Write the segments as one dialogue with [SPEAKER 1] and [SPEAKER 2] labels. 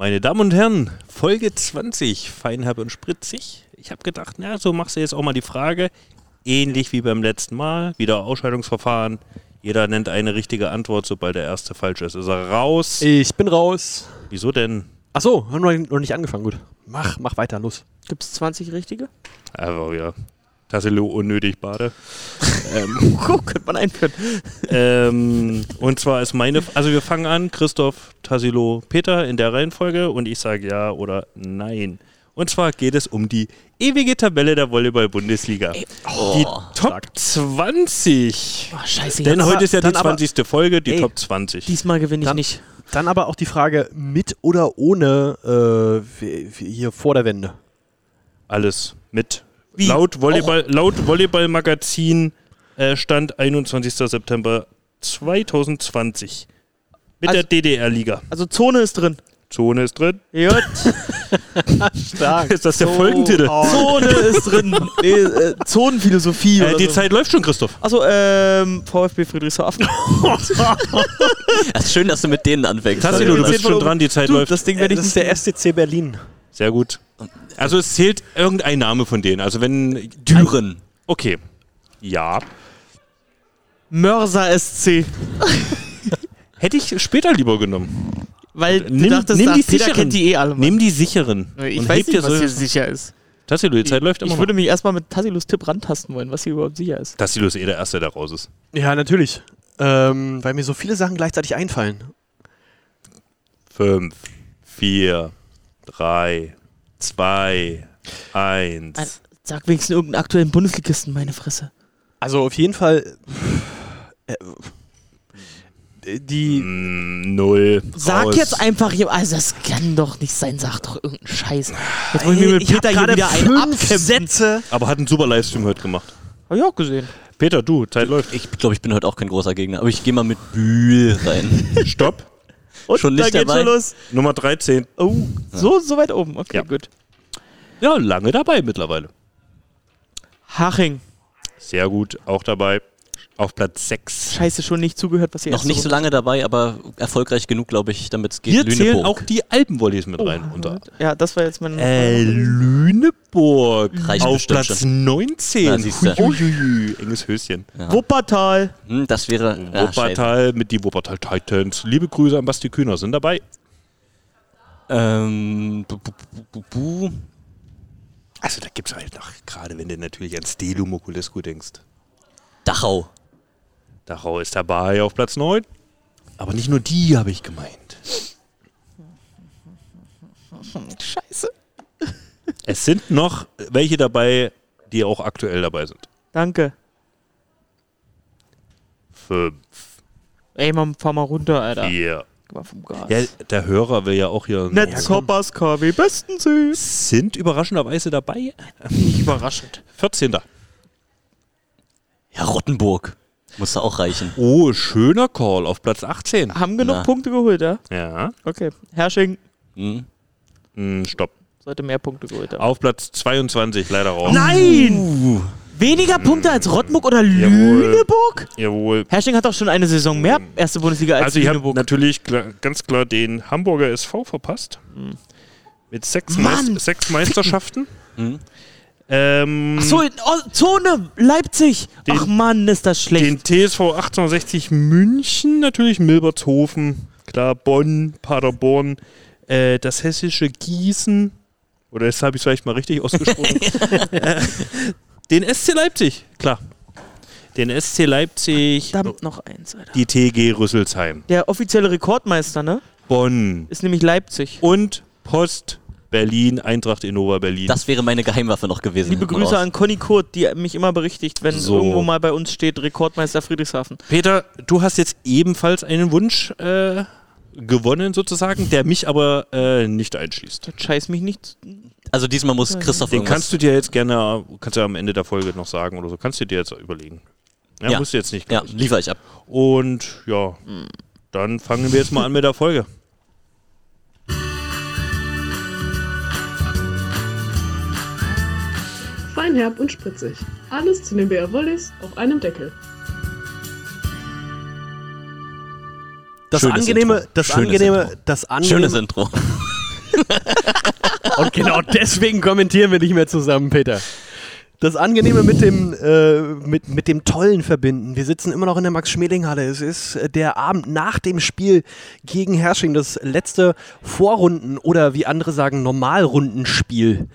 [SPEAKER 1] Meine Damen und Herren, Folge 20, Feinherb und Spritzig. Ich habe gedacht, na, so machst du jetzt auch mal die Frage, ähnlich wie beim letzten Mal, wieder Ausscheidungsverfahren. Jeder nennt eine richtige Antwort, sobald der erste falsch ist, ist er raus.
[SPEAKER 2] Ich bin raus.
[SPEAKER 1] Wieso denn?
[SPEAKER 2] Achso, haben wir noch nicht angefangen, gut. Mach, mach weiter, los.
[SPEAKER 3] Gibt es 20 richtige?
[SPEAKER 1] Aber ja, Tassilo unnötig Bade.
[SPEAKER 3] Oh, könnte man einführen.
[SPEAKER 1] ähm, und zwar ist meine, also wir fangen an, Christoph, Tassilo, Peter in der Reihenfolge und ich sage ja oder nein. Und zwar geht es um die ewige Tabelle der Volleyball-Bundesliga. die Top 20.
[SPEAKER 3] Oh, scheiße.
[SPEAKER 1] Denn heute ist ja die
[SPEAKER 2] dann aber-
[SPEAKER 1] 20. Folge, die
[SPEAKER 2] Ey,
[SPEAKER 1] Top 20.
[SPEAKER 3] Diesmal gewinne ich
[SPEAKER 2] Dann-
[SPEAKER 3] nicht.
[SPEAKER 2] Dann aber auch die Frage, mit oder ohne äh, hier vor der Wende?
[SPEAKER 1] Alles mit.
[SPEAKER 3] Wie?
[SPEAKER 1] Laut Volleyball, laut Volleyball-Magazin äh, stand 21. September 2020. Mit
[SPEAKER 3] Also-
[SPEAKER 1] der DDR-Liga.
[SPEAKER 3] Also Zone ist drin.
[SPEAKER 1] Zone ist drin.
[SPEAKER 3] Jut.
[SPEAKER 2] Stark.
[SPEAKER 1] Ist das der Folgentitel?
[SPEAKER 3] Zone ist drin. Nee, äh, Zonenphilosophie.
[SPEAKER 1] Äh, die
[SPEAKER 3] so.
[SPEAKER 1] Zeit läuft schon, Christoph.
[SPEAKER 3] Achso, ähm, VfB Friedrichshafen.
[SPEAKER 4] Es ist schön, dass du mit denen anfängst.
[SPEAKER 1] Tassilo, du
[SPEAKER 3] zehn
[SPEAKER 1] bist schon dran, die Zeit
[SPEAKER 3] Du,
[SPEAKER 1] läuft.
[SPEAKER 3] das Ding
[SPEAKER 2] Äh,
[SPEAKER 3] werde ich
[SPEAKER 2] das ist
[SPEAKER 3] nicht
[SPEAKER 2] der STC Berlin.
[SPEAKER 1] Sehr gut. Also es zählt irgendein Name von denen. Also wenn...
[SPEAKER 4] Düren.
[SPEAKER 1] Okay. Ja.
[SPEAKER 3] Mörser SC.
[SPEAKER 1] Hätte ich später lieber genommen.
[SPEAKER 3] Weil du
[SPEAKER 1] Nimm-
[SPEAKER 3] dachtest,
[SPEAKER 1] nimm die
[SPEAKER 3] Peter
[SPEAKER 1] sicheren.
[SPEAKER 3] kennt die eh alle. Mann.
[SPEAKER 1] Nimm die sicheren.
[SPEAKER 3] ich
[SPEAKER 1] und
[SPEAKER 3] weiß nicht,
[SPEAKER 1] dir
[SPEAKER 3] was
[SPEAKER 1] so-
[SPEAKER 3] hier sicher ist.
[SPEAKER 1] Tassilo, die Zeit läuft immer
[SPEAKER 3] Ich würde mich erstmal mit Tassilos Tipp rantasten wollen, was hier überhaupt sicher ist.
[SPEAKER 1] noch. Tassilo ist eh der Erste, der raus ist.
[SPEAKER 2] Ja, natürlich. Ähm, weil mir so viele Sachen gleichzeitig einfallen.
[SPEAKER 1] Fünf, vier, drei, zwei,
[SPEAKER 3] Ein,
[SPEAKER 1] eins.
[SPEAKER 3] sag wenigstens irgendeinen aktuellen Bundesligisten, meine Fresse.
[SPEAKER 2] Also auf jeden Fall äh, die
[SPEAKER 1] Mm, Null.
[SPEAKER 3] Sag
[SPEAKER 1] raus.
[SPEAKER 3] jetzt einfach, also das kann doch nicht sein, sag doch irgendeinen Scheiß. Jetzt ich mir mit
[SPEAKER 2] ich
[SPEAKER 3] Peter hier
[SPEAKER 2] gerade
[SPEAKER 3] wieder einen abkämpfen.
[SPEAKER 2] Sätze.
[SPEAKER 1] Aber hat einen super Livestream heute gemacht.
[SPEAKER 3] Hab ich auch gesehen.
[SPEAKER 1] Peter, du, Zeit läuft.
[SPEAKER 4] Ich glaube, ich bin heute auch kein großer Gegner, aber ich gehe mal mit Bühl rein.
[SPEAKER 1] Stopp.
[SPEAKER 3] Und
[SPEAKER 4] Schon
[SPEAKER 3] da
[SPEAKER 4] nicht
[SPEAKER 3] geht's
[SPEAKER 4] dabei?
[SPEAKER 3] schon los.
[SPEAKER 1] Nummer 13.
[SPEAKER 3] Oh, so, so weit oben. Okay,
[SPEAKER 1] Ja.
[SPEAKER 3] gut.
[SPEAKER 1] Ja, lange dabei mittlerweile.
[SPEAKER 3] Haching.
[SPEAKER 1] Sehr gut, auch dabei. Auf Platz 6.
[SPEAKER 3] Scheiße, schon nicht zugehört, was ihr
[SPEAKER 4] Noch nicht so lange dabei, aber erfolgreich genug, glaube ich, damit es geht.
[SPEAKER 1] Hier zählen
[SPEAKER 4] Lüneburg.
[SPEAKER 1] auch die Alpenvolleys mit rein. Unter.
[SPEAKER 3] Ja, das war jetzt mein.
[SPEAKER 1] Äh, Lüneburg.
[SPEAKER 4] Reicht
[SPEAKER 1] Auf Platz
[SPEAKER 4] schon.
[SPEAKER 1] 19.
[SPEAKER 4] Na.
[SPEAKER 1] Huiuiui, enges Höschen.
[SPEAKER 3] Wuppertal.
[SPEAKER 4] Hm, das wäre. Ah, scheiße.
[SPEAKER 1] Wuppertal mit die Wuppertal Titans. Liebe Grüße an Basti Kühner sind dabei.
[SPEAKER 4] ähm, bu, bu, bu, bu, bu.
[SPEAKER 1] Also da gibt es halt noch, gerade wenn du natürlich an Stelu Mokulescu denkst.
[SPEAKER 4] Dachau.
[SPEAKER 1] Dachau ist dabei auf Platz 9. Aber nicht nur die habe ich gemeint.
[SPEAKER 3] Scheiße.
[SPEAKER 1] Es sind noch welche dabei, die auch aktuell dabei sind.
[SPEAKER 3] Danke.
[SPEAKER 1] Fünf,
[SPEAKER 3] Ey, Mann, fahr mal runter, Alter.
[SPEAKER 1] vier.
[SPEAKER 3] War vom Gas.
[SPEAKER 1] Ja, der Hörer will ja auch hier.
[SPEAKER 3] Netzkoppers KW Bestensee.
[SPEAKER 1] Sind überraschenderweise dabei.
[SPEAKER 3] Nicht überraschend.
[SPEAKER 1] 14.
[SPEAKER 4] Ja, Rottenburg. Muss da auch reichen.
[SPEAKER 1] Oh, schöner Call auf Platz 18.
[SPEAKER 3] Haben genug
[SPEAKER 4] Na.
[SPEAKER 3] Punkte geholt, ja?
[SPEAKER 1] Ja.
[SPEAKER 3] Okay. Herrsching
[SPEAKER 4] Hm.
[SPEAKER 1] Hm, stopp.
[SPEAKER 3] sollte mehr Punkte geholt haben.
[SPEAKER 1] Auf Platz 22, leider raus.
[SPEAKER 3] Nein! Weniger Punkte als Rottmuk oder
[SPEAKER 1] Jawohl.
[SPEAKER 3] Lüneburg?
[SPEAKER 1] Jawohl.
[SPEAKER 3] Herrsching hat doch schon eine Saison mehr erste Bundesliga als
[SPEAKER 1] Also ich habe
[SPEAKER 3] Lüneburg.
[SPEAKER 1] natürlich klar, ganz klar den Hamburger SV verpasst. Mit sechs,
[SPEAKER 3] Mann!
[SPEAKER 1] Meist sechs Meisterschaften.
[SPEAKER 4] Hm.
[SPEAKER 1] Ähm,
[SPEAKER 3] Ach so, in oh, Zone, Leipzig.
[SPEAKER 1] Den-
[SPEAKER 3] Ach Mann, ist das schlecht.
[SPEAKER 1] den TSV 1860 München, natürlich Milbertshofen, klar, Bonn, Paderborn, äh, das hessische Gießen, oder das habe ich vielleicht mal richtig ausgesprochen. äh, den SC Leipzig, klar. Den SC Leipzig,
[SPEAKER 3] Verdammt noch eins, Alter.
[SPEAKER 1] die TG Rüsselsheim,
[SPEAKER 3] Der offizielle Rekordmeister, ne?
[SPEAKER 1] Bonn
[SPEAKER 3] Ist nämlich Leipzig.
[SPEAKER 1] und Post Berlin, Eintracht Innova Berlin.
[SPEAKER 4] Das wäre meine Geheimwaffe noch gewesen.
[SPEAKER 3] Liebe Grüße
[SPEAKER 4] raus.
[SPEAKER 3] an Conny Kurt, die mich immer berichtigt, wenn
[SPEAKER 1] So.
[SPEAKER 3] irgendwo mal bei uns steht Rekordmeister Friedrichshafen.
[SPEAKER 1] Peter, du hast jetzt ebenfalls einen Wunsch äh, gewonnen sozusagen, der mich aber äh, nicht einschließt.
[SPEAKER 3] Jetzt scheiß mich nicht.
[SPEAKER 4] Also diesmal muss Christoph
[SPEAKER 1] Den kannst du dir jetzt gerne, kannst du am Ende der Folge noch sagen oder so, kannst du dir jetzt überlegen. Ja,
[SPEAKER 4] Ja.
[SPEAKER 1] musst du jetzt nicht
[SPEAKER 4] Ja,
[SPEAKER 1] gleich.
[SPEAKER 4] liefer ich ab.
[SPEAKER 1] Und ja, dann fangen wir jetzt mal an mit der Folge.
[SPEAKER 5] Feinherb und spritzig. Alles zu den BR Wollies auf einem Deckel.
[SPEAKER 2] Das
[SPEAKER 4] Schönes
[SPEAKER 2] angenehme,
[SPEAKER 4] Intro.
[SPEAKER 2] das
[SPEAKER 4] Schönes
[SPEAKER 2] angenehme,
[SPEAKER 4] Intro.
[SPEAKER 2] das angenehme,
[SPEAKER 4] Schönes Intro.
[SPEAKER 2] Und genau deswegen kommentieren wir nicht mehr zusammen, Peter. Das Angenehme mit dem, äh, mit, mit dem Tollen verbinden. Wir sitzen immer noch in der Max-Schmeling-Halle. Es ist äh, der Abend nach dem Spiel gegen Hersching, das letzte Vorrunden- oder wie andere sagen, Normalrundenspiel.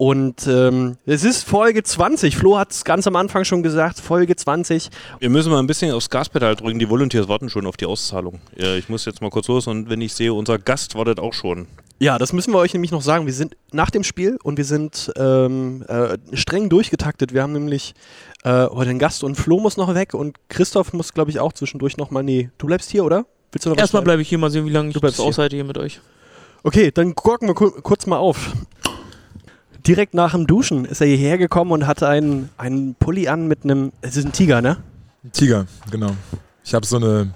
[SPEAKER 2] Und ähm, es ist Folge 20. Flo hat es ganz am Anfang schon gesagt, Folge 20.
[SPEAKER 1] Wir müssen mal ein bisschen aufs Gaspedal drücken. Die Volunteers warten schon auf die Auszahlung. Ja, ich muss jetzt mal kurz los und wenn ich sehe, unser Gast wartet auch schon.
[SPEAKER 2] Ja, das müssen wir euch nämlich noch sagen. Wir sind nach dem Spiel und wir sind ähm, äh, streng durchgetaktet. Wir haben nämlich äh, heute einen Gast und Flo muss noch weg und Christoph muss, glaube ich, auch zwischendurch nochmal. Nee, du bleibst hier, oder? Willst du noch
[SPEAKER 3] Erstmal bleibe ich hier mal sehen, wie lange ich
[SPEAKER 2] Du bleibst
[SPEAKER 3] das aushalte hier mit euch.
[SPEAKER 2] Okay, dann gucken wir ku kurz mal auf. Direkt nach dem Duschen ist er hierher gekommen und hatte einen, einen Pulli an mit einem. Es ist ein Tiger, ne?
[SPEAKER 6] Ein Tiger, genau. Ich habe so eine.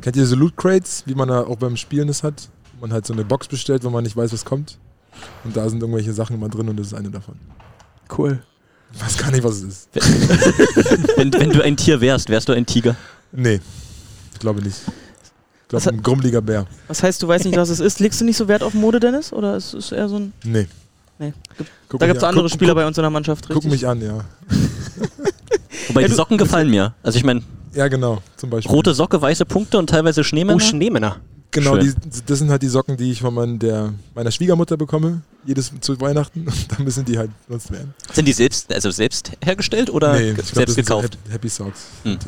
[SPEAKER 6] Kennt ihr diese Loot Crates, wie man da auch beim Spielen es hat? Wo Man halt so eine Box bestellt, wo man nicht weiß, was kommt. Und da sind irgendwelche Sachen immer drin und das ist eine davon.
[SPEAKER 2] Cool.
[SPEAKER 6] Ich weiß gar nicht, was es ist.
[SPEAKER 4] Wenn, wenn du ein Tier wärst, wärst du ein Tiger.
[SPEAKER 6] Nee, ich glaube nicht. Ich glaube, ein grummeliger Bär.
[SPEAKER 3] Was heißt, du weißt nicht, was es ist? Legst du nicht so Wert auf Mode, Dennis? Oder ist es eher so ein.
[SPEAKER 6] Nee.
[SPEAKER 3] Nee. Gibt-
[SPEAKER 6] Guck
[SPEAKER 3] Da gibt es
[SPEAKER 6] an.
[SPEAKER 3] andere
[SPEAKER 6] guck,
[SPEAKER 3] Spieler
[SPEAKER 6] guck,
[SPEAKER 3] bei uns in der Mannschaft,
[SPEAKER 6] Guck
[SPEAKER 3] richtig?
[SPEAKER 6] mich an, ja.
[SPEAKER 4] Wobei
[SPEAKER 3] Ja,
[SPEAKER 4] die Socken gefallen mir. Also ich meine,
[SPEAKER 6] Ja, genau, zum Beispiel.
[SPEAKER 4] rote Socke, weiße Punkte und teilweise Schneemänner.
[SPEAKER 2] Oh, Schneemänner.
[SPEAKER 6] Genau, die, das sind halt die Socken, die ich von mein, der, meiner Schwiegermutter bekomme, jedes zu Weihnachten. Und dann müssen die halt benutzt werden.
[SPEAKER 4] Sind die selbst, also selbst hergestellt oder
[SPEAKER 6] ich glaub,
[SPEAKER 4] selbst
[SPEAKER 6] das sind so
[SPEAKER 4] gekauft?
[SPEAKER 6] Happy, Socks.
[SPEAKER 4] Hm.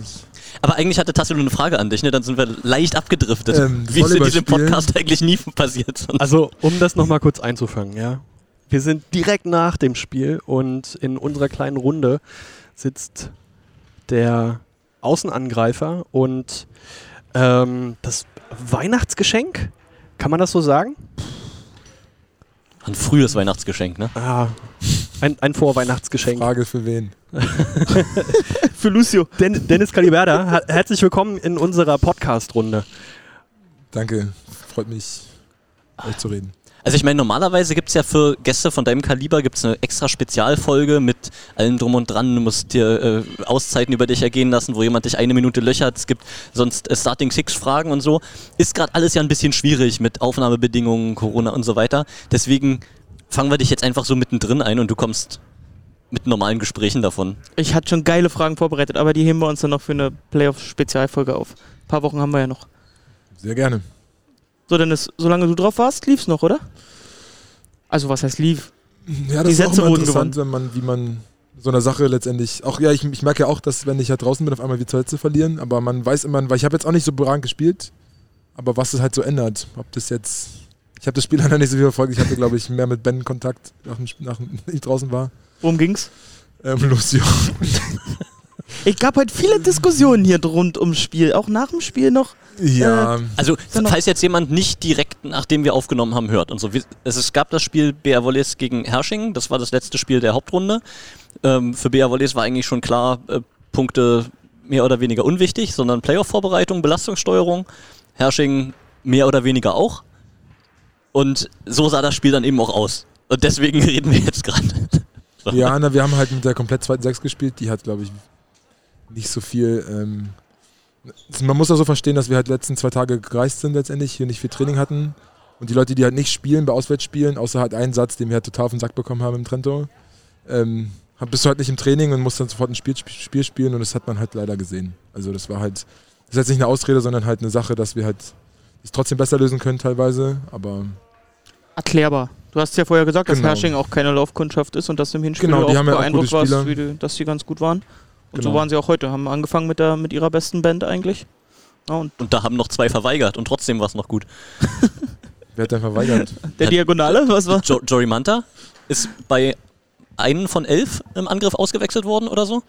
[SPEAKER 4] Aber eigentlich hatte Tassilo eine Frage an dich, ne? Dann sind wir leicht abgedriftet.
[SPEAKER 6] Ähm,
[SPEAKER 4] Wie es in diesem Podcast eigentlich nie passiert. sonst.
[SPEAKER 2] Also, um das nochmal kurz einzufangen, ja. Wir sind direkt nach dem Spiel und in unserer kleinen Runde sitzt der Außenangreifer und ähm, das Weihnachtsgeschenk, kann man das so sagen?
[SPEAKER 4] Ein frühes Weihnachtsgeschenk, ne?
[SPEAKER 2] Ah, ein, ein Vorweihnachtsgeschenk.
[SPEAKER 6] Frage für wen?
[SPEAKER 3] Für Lucio.
[SPEAKER 2] Den, Dennis Caliberda, her- herzlich willkommen in unserer Podcast-Runde.
[SPEAKER 6] Danke, freut mich, euch zu reden.
[SPEAKER 4] Also ich meine, normalerweise gibt es ja für Gäste von deinem Kaliber gibt's eine extra Spezialfolge mit allem drum und dran. Du musst dir äh, Auszeiten über dich ergehen lassen, wo jemand dich eine Minute löchert. Es gibt sonst äh, Starting Six Fragen und so. Ist gerade alles ja ein bisschen schwierig mit Aufnahmebedingungen, Corona und so weiter. Deswegen fangen wir dich jetzt einfach so mittendrin ein und du kommst mit normalen Gesprächen davon.
[SPEAKER 3] Ich hatte schon geile Fragen vorbereitet, aber die heben wir uns dann noch für eine Playoff-Spezialfolge auf. Ein paar Wochen haben wir ja noch.
[SPEAKER 6] Sehr gerne.
[SPEAKER 3] So, Dennis, solange du drauf warst, lief's noch, oder? Also, was heißt lief?
[SPEAKER 6] Ja,
[SPEAKER 3] Die
[SPEAKER 6] das ist auch
[SPEAKER 3] Sätze
[SPEAKER 6] immer
[SPEAKER 3] wurden
[SPEAKER 6] interessant, wenn man, wie man so eine Sache letztendlich, auch ja, ich, ich merke ja auch, dass wenn ich halt draußen bin, auf einmal wir zwei Sätze verlieren, aber man weiß immer, weil ich habe jetzt auch nicht so überragend gespielt, aber was es halt so ändert, ob das jetzt, ich habe das Spiel leider nicht so viel verfolgt, ich hatte glaube ich mehr mit Ben Kontakt, nach dem, Sp- nach, ich draußen war,
[SPEAKER 3] Worum ging's?
[SPEAKER 6] ähm, Lucio.
[SPEAKER 3] Ich gab heute viele Diskussionen hier rund ums Spiel, auch nach dem Spiel noch.
[SPEAKER 6] Ja,
[SPEAKER 4] Also,
[SPEAKER 3] Genau.
[SPEAKER 4] falls jetzt jemand nicht direkt nachdem wir aufgenommen haben hört und so. Es, es gab das Spiel BR Wolles gegen Hersching, das war das letzte Spiel der Hauptrunde. Ähm, für BR Wolles war eigentlich schon klar, äh, Punkte mehr oder weniger unwichtig, sondern Playoff-Vorbereitung, Belastungssteuerung. Hersching mehr oder weniger auch. Und so sah das Spiel dann eben auch aus. Und deswegen reden wir jetzt gerade. So.
[SPEAKER 6] ja, na, wir haben halt mit der komplett zweiten Sechs gespielt, die hat glaube ich nicht so viel, ähm, man muss auch so verstehen, dass wir halt die letzten zwei Tage gereist sind letztendlich, hier nicht viel Training hatten. Und die Leute, die halt nicht spielen, bei Auswärtsspielen, außer halt einen Satz, den wir halt total auf den Sack bekommen haben im Trento, ähm, bist du halt nicht im Training und musst dann sofort ein Spiel, Spiel spielen und das hat man halt leider gesehen. Also das war halt, das ist jetzt nicht eine Ausrede, sondern halt eine Sache, dass wir halt es trotzdem besser lösen können teilweise, aber
[SPEAKER 3] Erklärbar. Du hast ja vorher gesagt, dass
[SPEAKER 6] Genau.
[SPEAKER 3] Hersching auch keine Laufkundschaft ist und dass du im Hinspiel
[SPEAKER 6] Genau,
[SPEAKER 3] auch beeindruckt warst, wie du, dass sie ganz gut waren. Und so
[SPEAKER 6] Genau.
[SPEAKER 3] waren sie auch heute. Haben angefangen mit, der, mit ihrer besten Band eigentlich. Ja, und
[SPEAKER 4] Und da haben noch zwei verweigert und trotzdem war es noch gut.
[SPEAKER 6] wer hat dann verweigert?
[SPEAKER 3] der Diagonale, was war?
[SPEAKER 4] Jo Jory Manta ist bei einem von elf im Angriff ausgewechselt worden oder so.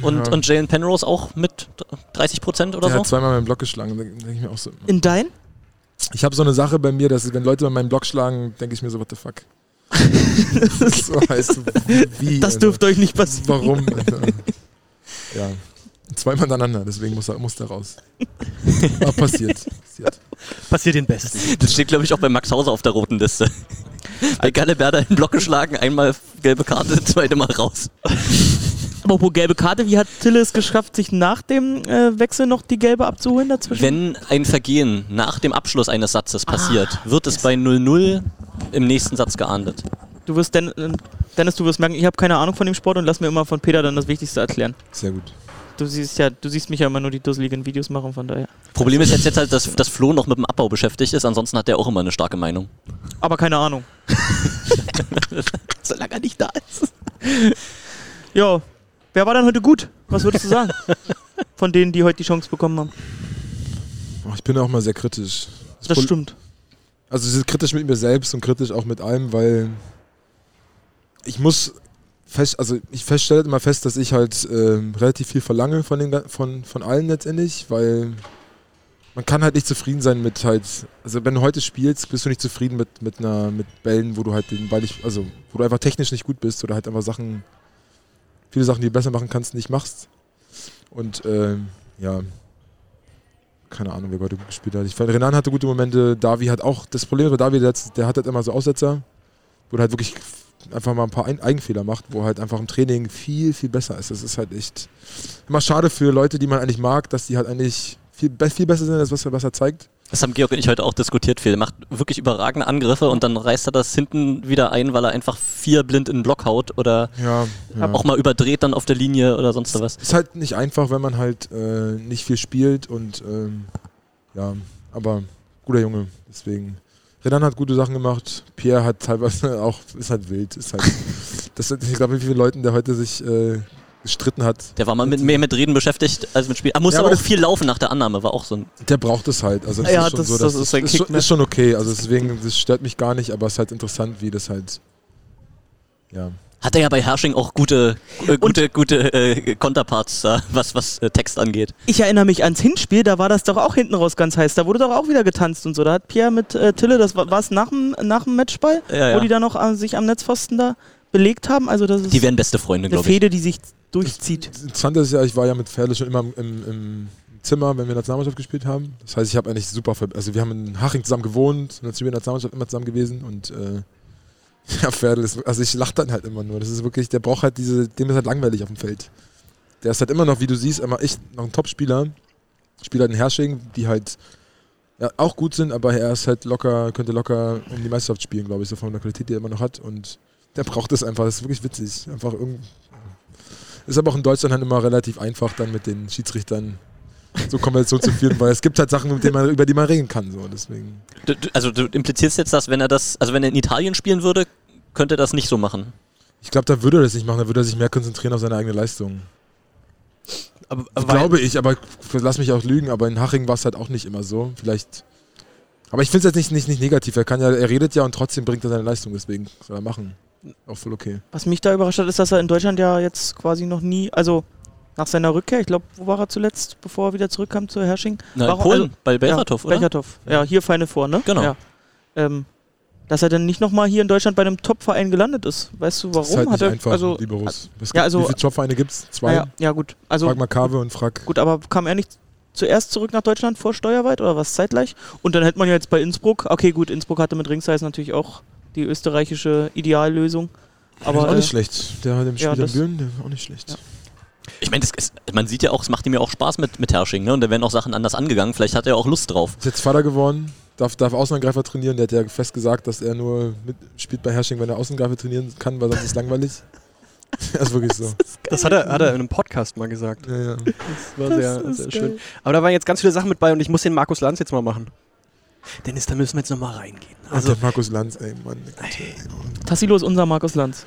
[SPEAKER 4] Und,
[SPEAKER 6] Ja.
[SPEAKER 4] und Jalen Penrose auch mit 30 Prozent oder
[SPEAKER 6] Der
[SPEAKER 4] so.
[SPEAKER 6] hat zweimal meinen Block geschlagen, da denke ich mir auch so.
[SPEAKER 3] In dein?
[SPEAKER 6] Ich habe so eine Sache bei mir, dass wenn Leute meinen Block schlagen, denke ich mir so, what the fuck. so heißt, wie?
[SPEAKER 3] Das
[SPEAKER 6] Alter?
[SPEAKER 3] dürfte euch nicht passieren.
[SPEAKER 6] Warum? Alter? Ja. Zweimal hintereinander, deswegen muss er, muss er raus. Aber passiert. passiert.
[SPEAKER 2] Passiert den Besten.
[SPEAKER 4] Das steht, glaube ich, auch bei Max Hauser auf der roten Liste. Bei Galleberda in den Block geschlagen, einmal gelbe Karte, zweite Mal raus.
[SPEAKER 3] Apropos gelbe Karte, wie hat Tille es geschafft, sich nach dem äh, Wechsel noch die gelbe abzuholen dazwischen?
[SPEAKER 4] Wenn ein Vergehen nach dem Abschluss eines Satzes passiert, wird es bei 0-0 im nächsten Satz geahndet.
[SPEAKER 3] Du wirst Den äh, Dennis, du wirst merken, ich habe keine Ahnung von dem Sport und lass mir immer von Peter dann das Wichtigste erklären.
[SPEAKER 6] Sehr gut.
[SPEAKER 3] Du siehst ja, du siehst mich ja immer nur die dusseligen Videos machen, von daher.
[SPEAKER 4] Problem ist jetzt, jetzt halt, dass, dass Flo noch mit dem Abbau beschäftigt ist, ansonsten hat er auch immer eine starke Meinung.
[SPEAKER 3] Aber keine Ahnung.
[SPEAKER 4] Solange er nicht da ist.
[SPEAKER 3] Ja, wer war dann heute gut? Was würdest du sagen? Von denen, die heute die Chance bekommen haben.
[SPEAKER 6] Oh, ich bin auch mal sehr kritisch.
[SPEAKER 3] Das
[SPEAKER 6] Pro-
[SPEAKER 3] stimmt.
[SPEAKER 6] Also kritisch mit mir selbst und kritisch auch mit allem, weil ich muss fest, also ich feststelle immer fest, dass ich halt ähm, relativ viel verlange von den von, von allen letztendlich, weil man kann halt nicht zufrieden sein mit halt, also wenn du heute spielst, bist du nicht zufrieden mit, mit einer, mit Bällen, wo du halt den Ball nicht, also wo du einfach technisch nicht gut bist oder halt einfach Sachen, viele Sachen, die du besser machen kannst, nicht machst. Und ähm, ja, keine Ahnung, wer heute gut gespielt hat. Ich fand, Renan hatte gute Momente, Davi hat auch, das Problem bei Davi, der, der hat halt immer so Aussetzer, wo er halt wirklich einfach mal ein paar Eigenfehler macht, wo halt einfach im Training viel, viel besser ist. Das ist halt echt immer schade für Leute, die man eigentlich mag, dass die halt eigentlich viel, viel besser sind, als was er, was er zeigt.
[SPEAKER 4] Das haben Georg und ich heute auch diskutiert viel. Er macht wirklich überragende Angriffe und dann reißt er das hinten wieder ein, weil er einfach vier blind in den Block haut oder
[SPEAKER 6] Ja, ja.
[SPEAKER 4] auch mal überdreht dann auf der Linie oder sonst was.
[SPEAKER 6] Ist halt nicht einfach, wenn man halt äh, nicht viel spielt und ähm, ja, aber guter Junge, deswegen. Renan hat gute Sachen gemacht, Pierre hat teilweise auch, ist halt wild, ist halt, das ich glaube, wie viele Leuten der heute sich äh, gestritten hat.
[SPEAKER 4] Der war mal mit, mehr mit Reden beschäftigt als mit Spielen. Er musste
[SPEAKER 6] Ja,
[SPEAKER 4] aber
[SPEAKER 6] aber
[SPEAKER 4] auch
[SPEAKER 6] das-
[SPEAKER 4] viel laufen nach der Annahme, war auch so ein.
[SPEAKER 6] Der braucht es halt, also das
[SPEAKER 3] Ja,
[SPEAKER 6] ist schon
[SPEAKER 3] das-
[SPEAKER 6] so,
[SPEAKER 3] das
[SPEAKER 6] dass-
[SPEAKER 3] ist
[SPEAKER 6] ist,
[SPEAKER 3] Kick,
[SPEAKER 6] schon,
[SPEAKER 3] ne?
[SPEAKER 6] ist schon okay, also deswegen, das stört mich gar nicht, aber es ist halt interessant, wie das halt, ja.
[SPEAKER 4] Hat er ja bei Hersching auch gute, äh, gute, gute äh, Konterparts, da, was, was äh, Text angeht.
[SPEAKER 3] Ich erinnere mich ans Hinspiel, da war das doch auch hinten raus ganz heiß. Da wurde doch auch wieder getanzt und so. Da hat Pierre mit äh, Tille, das war es nach dem, nach dem Matchball,
[SPEAKER 4] Ja, ja.
[SPEAKER 3] wo die da noch äh, sich am Netzpfosten da belegt haben. Also das ist
[SPEAKER 4] Die wären beste Freunde,
[SPEAKER 3] eine
[SPEAKER 4] glaube ich.
[SPEAKER 3] Fehde, die sich durchzieht.
[SPEAKER 6] Das Interessante ist ja, ich war ja mit Ferle schon immer im, im Zimmer, wenn wir Nationalmannschaft gespielt haben. Das heißt, ich habe eigentlich super, also wir haben in Haching zusammen gewohnt, in der Nationalmannschaft immer zusammen gewesen und äh, ja, Ferle ist, also ich lache dann halt immer nur. Das ist wirklich, der braucht halt diese, dem ist halt langweilig auf dem Feld. Der ist halt immer noch, wie du siehst, immer echt noch ein Top-Spieler. Spieler in Hersching, die halt ja, auch gut sind, aber er ist halt locker, könnte locker um die Meisterschaft spielen, glaube ich, so von der Qualität, die er immer noch hat. Und der braucht es einfach. Das ist wirklich witzig. Einfach irgend. Ist aber auch in Deutschland halt immer relativ einfach, dann mit den Schiedsrichtern so Konversation zu führen, weil es gibt halt Sachen, mit denen man, über die man reden kann. So. Deswegen.
[SPEAKER 4] Du, du, also du implizierst jetzt, dass wenn er das, also wenn er in Italien spielen würde, könnte er das nicht so machen.
[SPEAKER 6] Ich glaube, da würde er das nicht machen, da würde er sich mehr konzentrieren auf seine eigene Leistung.
[SPEAKER 2] Aber,
[SPEAKER 6] Das glaube ich, aber lass mich auch lügen, aber in Haching war es halt auch nicht immer so. Vielleicht. Aber ich finde es jetzt nicht, nicht, nicht negativ. Er kann ja, er redet ja und trotzdem bringt er seine Leistung, deswegen soll er machen. Auch voll okay.
[SPEAKER 3] Was mich da überrascht hat, ist, dass er in Deutschland ja jetzt quasi noch nie, also nach seiner Rückkehr, ich glaube, wo war er zuletzt, bevor er wieder zurückkam zu Hersching?
[SPEAKER 4] Na, in
[SPEAKER 3] Warum-
[SPEAKER 4] Polen,
[SPEAKER 3] also-
[SPEAKER 4] bei Belchatov,
[SPEAKER 3] ja,
[SPEAKER 4] oder?
[SPEAKER 3] Belchatov. Ja, hier Feine vor, ne?
[SPEAKER 4] Genau.
[SPEAKER 3] Ja. Ähm, dass er dann nicht nochmal hier in Deutschland bei einem Top-Verein gelandet ist. Weißt du warum?
[SPEAKER 6] Das ist halt
[SPEAKER 3] Hat
[SPEAKER 6] nicht
[SPEAKER 3] er,
[SPEAKER 6] einfach,
[SPEAKER 3] also,
[SPEAKER 6] lieber Russ. Es
[SPEAKER 3] ja,
[SPEAKER 6] gibt-
[SPEAKER 3] also-
[SPEAKER 6] wie viele Jobvereine gibt es? Zwei?
[SPEAKER 3] ja, ja, gut. Also,
[SPEAKER 6] Frag mal Kave und frag.
[SPEAKER 3] gut, aber kam er nicht zuerst zurück nach Deutschland vor Steuerweit oder was zeitgleich? Und dann hätte man ja jetzt bei Innsbruck, okay, gut, Innsbruck hatte mit Ringsize natürlich auch die österreichische Ideallösung.
[SPEAKER 6] Aber ist auch nicht
[SPEAKER 3] äh,
[SPEAKER 6] schlecht. Der hat im Spiel
[SPEAKER 3] ja,
[SPEAKER 6] in Büren, der war auch nicht schlecht.
[SPEAKER 3] Ja.
[SPEAKER 4] Ich meine, das man sieht ja auch, es macht ihm ja auch Spaß mit, mit Hersching, ne? Und da werden auch Sachen anders angegangen. Vielleicht hat er auch Lust drauf.
[SPEAKER 6] Ist jetzt Vater geworden, darf, darf Außenangreifer trainieren. Der hat ja fest gesagt, dass er nur mit, spielt bei Hersching, wenn er Außenangreifer trainieren kann, weil sonst ist es langweilig. das ist wirklich so.
[SPEAKER 2] Das hat er, hat er in einem Podcast mal gesagt.
[SPEAKER 6] Ja, ja.
[SPEAKER 2] Das war sehr, sehr schön. Aber da waren jetzt ganz viele Sachen mit bei und ich muss den Markus Lanz jetzt mal machen. Dennis, da müssen wir jetzt nochmal reingehen.
[SPEAKER 6] Also der Markus Lanz, ey, Mann.
[SPEAKER 3] Tassilo ist unser Markus Lanz.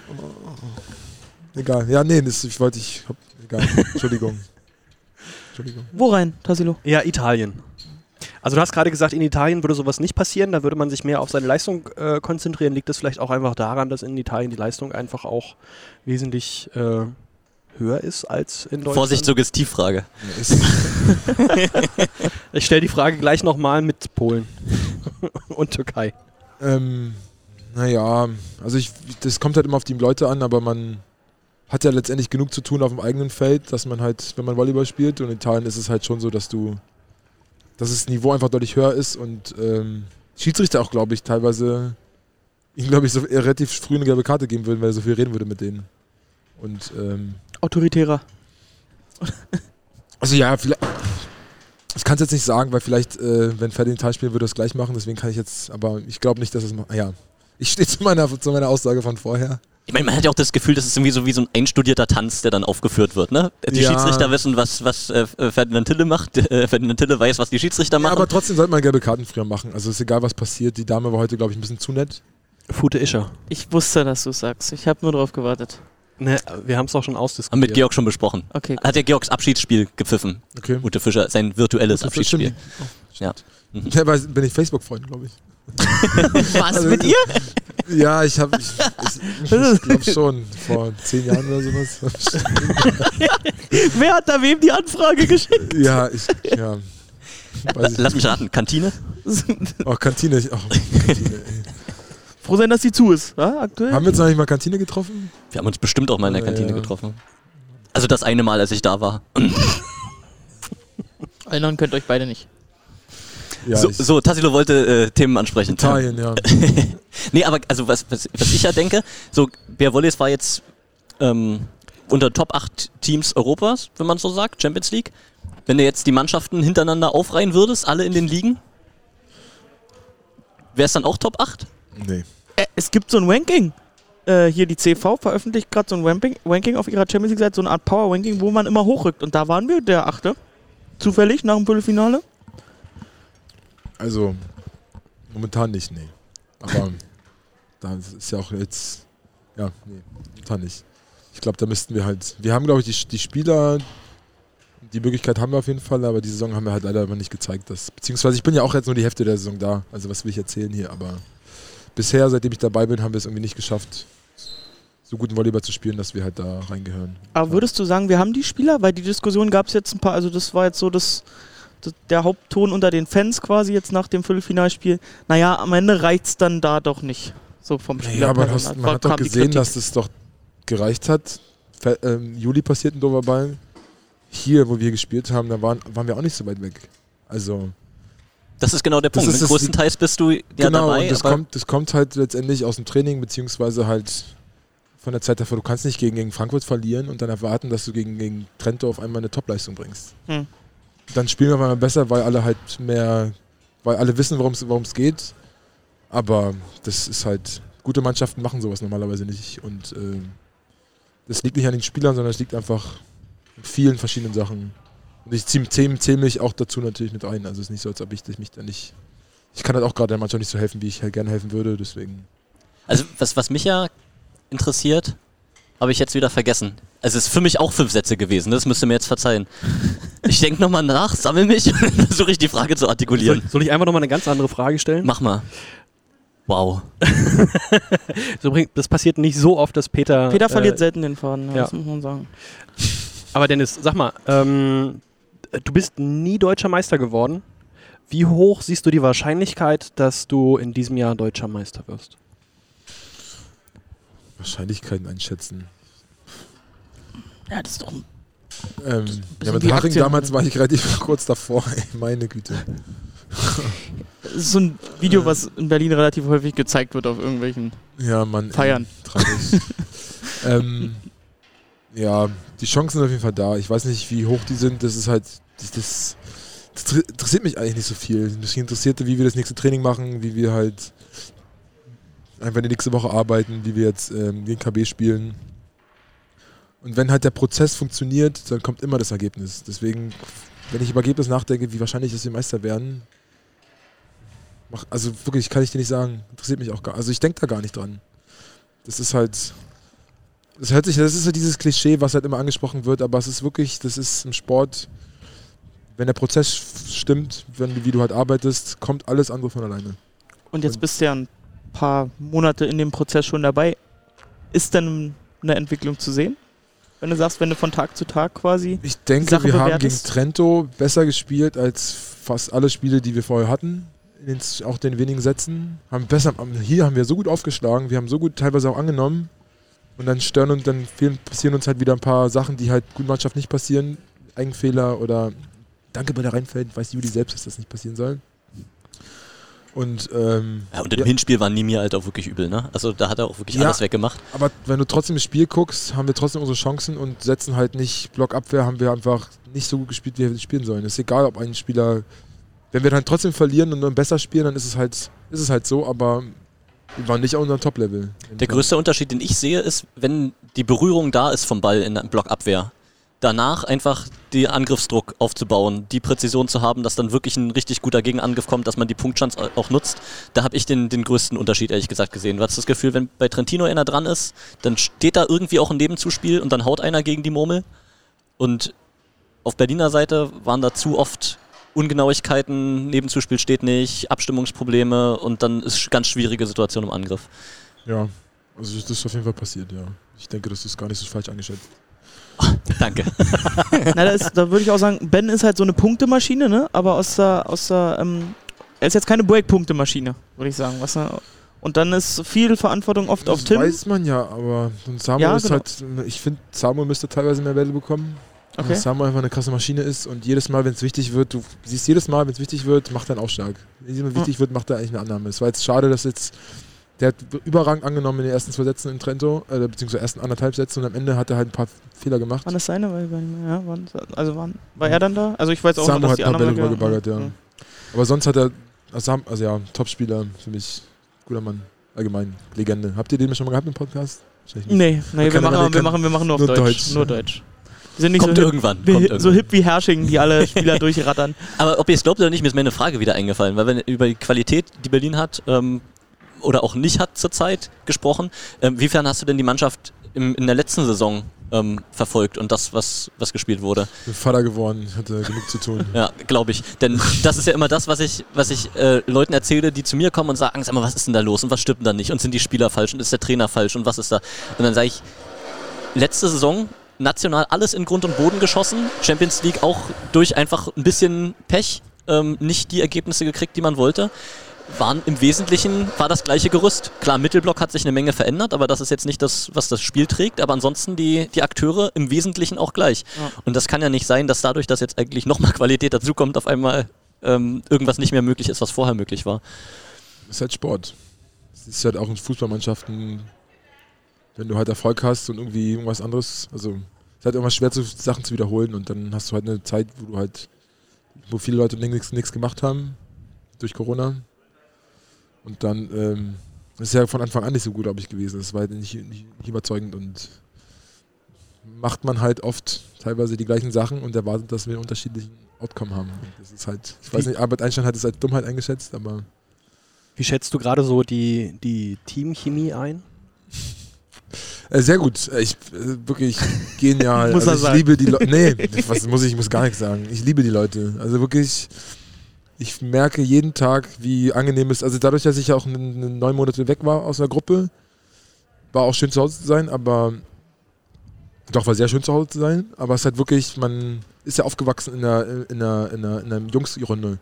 [SPEAKER 6] Egal. Ja, nee, das ich wollte ich. Hab, egal. Entschuldigung. Entschuldigung.
[SPEAKER 3] Wo rein, Tassilo?
[SPEAKER 2] ja, Italien. Also du hast gerade gesagt, in Italien würde sowas nicht passieren, da würde man sich mehr auf seine Leistung äh, konzentrieren. Liegt das vielleicht auch einfach daran, dass in Italien die Leistung einfach auch wesentlich äh, höher ist als in Deutschland?
[SPEAKER 4] Vorsicht, Suggestivfrage.
[SPEAKER 2] Ich stelle die Frage gleich nochmal mit Polen und Türkei.
[SPEAKER 6] ähm, naja, also ich, das kommt halt immer auf die Leute an, aber man hat ja letztendlich genug zu tun auf dem eigenen Feld, dass man halt, wenn man Volleyball spielt und in Italien ist es halt schon so, dass du, dass das Niveau einfach deutlich höher ist und ähm, Schiedsrichter auch, glaube ich, teilweise ihm, glaube ich, so relativ früh eine gelbe Karte geben würden, weil er so viel reden würde mit denen. Und ähm,
[SPEAKER 3] autoritärer.
[SPEAKER 6] Also ja, vielleicht. Ich kann es jetzt nicht sagen, weil vielleicht, äh, wenn Ferdi den Teil spielen würde, er es gleich machen. Deswegen kann ich jetzt, aber ich glaube nicht, dass es macht. Ja, ich stehe zu meiner, zu meiner Aussage von vorher.
[SPEAKER 4] Ich meine, man hat ja auch das Gefühl, das ist irgendwie so wie so ein einstudierter Tanz, der dann aufgeführt wird, ne? Die
[SPEAKER 6] Ja.
[SPEAKER 4] Schiedsrichter wissen, was, was äh, Ferdinand Tille macht, äh, Ferdinand Tille weiß, was die Schiedsrichter
[SPEAKER 6] Ja,
[SPEAKER 4] machen.
[SPEAKER 6] aber trotzdem sollte man gelbe Karten früher machen. Also ist egal, was passiert. Die Dame war heute, glaube ich, ein bisschen zu nett.
[SPEAKER 2] Fute Ischer.
[SPEAKER 3] Ich wusste, dass du sagst. Ich habe nur drauf gewartet.
[SPEAKER 2] Ne, wir haben es auch schon
[SPEAKER 4] Haben
[SPEAKER 2] ausdiskutiert.
[SPEAKER 4] mit Georg schon besprochen.
[SPEAKER 3] Okay.
[SPEAKER 4] Hat ja Georgs Abschiedsspiel gepfiffen.
[SPEAKER 6] Okay.
[SPEAKER 4] Ute Fischer, sein virtuelles
[SPEAKER 6] Das
[SPEAKER 4] Abschiedsspiel.
[SPEAKER 6] stimmt.
[SPEAKER 4] Ja. Mhm.
[SPEAKER 6] Ja, weil bin ich Facebook-Freund, glaube ich.
[SPEAKER 3] Was
[SPEAKER 6] Also-
[SPEAKER 3] mit ihr?
[SPEAKER 6] Ja, ich habe, ich, ich, ich glaube schon, vor zehn Jahren oder sowas.
[SPEAKER 3] Wer hat da wem die Anfrage geschickt?
[SPEAKER 6] ja, ich, ja. Weiß ich
[SPEAKER 4] Lass
[SPEAKER 6] nicht.
[SPEAKER 4] mich raten, Kantine?
[SPEAKER 6] Oh, Kantine. ich- Oh, Kantine ey.
[SPEAKER 3] Froh sein, dass sie zu ist. Ja, aktuell.
[SPEAKER 6] Haben wir jetzt eigentlich mal Kantine getroffen?
[SPEAKER 4] Wir haben uns bestimmt auch mal in der Kantine
[SPEAKER 6] ja.
[SPEAKER 4] getroffen. Also das eine Mal, als ich da war.
[SPEAKER 3] Erinnern könnt euch beide nicht.
[SPEAKER 6] Ja,
[SPEAKER 4] so, so, Tassilo wollte äh, Themen ansprechen.
[SPEAKER 6] Italien, ja.
[SPEAKER 4] Nee, aber also was, was, was ich ja denke, so Bär Wolles war jetzt ähm, unter Top 8 Teams Europas, wenn man so sagt, Champions League. Wenn du jetzt die Mannschaften hintereinander aufreihen würdest, alle in den Ligen, wäre es dann auch Top 8?
[SPEAKER 6] Nee.
[SPEAKER 3] Äh, es gibt so ein Ranking. Äh, hier die CV veröffentlicht gerade so ein Ranking, Ranking auf ihrer Champions League-Seite, so eine Art Power-Ranking, wo man immer hochrückt. Und da waren wir der Achte. Zufällig nach dem Viertelfinale.
[SPEAKER 6] Also, momentan nicht, nee. Aber da ist ja auch jetzt. Ja, nee, momentan nicht. Ich glaube, da müssten wir halt. Wir haben, glaube ich, die, die Spieler. Die Möglichkeit haben wir auf jeden Fall, aber die Saison haben wir halt leider aber nicht gezeigt. Dass, beziehungsweise ich bin ja auch jetzt nur die Hälfte der Saison da. Also was will ich erzählen hier, aber bisher, seitdem ich dabei bin, haben wir es irgendwie nicht geschafft, so guten Volleyball zu spielen, dass wir halt da reingehören.
[SPEAKER 3] Aber würdest du sagen, wir haben die Spieler? Weil die Diskussion gab es jetzt ein paar, also das war jetzt so das, das, der Hauptton unter den Fans quasi jetzt nach dem Viertelfinalspiel. Naja, am Ende reicht es dann da doch nicht. So vom Spieler.
[SPEAKER 6] Ja, aber hast, man hat doch gesehen, dass das doch gereicht hat. Fe ähm, Juli passiert ein doofer Ball. Hier, wo wir gespielt haben, da waren, waren wir auch nicht so weit weg. Also,
[SPEAKER 4] Das ist genau der Punkt.
[SPEAKER 6] ist
[SPEAKER 4] Größtenteils bist du ja
[SPEAKER 6] genau,
[SPEAKER 4] dabei.
[SPEAKER 6] und das
[SPEAKER 4] aber
[SPEAKER 6] kommt, das kommt halt letztendlich aus dem Training, beziehungsweise halt von der Zeit davor. Du kannst nicht gegen, gegen Frankfurt verlieren und dann erwarten, dass du gegen, gegen Trento auf einmal eine Topleistung bringst.
[SPEAKER 3] Hm.
[SPEAKER 6] Dann spielen wir einmal besser, weil alle halt mehr, weil alle wissen, worum es geht. Aber das ist halt, gute Mannschaften machen sowas normalerweise nicht. Und ähm, das liegt nicht an den Spielern, sondern es liegt einfach an vielen verschiedenen Sachen. Und ich ziehe zähl, zähl mich auch dazu natürlich mit ein. Also es ist nicht so, als ob ich mich da nicht. Ich kann halt auch gerade der Mannschaft nicht so helfen, wie ich halt gerne helfen würde. Deswegen.
[SPEAKER 4] Also was, was mich ja interessiert, habe ich jetzt wieder vergessen. Also es ist für mich auch fünf Sätze gewesen, das müsst ihr mir jetzt verzeihen. Ich denke nochmal nach, sammel mich und dann versuche ich die Frage zu
[SPEAKER 2] Soll,
[SPEAKER 4] artikulieren.
[SPEAKER 2] soll ich einfach nochmal eine ganz andere Frage stellen?
[SPEAKER 4] Mach mal. Wow.
[SPEAKER 2] Das passiert nicht so oft, dass Peter.
[SPEAKER 3] Peter verliert
[SPEAKER 2] äh,
[SPEAKER 3] selten den Faden, ja,
[SPEAKER 2] ja.
[SPEAKER 3] das muss man sagen.
[SPEAKER 2] Aber Dennis, sag mal, ähm, du bist nie deutscher Meister geworden. Wie hoch siehst du die Wahrscheinlichkeit, dass du in diesem Jahr deutscher Meister wirst?
[SPEAKER 6] Wahrscheinlichkeiten einschätzen.
[SPEAKER 3] Ja, das ist doch ein
[SPEAKER 6] Ähm, ja, mit
[SPEAKER 3] wie
[SPEAKER 6] Haching
[SPEAKER 3] Aktien.
[SPEAKER 6] damals war ich relativ kurz davor. Ey, meine Güte.
[SPEAKER 3] Das ist so ein Video, was in Berlin relativ häufig gezeigt wird auf irgendwelchen.
[SPEAKER 6] Ja, Mann. ey,
[SPEAKER 3] Feiern.
[SPEAKER 6] Tragisch. ähm, ja, die Chancen sind auf jeden Fall da. Ich weiß nicht, wie hoch die sind. Das ist halt. Das, das, das interessiert mich eigentlich nicht so viel. Mich interessiert, wie wir das nächste Training machen, wie wir halt einfach die nächste Woche arbeiten, wie wir jetzt ähm, gegen KB spielen. Und wenn halt der Prozess funktioniert, dann kommt immer das Ergebnis. Deswegen, wenn ich über Ergebnis nachdenke, wie wahrscheinlich ist wir Meister werden, mach, also wirklich, kann ich dir nicht sagen. Interessiert mich auch gar Also ich denke da gar nicht dran. Das ist halt. Das hört sich, das ist so dieses Klischee, was halt immer angesprochen wird, aber es ist wirklich, das ist im Sport, wenn der Prozess stimmt, wenn, wie du halt arbeitest, kommt alles andere von alleine.
[SPEAKER 3] Und jetzt bist du ja ein paar Monate in dem Prozess schon dabei. Ist denn eine Entwicklung zu sehen? Wenn du sagst, wenn du von Tag zu Tag quasi.
[SPEAKER 6] Ich denke, wir haben gegen
[SPEAKER 3] bewertest?
[SPEAKER 6] Trento besser gespielt als fast alle Spiele, die wir vorher hatten. In den, auch den wenigen Sätzen. Haben besser, hier haben wir so gut aufgeschlagen, wir haben so gut teilweise auch angenommen. Und dann stören und dann fehlen, passieren uns halt wieder ein paar Sachen, die halt guten Mannschaft nicht passieren. Eigenfehler oder Danke bei der reinfällt, weiß Juli selbst, dass das nicht passieren soll. Und, ähm,
[SPEAKER 4] Ja, und im
[SPEAKER 6] Ja.
[SPEAKER 4] Hinspiel war Nimir halt auch wirklich übel, ne? Also da hat er auch wirklich
[SPEAKER 6] Ja.
[SPEAKER 4] alles weggemacht.
[SPEAKER 6] aber wenn du trotzdem das Spiel guckst, haben wir trotzdem unsere Chancen und setzen halt nicht Blockabwehr, haben wir einfach nicht so gut gespielt, wie wir spielen sollen. Es ist egal, ob ein Spieler, wenn wir dann trotzdem verlieren und dann besser spielen, dann ist es halt, ist es halt so, aber wir waren nicht auf unserem Top-Level.
[SPEAKER 4] Der größte Unterschied, den ich sehe, ist, wenn die Berührung da ist vom Ball in Blockabwehr, danach einfach den Angriffsdruck aufzubauen, die Präzision zu haben, dass dann wirklich ein richtig guter Gegenangriff kommt, dass man die Punktchance au- auch nutzt. Da habe ich den, den größten Unterschied ehrlich gesagt gesehen. Du hast das Gefühl, wenn bei Trentino einer dran ist, dann steht da irgendwie auch ein Nebenzuspiel und dann haut einer gegen die Murmel. Und auf Berliner Seite waren da zu oft Ungenauigkeiten, Nebenzuspiel steht nicht, Abstimmungsprobleme und dann ist ganz schwierige Situation im Angriff.
[SPEAKER 6] Ja, also das ist auf jeden Fall passiert, ja. Ich denke, das ist gar nicht so falsch eingeschätzt.
[SPEAKER 4] Danke.
[SPEAKER 3] Na, da, ist- da würde ich auch sagen, Ben ist halt so eine Punktemaschine, ne? Aber aus der, aus der, ähm, er ist jetzt keine Break-Punkte-Maschine, würde ich sagen. Was, er- und dann ist viel Verantwortung oft auf
[SPEAKER 6] Das
[SPEAKER 3] Tim.
[SPEAKER 6] weiß man ja, aber Samuel
[SPEAKER 3] Ja,
[SPEAKER 6] ist
[SPEAKER 3] genau.
[SPEAKER 6] halt, ich finde, Samuel müsste teilweise mehr Bälle bekommen.
[SPEAKER 3] Okay.
[SPEAKER 6] Weil Samuel einfach eine krasse Maschine ist und jedes Mal, wenn es wichtig wird, du siehst jedes Mal, wenn es wichtig wird, macht er einen Aufschlag. Wenn es ihm wichtig wird, macht er eigentlich eine Annahme. Es war jetzt schade, dass jetzt, der hat überragend angenommen in den ersten zwei Sätzen in Trento, äh, beziehungsweise ersten anderthalb Sätzen und am Ende hat er halt ein paar Fehler gemacht.
[SPEAKER 3] Waren das seine? Weil, ja, waren, also waren, war er dann da? Also ich weiß auch
[SPEAKER 6] Samu
[SPEAKER 3] noch, dass
[SPEAKER 6] hat
[SPEAKER 3] die
[SPEAKER 6] ein paar
[SPEAKER 3] anderen...
[SPEAKER 6] Bälle rübergebaggert, ja. Aber sonst hat er, also, also ja, Topspieler für mich, guter Mann, allgemein, Legende. Habt ihr den schon mal gehabt im Podcast?
[SPEAKER 3] Nee, nee wir, machen, wir, machen, wir machen nur auf
[SPEAKER 6] nur
[SPEAKER 3] Deutsch.
[SPEAKER 6] Deutsch.
[SPEAKER 3] Nur Deutsch. Wir sind nicht
[SPEAKER 4] Kommt
[SPEAKER 3] so hip,
[SPEAKER 4] irgendwann. Kommt
[SPEAKER 3] so
[SPEAKER 4] irgendwann.
[SPEAKER 3] hip wie Herrsching, die alle Spieler durchrattern.
[SPEAKER 4] Aber ob ihr es glaubt oder nicht, mir ist mir eine Frage wieder eingefallen, weil wir über die Qualität, die Berlin hat, ähm, oder auch nicht hat zurzeit gesprochen. Ähm, wiefern hast du denn die Mannschaft im, in der letzten Saison ähm, verfolgt und das, was, was gespielt wurde?
[SPEAKER 6] Bin Vater geworden, hatte genug zu tun.
[SPEAKER 4] Ja, glaube ich. Denn das ist ja immer das, was ich, was ich äh, Leuten erzähle, die zu mir kommen und sagen, sag mal, was ist denn da los und was stimmt denn da nicht und sind die Spieler falsch und ist der Trainer falsch und was ist da? Und dann sage ich, letzte Saison national alles in Grund und Boden geschossen, Champions League auch durch einfach ein bisschen Pech ähm, nicht die Ergebnisse gekriegt, die man wollte. Waren im Wesentlichen war das gleiche Gerüst. Klar, Mittelblock hat sich eine Menge verändert, aber das ist jetzt nicht das, was das Spiel trägt. Aber ansonsten die, die Akteure im Wesentlichen auch gleich.
[SPEAKER 3] Ja.
[SPEAKER 4] Und das kann ja nicht sein, dass dadurch, dass jetzt eigentlich nochmal Qualität dazukommt, auf einmal ähm, irgendwas nicht mehr möglich ist, was vorher möglich war.
[SPEAKER 6] ist halt Sport. Es ist halt auch in Fußballmannschaften, wenn du halt Erfolg hast und irgendwie irgendwas anderes, also es ist halt immer schwer, zu, Sachen zu wiederholen und dann hast du halt eine Zeit, wo du halt, wo viele Leute nichts gemacht haben durch Corona. Und dann ähm, ist ja von Anfang an nicht so gut, glaube ich, gewesen. Das war halt nicht, nicht, nicht überzeugend und macht man halt oft teilweise die gleichen Sachen und erwartet, dass wir einen unterschiedlichen Outcome haben. Das ist halt, ich weiß nicht, Albert Einstein hat es als Dummheit eingeschätzt, aber
[SPEAKER 2] Wie schätzt du gerade so die, die Teamchemie ein?
[SPEAKER 6] Äh, sehr gut. Äh, Ich äh, wirklich genial.
[SPEAKER 3] Muss er
[SPEAKER 6] also ich
[SPEAKER 3] sagen.
[SPEAKER 6] liebe die Leute. Nee, was muss ich, ich muss gar nichts sagen. Ich liebe die Leute. Also wirklich, ich merke jeden Tag, wie angenehm es ist. Also dadurch, dass ich ja auch neun Monate weg war aus der Gruppe, war auch schön zu Hause zu sein, aber doch war sehr schön zu Hause zu sein. Aber es ist halt wirklich, man ist ja aufgewachsen in einer, in einer, in einer, in einer Jungsrunde.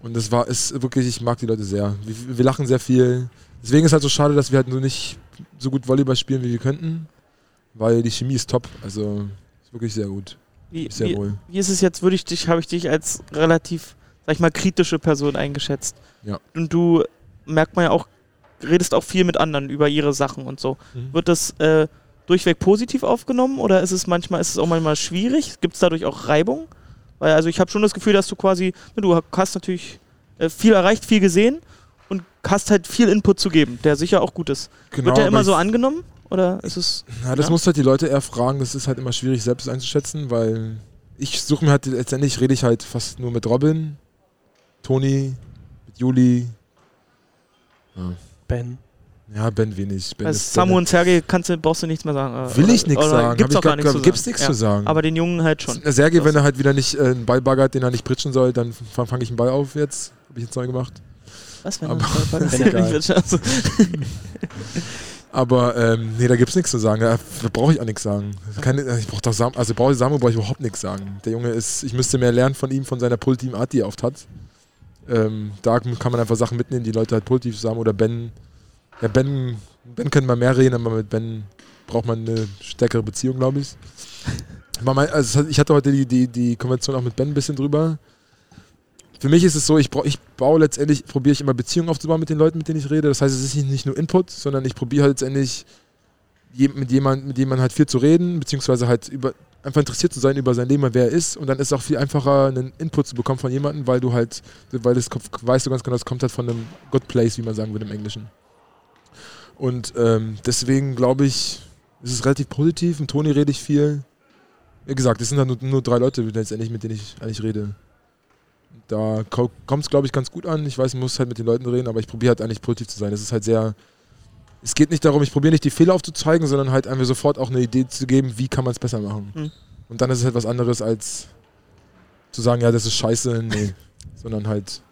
[SPEAKER 6] Und das war, ist wirklich, ich mag die Leute sehr. Wir, wir lachen sehr viel. Deswegen ist halt so schade, dass wir halt so nicht so gut Volleyball spielen, wie wir könnten. Weil die Chemie ist top. Also ist wirklich sehr gut.
[SPEAKER 3] Wie,
[SPEAKER 6] Sehr
[SPEAKER 3] wie,
[SPEAKER 6] wohl.
[SPEAKER 3] wie ist es jetzt, würde ich dich, habe ich dich als relativ, sag ich mal, kritische Person eingeschätzt.
[SPEAKER 6] Ja.
[SPEAKER 3] Und du merkt man ja auch, redest auch viel mit anderen über ihre Sachen und so.
[SPEAKER 6] Mhm.
[SPEAKER 3] Wird das äh, durchweg positiv aufgenommen oder ist es manchmal, ist es auch manchmal schwierig? Gibt es dadurch auch Reibung? Weil also ich habe schon das Gefühl, dass du quasi, ne, du hast natürlich äh, viel erreicht, viel gesehen und hast halt viel Input zu geben, der sicher auch gut ist.
[SPEAKER 6] Genau,
[SPEAKER 3] Wird der immer so angenommen? Oder ist es.
[SPEAKER 6] Ja, das
[SPEAKER 3] Ja.
[SPEAKER 6] muss halt die Leute eher fragen. Das ist halt immer schwierig selbst einzuschätzen, weil ich suche mir halt letztendlich rede ich halt fast nur mit Robin, Toni, mit Juli. Ja,
[SPEAKER 2] Ben.
[SPEAKER 6] ja Ben wenig. Ben ist-
[SPEAKER 3] Samu und Sergei kannst du, brauchst du nichts mehr sagen. äh,
[SPEAKER 6] Will ich nichts sagen.
[SPEAKER 3] Gibt's
[SPEAKER 6] ich
[SPEAKER 3] gar nichts zu
[SPEAKER 6] gibt's
[SPEAKER 3] sagen.
[SPEAKER 6] nichts zu sagen.
[SPEAKER 3] Aber den Jungen halt schon.
[SPEAKER 6] Na, Sergej, wenn er halt wieder nicht äh, einen Ball baggert, den er nicht pritschen soll, dann fange ich einen Ball auf jetzt. Habe ich jetzt neu gemacht.
[SPEAKER 3] Was, wenn
[SPEAKER 6] Aber-
[SPEAKER 3] er
[SPEAKER 2] Wenn egal.
[SPEAKER 3] also,
[SPEAKER 6] Aber ähm, nee, da gibt's nichts zu sagen. Da, da brauche ich auch nichts sagen. Keine, ich brauche doch Sam, also brauche Samu brauche ich überhaupt nichts sagen. Der Junge ist, ich müsste mehr lernen von ihm, von seiner Pultim-Art, die er oft hat. Ähm, da kann man einfach Sachen mitnehmen, die Leute halt positiv sagen. Oder Ben, ja Ben, Ben können mal mehr reden, aber mit Ben braucht man eine stärkere Beziehung, glaube ich. Also ich hatte heute die, die, die Konvention auch mit Ben ein bisschen drüber. für mich ist es so, ich, brauch, ich baue letztendlich, probiere ich immer Beziehungen aufzubauen mit den Leuten, mit denen ich rede. Das heißt, es ist nicht, nicht nur Input, sondern ich probiere halt letztendlich je, mit jemandem, mit dem man halt viel zu reden, beziehungsweise halt über, einfach interessiert zu sein über sein Leben, wer er ist. Und dann ist es auch viel einfacher, einen Input zu bekommen von jemandem, weil du halt, weil das weißt du ganz genau, das kommt halt von einem Good Place, wie man sagen würde im Englischen. Und ähm, deswegen glaube ich, ist es relativ positiv. Mit Toni rede ich viel. Wie gesagt, es sind halt nur, nur drei Leute letztendlich, mit denen ich eigentlich rede. Da kommt es, glaube ich, ganz gut an. Ich weiß, ich muss halt mit den Leuten reden, aber ich probiere halt eigentlich positiv zu sein. Es ist halt sehr. Es geht nicht darum, ich probiere nicht die Fehler aufzuzeigen, sondern halt einfach sofort auch eine Idee zu geben, wie kann man es besser machen. Mhm. Und dann ist es halt was anderes als zu sagen, ja, das ist scheiße, nee. sondern halt,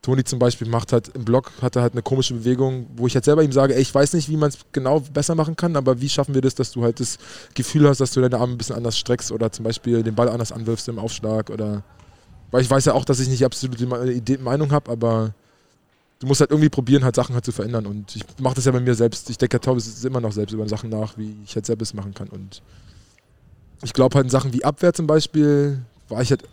[SPEAKER 6] Toni zum Beispiel macht halt im Blog, hat er halt eine komische Bewegung, wo ich halt selber ihm sage, ey, ich weiß nicht, wie man es genau besser machen kann, aber wie schaffen wir das, dass du halt das Gefühl hast, dass du deine Arme ein bisschen anders streckst oder zum Beispiel den Ball anders anwirfst im Aufschlag oder weil ich weiß ja auch, dass ich nicht absolut die Meinung habe, aber du musst halt irgendwie probieren, halt Sachen halt zu verändern. Und ich mache das ja bei mir selbst. Ich denke ja ist immer noch selbst über Sachen nach, wie ich halt selbst machen kann. Und ich glaube halt in Sachen wie Abwehr zum Beispiel, war ich halt,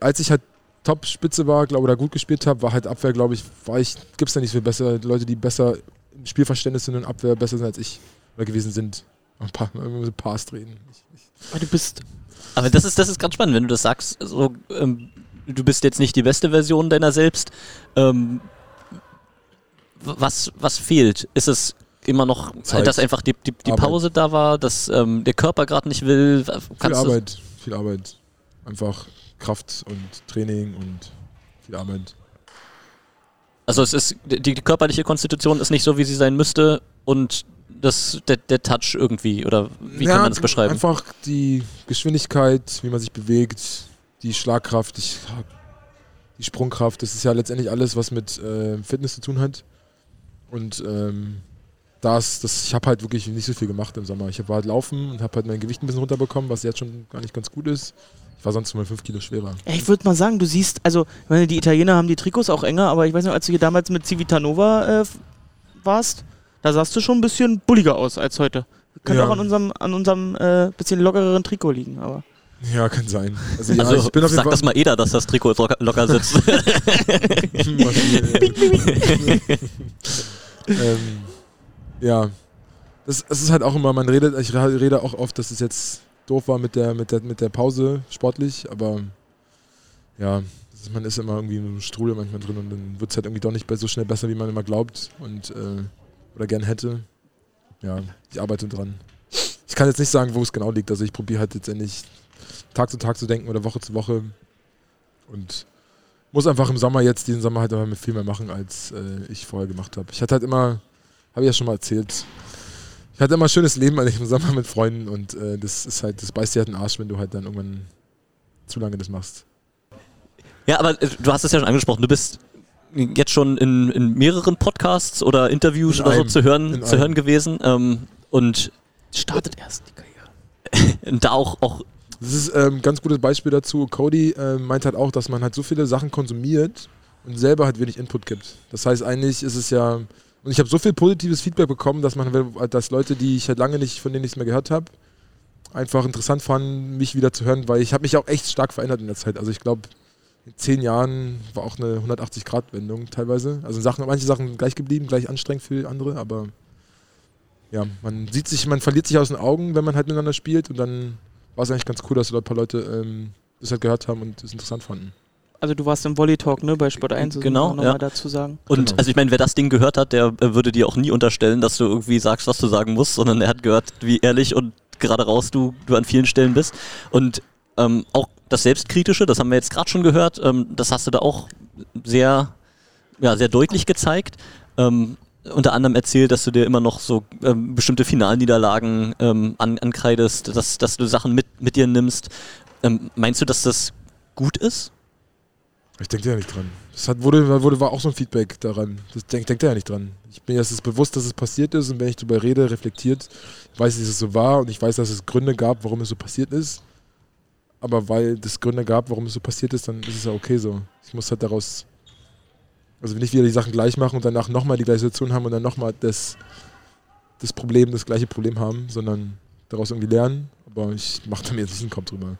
[SPEAKER 6] als ich halt Top-Spitze war, glaube oder gut gespielt habe, war halt Abwehr, glaube ich, war ich, gibt es da nicht viel besser, Leute, die besser im Spielverständnis sind und Abwehr besser sind als ich oder gewesen sind. Ein paar, ein paar drehen. Ich,
[SPEAKER 3] ich. Du bist
[SPEAKER 4] aber das ist, das ist ganz spannend, wenn du das sagst, so, ähm, du bist jetzt nicht die beste Version deiner selbst. Ähm, was, was fehlt? Ist es immer noch, Zeit. dass einfach die, die, die Pause da war, dass ähm, der Körper gerade nicht will?
[SPEAKER 6] Viel Arbeit, viel Arbeit. Einfach Kraft und Training und viel Arbeit.
[SPEAKER 4] Also es ist die, die körperliche Konstitution ist nicht so, wie sie sein müsste und das, der, der Touch irgendwie? Oder wie ja, kann man das beschreiben?
[SPEAKER 6] Einfach die Geschwindigkeit, wie man sich bewegt, die Schlagkraft, die, die Sprungkraft. Das ist ja letztendlich alles, was mit äh, Fitness zu tun hat. Und ähm, das, das, ich habe halt wirklich nicht so viel gemacht im Sommer. Ich habe halt laufen und habe halt mein Gewicht ein bisschen runterbekommen, was jetzt schon gar nicht ganz gut ist. Ich war sonst mal 5 Kilo schwerer.
[SPEAKER 3] Ich würde mal sagen, du siehst, also ich meine, die Italiener haben die Trikots auch enger, aber ich weiß noch, als du hier damals mit Civitanova äh, warst, da sahst du schon ein bisschen bulliger aus als heute. Könnte ja. auch an unserem, an unserem äh, bisschen lockereren Trikot liegen, aber.
[SPEAKER 6] Ja, kann sein.
[SPEAKER 4] Also, ja, also ich bin auf sag das mal Eda, dass das Trikot locker, locker sitzt.
[SPEAKER 6] ähm, ja. Das, das ist halt auch immer, man redet, ich rede auch oft, dass es jetzt doof war mit der, mit der, mit der Pause sportlich, aber ja, ist, man ist immer irgendwie in einem Strudel manchmal drin und dann wird es halt irgendwie doch nicht so schnell besser, wie man immer glaubt. Und äh, oder gern hätte. Ja, ich arbeite dran. Ich kann jetzt nicht sagen, wo es genau liegt. Also ich probiere halt jetzt endlich Tag zu Tag zu denken oder Woche zu Woche. Und muss einfach im Sommer jetzt, diesen Sommer halt immer viel mehr machen, als äh, ich vorher gemacht habe. Ich hatte halt immer, habe ich ja schon mal erzählt, ich hatte immer ein schönes Leben eigentlich im Sommer mit Freunden und äh, das ist halt, das beißt dir halt den Arsch, wenn du halt dann irgendwann zu lange das machst.
[SPEAKER 4] Ja, aber äh, du hast es ja schon angesprochen, du bist jetzt schon in, in mehreren Podcasts oder Interviews in oder einem, so zu hören, zu hören gewesen. Ähm, und
[SPEAKER 3] startet erst die Karriere.
[SPEAKER 4] da auch, auch
[SPEAKER 6] das ist ein ähm, ganz gutes Beispiel dazu. Cody äh, meint halt auch, dass man halt so viele Sachen konsumiert und selber halt wenig Input gibt. Das heißt, eigentlich ist es ja, und ich habe so viel positives Feedback bekommen, dass man, dass Leute, die ich halt lange nicht, von denen nichts mehr gehört habe, einfach interessant fanden, mich wieder zu hören, weil ich habe mich auch echt stark verändert in der Zeit. Also ich glaube, in zehn Jahren war auch eine 180-Grad-Wendung teilweise. Also Sachen, manche Sachen gleich geblieben, gleich anstrengend für andere, aber ja, man sieht sich, man verliert sich aus den Augen, wenn man halt miteinander spielt und dann war es eigentlich ganz cool, dass da ein paar Leute ähm, das halt gehört haben und es interessant fanden.
[SPEAKER 3] Also du warst im Volley Talk, ne, bei Sport 1,
[SPEAKER 4] genau,
[SPEAKER 3] nochmal ja. dazu sagen.
[SPEAKER 4] Und
[SPEAKER 3] genau.
[SPEAKER 4] also ich meine, wer das Ding gehört hat, der äh, würde dir auch nie unterstellen, dass du irgendwie sagst, was du sagen musst, sondern er hat gehört, wie ehrlich und gerade raus du, du an vielen Stellen bist. Und ähm, auch das Selbstkritische, das haben wir jetzt gerade schon gehört, ähm, das hast du da auch sehr, ja, sehr deutlich gezeigt. Ähm, unter anderem erzählt, dass du dir immer noch so ähm, bestimmte Finalniederlagen ähm, an, ankreidest, dass, dass du Sachen mit, mit dir nimmst. Ähm, meinst du, dass das gut ist?
[SPEAKER 6] Ich denke ja nicht dran. Das hat, wurde, wurde, war auch so ein Feedback daran. Das denkt denk ja nicht dran. Ich bin jetzt bewusst, dass es passiert ist und wenn ich darüber rede, reflektiert, weiß ich, dass es so war und ich weiß, dass es Gründe gab, warum es so passiert ist aber weil es Gründe gab, warum es so passiert ist, dann ist es ja okay so. Ich muss halt daraus, also nicht wieder die Sachen gleich machen und danach nochmal die gleiche Situation haben und dann nochmal das, das Problem, das gleiche Problem haben, sondern daraus irgendwie lernen. Aber ich mache da mir jetzt nicht einen Kopf drüber.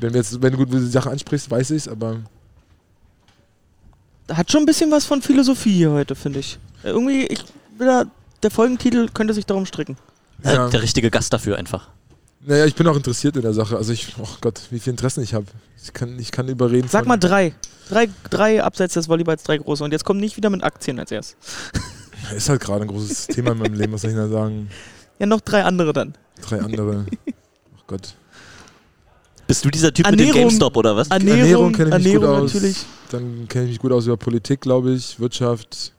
[SPEAKER 6] Wenn, wir jetzt, wenn du gut die Sache ansprichst, weiß ich es, aber
[SPEAKER 3] hat schon ein bisschen was von Philosophie hier heute, finde ich. Äh, Irgendwie, ich will da, der Folgentitel könnte sich darum stricken.
[SPEAKER 4] Äh,
[SPEAKER 6] Ja.
[SPEAKER 4] Der richtige Gast dafür einfach.
[SPEAKER 6] Naja, ich bin auch interessiert in der Sache. Also ich, oh Gott, wie viele Interessen ich habe. Ich kann, ich kann überreden.
[SPEAKER 3] Sag mal drei. Drei, drei abseits des Volleyballs, drei große. Und jetzt kommt nicht wieder mit Aktien als erst.
[SPEAKER 6] Ist halt gerade ein großes Thema in meinem Leben, was soll ich da sagen?
[SPEAKER 3] Ja, noch drei andere dann.
[SPEAKER 6] Drei andere. Oh Gott.
[SPEAKER 4] Bist du dieser Typ mit
[SPEAKER 3] Ernährung.
[SPEAKER 4] dem GameStop oder was?
[SPEAKER 3] Ernährung,
[SPEAKER 6] Ernährung kenne ich mich
[SPEAKER 3] Ernährung
[SPEAKER 6] gut aus.
[SPEAKER 3] natürlich.
[SPEAKER 6] Dann kenne ich mich gut aus über Politik, glaube ich, Wirtschaft.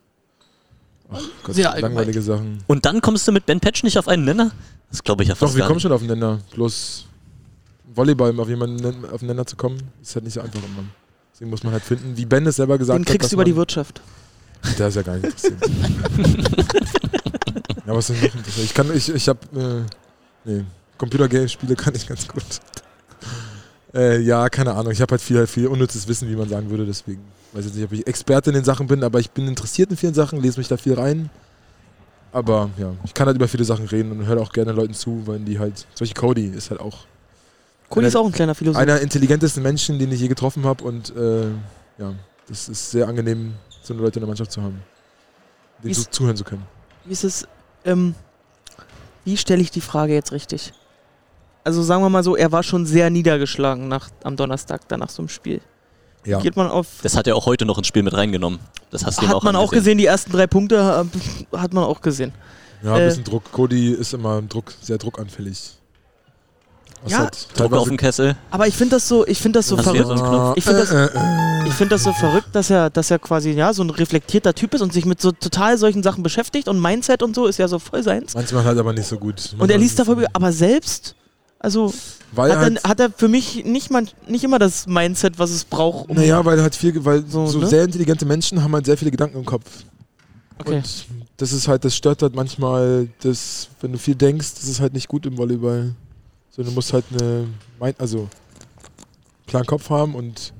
[SPEAKER 6] Ach Gott,
[SPEAKER 3] Sehr allgemein.
[SPEAKER 6] langweilige Sachen.
[SPEAKER 4] Und dann kommst du mit Ben Patch nicht auf einen Nenner? Das glaube ich ja
[SPEAKER 6] Doch,
[SPEAKER 4] fast
[SPEAKER 6] wir
[SPEAKER 4] gar
[SPEAKER 6] kommen
[SPEAKER 4] nicht.
[SPEAKER 6] schon auf den Nenner. Bloß Volleyball auf jemanden auf den Nenner zu kommen, ist halt nicht so einfach immer. Deswegen muss man halt finden, wie Ben es selber gesagt
[SPEAKER 3] Den
[SPEAKER 6] hat.
[SPEAKER 3] kriegst
[SPEAKER 6] dass
[SPEAKER 3] du über die Wirtschaft.
[SPEAKER 6] Der ist ja gar nicht interessiert. ja, was ich noch interessieren? Ich kann, ich, ich hab, äh, nee, Computergame-Spiele kann ich ganz gut. Äh, ja, keine Ahnung. Ich habe halt viel, viel unnützes Wissen, wie man sagen würde. Deswegen weiß jetzt nicht, ob ich Experte in den Sachen bin, aber ich bin interessiert in vielen Sachen, lese mich da viel rein. Aber ja, ich kann halt über viele Sachen reden und höre auch gerne Leuten zu, weil die halt, solche Cody ist halt auch
[SPEAKER 3] Cody ist auch ein kleiner Philosoph.
[SPEAKER 6] einer der intelligentesten Menschen, den ich je getroffen habe und äh, ja, das ist sehr angenehm, so eine Leute in der Mannschaft zu haben, denen
[SPEAKER 3] ist-
[SPEAKER 6] zuhören zu können.
[SPEAKER 3] Wie ist es, ähm, wie stelle ich die Frage jetzt richtig? Also sagen wir mal so, er war schon sehr niedergeschlagen nach, am Donnerstag, dann nach so einem Spiel.
[SPEAKER 6] Ja.
[SPEAKER 3] Geht man auf,
[SPEAKER 4] Das hat er auch heute noch ins Spiel mit reingenommen. Das hast du
[SPEAKER 3] hat
[SPEAKER 4] auch
[SPEAKER 3] man auch gesehen, die ersten drei Punkte äh, hat man auch gesehen.
[SPEAKER 6] Ja, ein
[SPEAKER 3] Äh,
[SPEAKER 6] bisschen Druck. Cody ist immer im Druck, sehr druckanfällig. Was
[SPEAKER 3] Ja,
[SPEAKER 6] halt
[SPEAKER 4] Druck auf dem Kessel.
[SPEAKER 3] Aber ich finde das so, ich finde das so
[SPEAKER 4] Hast
[SPEAKER 3] verrückt.
[SPEAKER 4] so?
[SPEAKER 3] Ich finde das,
[SPEAKER 6] äh, äh,
[SPEAKER 3] ich finde das so verrückt, dass er, dass er quasi ja so ein reflektierter Typ ist und sich mit so total solchen Sachen beschäftigt und Mindset und so ist ja so voll seins.
[SPEAKER 6] manchmal halt aber nicht so gut.
[SPEAKER 3] Und er liest davor, aber selbst, also
[SPEAKER 6] weil
[SPEAKER 3] hat,
[SPEAKER 6] er halt,
[SPEAKER 3] hat er für mich nicht, man, nicht immer das Mindset, was es braucht, um.
[SPEAKER 6] naja, weil er hat viel, weil
[SPEAKER 3] So,
[SPEAKER 6] so,
[SPEAKER 3] ne?
[SPEAKER 6] sehr intelligente Menschen haben halt sehr viele Gedanken im Kopf.
[SPEAKER 3] okay.
[SPEAKER 6] Und das ist halt, das stört halt manchmal, das, wenn du viel denkst, das ist halt nicht gut im Volleyball. So, du musst halt eine, also, klaren Kopf haben und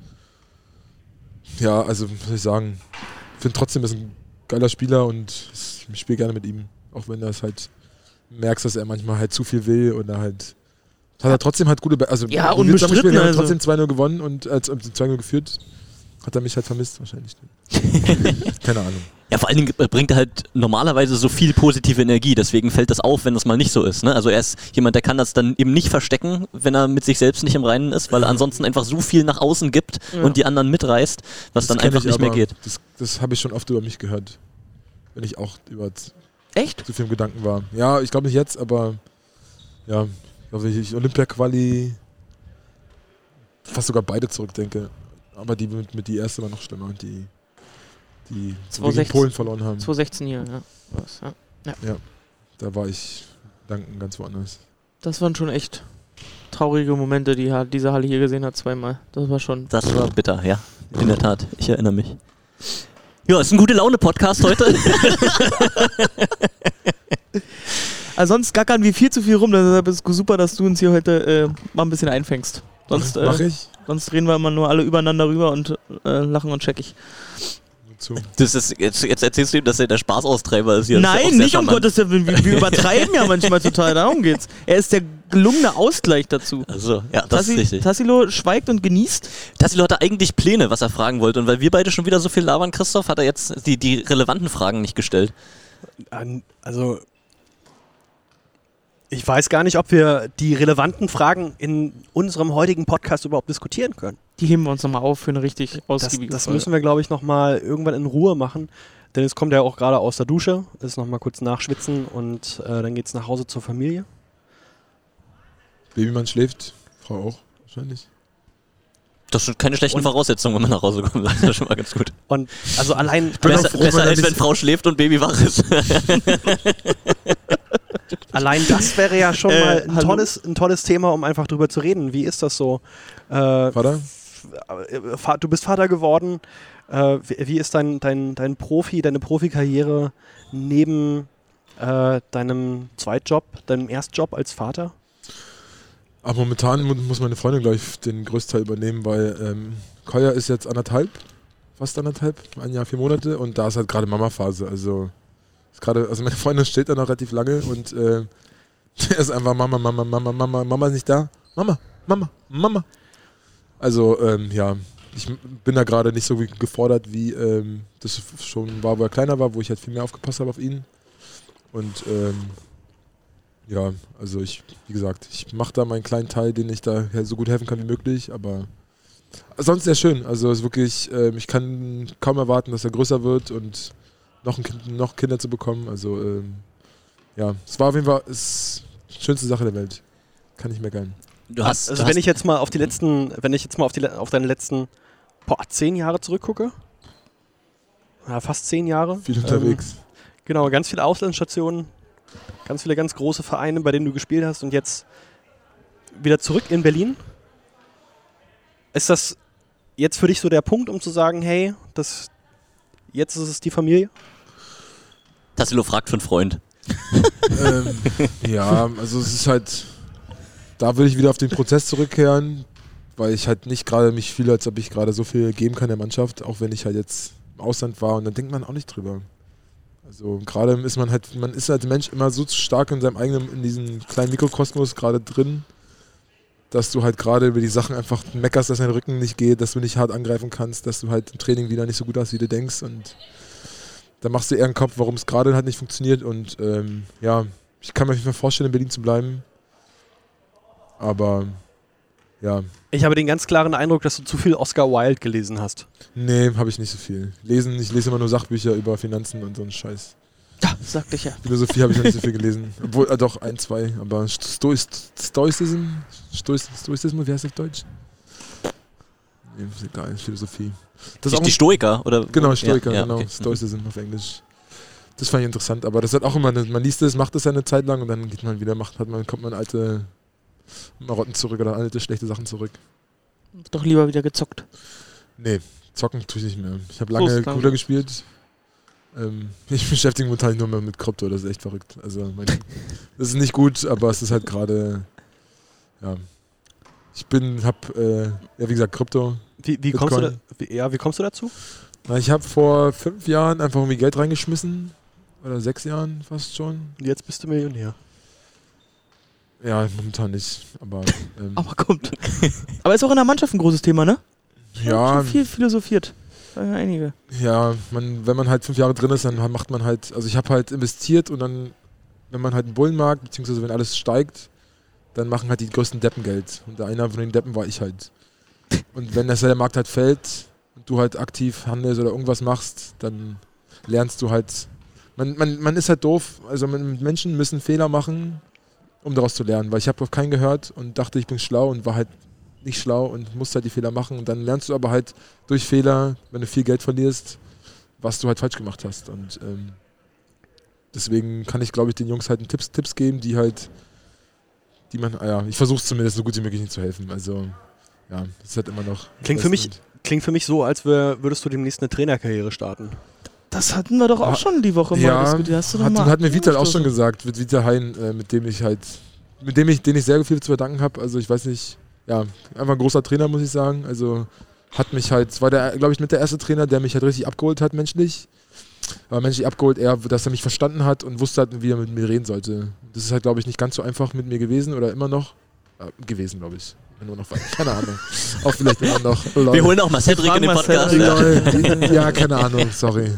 [SPEAKER 6] ja, also, was soll ich sagen, ich finde trotzdem, er ist ein geiler Spieler und ich spiele gerne mit ihm. Auch wenn du es halt merkst, dass er manchmal halt zu viel will oder halt. Hat er trotzdem halt gute. Be also,
[SPEAKER 3] Ja, unbestritten,
[SPEAKER 6] haben
[SPEAKER 3] also.
[SPEAKER 6] trotzdem 2-0 gewonnen und als äh, 2-0 geführt. Hat er mich halt vermisst, wahrscheinlich. Keine Ahnung.
[SPEAKER 4] Ja, vor allen Dingen bringt er halt normalerweise so viel positive Energie, deswegen fällt das auf, wenn das mal nicht so ist. Ne? Also er ist jemand, der kann das dann eben nicht verstecken, wenn er mit sich selbst nicht im Reinen ist, weil er ansonsten einfach so viel nach außen gibt
[SPEAKER 3] Ja.
[SPEAKER 4] und die anderen mitreißt, was dann
[SPEAKER 6] kenn
[SPEAKER 4] einfach
[SPEAKER 6] ich
[SPEAKER 4] nicht mehr
[SPEAKER 6] aber.
[SPEAKER 4] geht.
[SPEAKER 6] Das, das habe ich schon oft über mich gehört. Wenn ich auch über
[SPEAKER 3] Echt?
[SPEAKER 6] zu viel im Gedanken war. Ja, ich glaube nicht jetzt, aber ja, glaube, ich Olympia-Quali fast sogar beide zurückdenke. Aber die mit, mit die erste war noch schlimmer, die, die gegen
[SPEAKER 3] 2016.
[SPEAKER 6] Polen verloren haben.
[SPEAKER 3] 2016 hier, ja. Was, ja.
[SPEAKER 6] Da war ich danken ganz woanders.
[SPEAKER 3] Das waren schon echt traurige Momente, die diese Halle hier gesehen hat, zweimal. Das war schon.
[SPEAKER 4] Das war bitter, ja. In der Tat. Ich erinnere mich. Ja, ist ein gute Laune-Podcast heute.
[SPEAKER 3] Also sonst gackern wir viel zu viel rum, deshalb ist es super, dass du uns hier heute äh, mal ein bisschen einfängst. Sonst,
[SPEAKER 6] Mach
[SPEAKER 3] äh,
[SPEAKER 6] ich?
[SPEAKER 3] sonst reden wir immer nur alle übereinander rüber und äh, lachen und checkig.
[SPEAKER 6] Zu.
[SPEAKER 4] Das ist, jetzt, jetzt erzählst du ihm, dass er der Spaßaustreiber ist hier. Ist
[SPEAKER 3] Nein,
[SPEAKER 4] sehr
[SPEAKER 3] nicht um. Gottes Willen. Wir, wir übertreiben ja manchmal total, darum geht's. Er ist der gelungene Ausgleich dazu.
[SPEAKER 4] Also, ja, das
[SPEAKER 3] Tassi-
[SPEAKER 4] ist richtig.
[SPEAKER 3] Tassilo schweigt und genießt.
[SPEAKER 4] Tassilo hatte eigentlich Pläne, was er fragen wollte. Und weil wir beide schon wieder so viel labern, Christoph, hat er jetzt die, die relevanten Fragen nicht gestellt.
[SPEAKER 2] Also, ich weiß gar nicht, ob wir die relevanten Fragen in unserem heutigen Podcast überhaupt diskutieren können.
[SPEAKER 3] Die heben wir uns nochmal auf für eine richtig
[SPEAKER 2] Das,
[SPEAKER 3] ausgiebige
[SPEAKER 2] das
[SPEAKER 3] Folge.
[SPEAKER 2] müssen wir, glaube ich, nochmal irgendwann in Ruhe machen. Denn es kommt ja auch gerade aus der Dusche, ist nochmal kurz nachschwitzen und äh, dann geht es nach Hause zur Familie.
[SPEAKER 6] Babymann schläft, Frau auch wahrscheinlich.
[SPEAKER 4] Das sind keine schlechten
[SPEAKER 2] Und-
[SPEAKER 4] Voraussetzungen, wenn man nach Hause kommt. Das ist schon mal ganz gut.
[SPEAKER 2] Und also allein,
[SPEAKER 4] Besser,
[SPEAKER 6] froh,
[SPEAKER 4] besser
[SPEAKER 6] wenn er
[SPEAKER 4] als wenn Frau schläft und Baby wach ist.
[SPEAKER 2] allein das wäre ja schon
[SPEAKER 3] Äh,
[SPEAKER 2] mal ein tolles, ein tolles Thema, um einfach drüber zu reden. Wie ist das so? Äh,
[SPEAKER 6] Vater?
[SPEAKER 2] äh, du bist Vater geworden. Äh, wie, ist dein, dein, dein Profi, deine Profikarriere neben äh, deinem Zweitjob, deinem Erstjob als Vater?
[SPEAKER 6] Aber momentan mu- muss meine Freundin gleich den Größteil übernehmen, weil ähm, Koya ist jetzt anderthalb, fast anderthalb, ein Jahr, vier Monate und da ist halt gerade Mama-Phase. Also, gerade, also meine Freundin steht da noch relativ lange und äh, ist einfach Mama, Mama, Mama, Mama, Mama ist nicht da. Mama, Mama, Mama. Also, ähm, ja, ich bin da gerade nicht so gefordert, wie ähm, das schon war, wo er kleiner war, wo ich halt viel mehr aufgepasst habe auf ihn. Und ähm, ja, also ich, wie gesagt, ich mache da meinen kleinen Teil, den ich da so gut helfen kann wie möglich, aber sonst sehr schön. Also es ist wirklich, ähm, ich kann kaum erwarten, dass er größer wird und noch, ein kind, noch Kinder zu bekommen. Also ähm, ja, es war auf jeden Fall es die schönste Sache der Welt. Kann ich meckern.
[SPEAKER 4] Du hast,
[SPEAKER 2] Also
[SPEAKER 4] du
[SPEAKER 2] wenn
[SPEAKER 4] hast
[SPEAKER 2] ich jetzt mal auf die letzten, wenn ich jetzt mal auf, die, auf deine letzten boah, zehn Jahre zurückgucke, ja, fast zehn Jahre.
[SPEAKER 6] Viel unterwegs.
[SPEAKER 2] Ähm, genau, ganz viele Auslandsstationen, ganz viele ganz große Vereine, bei denen du gespielt hast und jetzt wieder zurück in Berlin. Ist das jetzt für dich so der Punkt, um zu sagen, hey, das, jetzt ist es die Familie?
[SPEAKER 4] Tassilo fragt für einen Freund.
[SPEAKER 6] ähm, ja, also es ist halt, da will ich wieder auf den Prozess zurückkehren, weil ich halt nicht gerade mich fühle, als ob ich gerade so viel geben kann der Mannschaft, auch wenn ich halt jetzt im Ausland war und dann denkt man auch nicht drüber. Also gerade ist man halt, man ist als Mensch immer so stark in seinem eigenen, in diesem kleinen Mikrokosmos gerade drin, dass du halt gerade über die Sachen einfach meckerst, dass dein Rücken nicht geht, dass du nicht hart angreifen kannst, dass du halt im Training wieder nicht so gut hast, wie du denkst und da machst du eher einen Kopf, warum es gerade halt nicht funktioniert und ähm, ja, ich kann mir auf jeden Fall vorstellen, in Berlin zu bleiben, aber ja,
[SPEAKER 2] Ich habe den ganz klaren Eindruck, dass du zu viel Oscar Wilde gelesen hast.
[SPEAKER 6] nee, habe ich nicht so viel. Lesen, ich lese immer nur Sachbücher über Finanzen und so einen Scheiß.
[SPEAKER 3] Ja, sagte ich ja.
[SPEAKER 6] Philosophie habe ich noch nicht so viel gelesen. Obwohl, äh, doch, ein, zwei. Aber Stoiz, Stoizism? Stoiz, Stoizismus, wie heißt das auf Deutsch? Egal, Philosophie. Das ist
[SPEAKER 4] Die,
[SPEAKER 6] auch
[SPEAKER 4] die Stoiker, oder?
[SPEAKER 6] Genau, Stoiker,
[SPEAKER 4] Ja, ja,
[SPEAKER 6] genau.
[SPEAKER 4] okay.
[SPEAKER 6] Stoicism auf Englisch. Das fand ich interessant, aber das hat auch immer, eine, man liest es, macht es eine Zeit lang und dann geht man wieder, macht, hat man, kommt man alte Marotten zurück oder alte schlechte Sachen zurück.
[SPEAKER 3] Doch lieber wieder gezockt.
[SPEAKER 6] Nee, zocken tue ich nicht mehr. Ich habe lange. Computer gespielt. Ähm, ich beschäftige mich momentan nur mehr mit Krypto, das ist echt verrückt. Also, mein, das ist nicht gut, aber es ist halt gerade, ja. Ich bin, hab, äh, ja, wie gesagt, Krypto.
[SPEAKER 2] Wie, wie, kommst, du da, wie, ja, wie kommst du dazu?
[SPEAKER 6] Na, ich habe vor fünf Jahren einfach irgendwie Geld reingeschmissen. Oder sechs Jahren fast schon.
[SPEAKER 2] Jetzt bist du Millionär.
[SPEAKER 6] Ja, momentan nicht. Aber ähm,
[SPEAKER 3] Aber kommt. Aber ist auch in der Mannschaft ein großes Thema, ne?
[SPEAKER 6] ja,
[SPEAKER 3] Schon viel philosophiert. Einige.
[SPEAKER 6] ja man, wenn man halt fünf Jahre drin ist, dann macht man halt, also ich habe halt investiert und dann, wenn man halt einen Bullenmarkt, beziehungsweise wenn alles steigt, dann machen halt die größten Deppen Geld. Und einer von den Deppen war ich halt. Und wenn das der Markt halt fällt und du halt aktiv handelst oder irgendwas machst, dann lernst du halt. Man, man, man ist halt doof. Also Menschen müssen Fehler machen, um daraus zu lernen. Weil ich habe auf keinen gehört und dachte, ich bin schlau und war halt nicht schlau und musste halt die Fehler machen. Und dann lernst du aber halt durch Fehler, wenn du viel Geld verlierst, was du halt falsch gemacht hast. Und ähm, deswegen kann ich, glaube ich, den Jungs halt Tipps, Tipps geben, die halt, die man, ah ja, ich versuche zumindest so gut wie möglich ihnen zu helfen. Also, ja, ist halt immer noch.
[SPEAKER 2] Klingt für mich-. Klingt für mich so, als wär, würdest du demnächst eine Trainerkarriere starten.
[SPEAKER 3] Das hatten wir doch auch
[SPEAKER 6] Ah,
[SPEAKER 3] schon die Woche mal
[SPEAKER 6] Ja,
[SPEAKER 3] diskutiert. Hast du
[SPEAKER 6] hat,
[SPEAKER 3] mal
[SPEAKER 6] hat mir Vital auch schon gesagt, mit Vital Hein, äh, mit dem ich halt, mit dem ich, den ich sehr viel zu verdanken habe. Also ich weiß nicht, ja, einfach ein großer Trainer, muss ich sagen. Also hat mich halt, war der, glaube ich, mit der erste Trainer, der mich halt richtig abgeholt hat, menschlich. Aber menschlich abgeholt, er, dass er mich verstanden hat und wusste halt, wie er mit mir reden sollte. Das ist halt, glaube ich, nicht ganz so einfach mit mir gewesen oder immer noch. Äh, gewesen, glaube ich. Nur noch, keine Ahnung. auch vielleicht immer noch.
[SPEAKER 4] Wir holen auch mal Cedric in den Podcast.
[SPEAKER 3] Cedric.
[SPEAKER 4] Ja.
[SPEAKER 6] Lol. ja, keine Ahnung, sorry.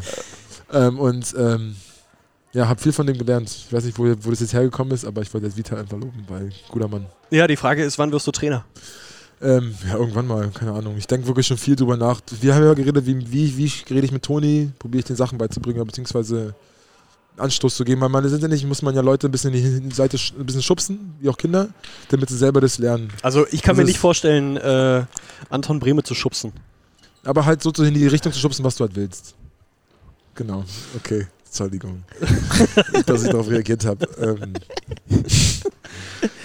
[SPEAKER 6] Ähm, und ähm, ja, habe viel von dem gelernt. Ich weiß nicht, wo, wo das jetzt hergekommen ist, aber ich wollte jetzt Vital einfach loben, weil guter Mann.
[SPEAKER 2] Ja, die Frage ist, wann wirst du Trainer?
[SPEAKER 6] Ähm, ja, irgendwann mal, keine Ahnung. Ich denke wirklich schon viel drüber nach. Wir haben ja geredet, wie, wie, wie rede ich mit Toni, probiere ich den Sachen beizubringen, beziehungsweise Anstoß zu geben, weil man letztendlich muss man ja Leute ein bisschen in die Seite ein bisschen schubsen, wie auch Kinder, damit sie selber das lernen.
[SPEAKER 2] Also ich kann
[SPEAKER 6] Das
[SPEAKER 2] mir
[SPEAKER 6] ist-
[SPEAKER 2] nicht vorstellen, äh, Anton Brehme zu schubsen.
[SPEAKER 6] Aber halt so in die Richtung zu schubsen, was du halt willst. Genau, okay. Entschuldigung, dass ich darauf reagiert habe. Ähm.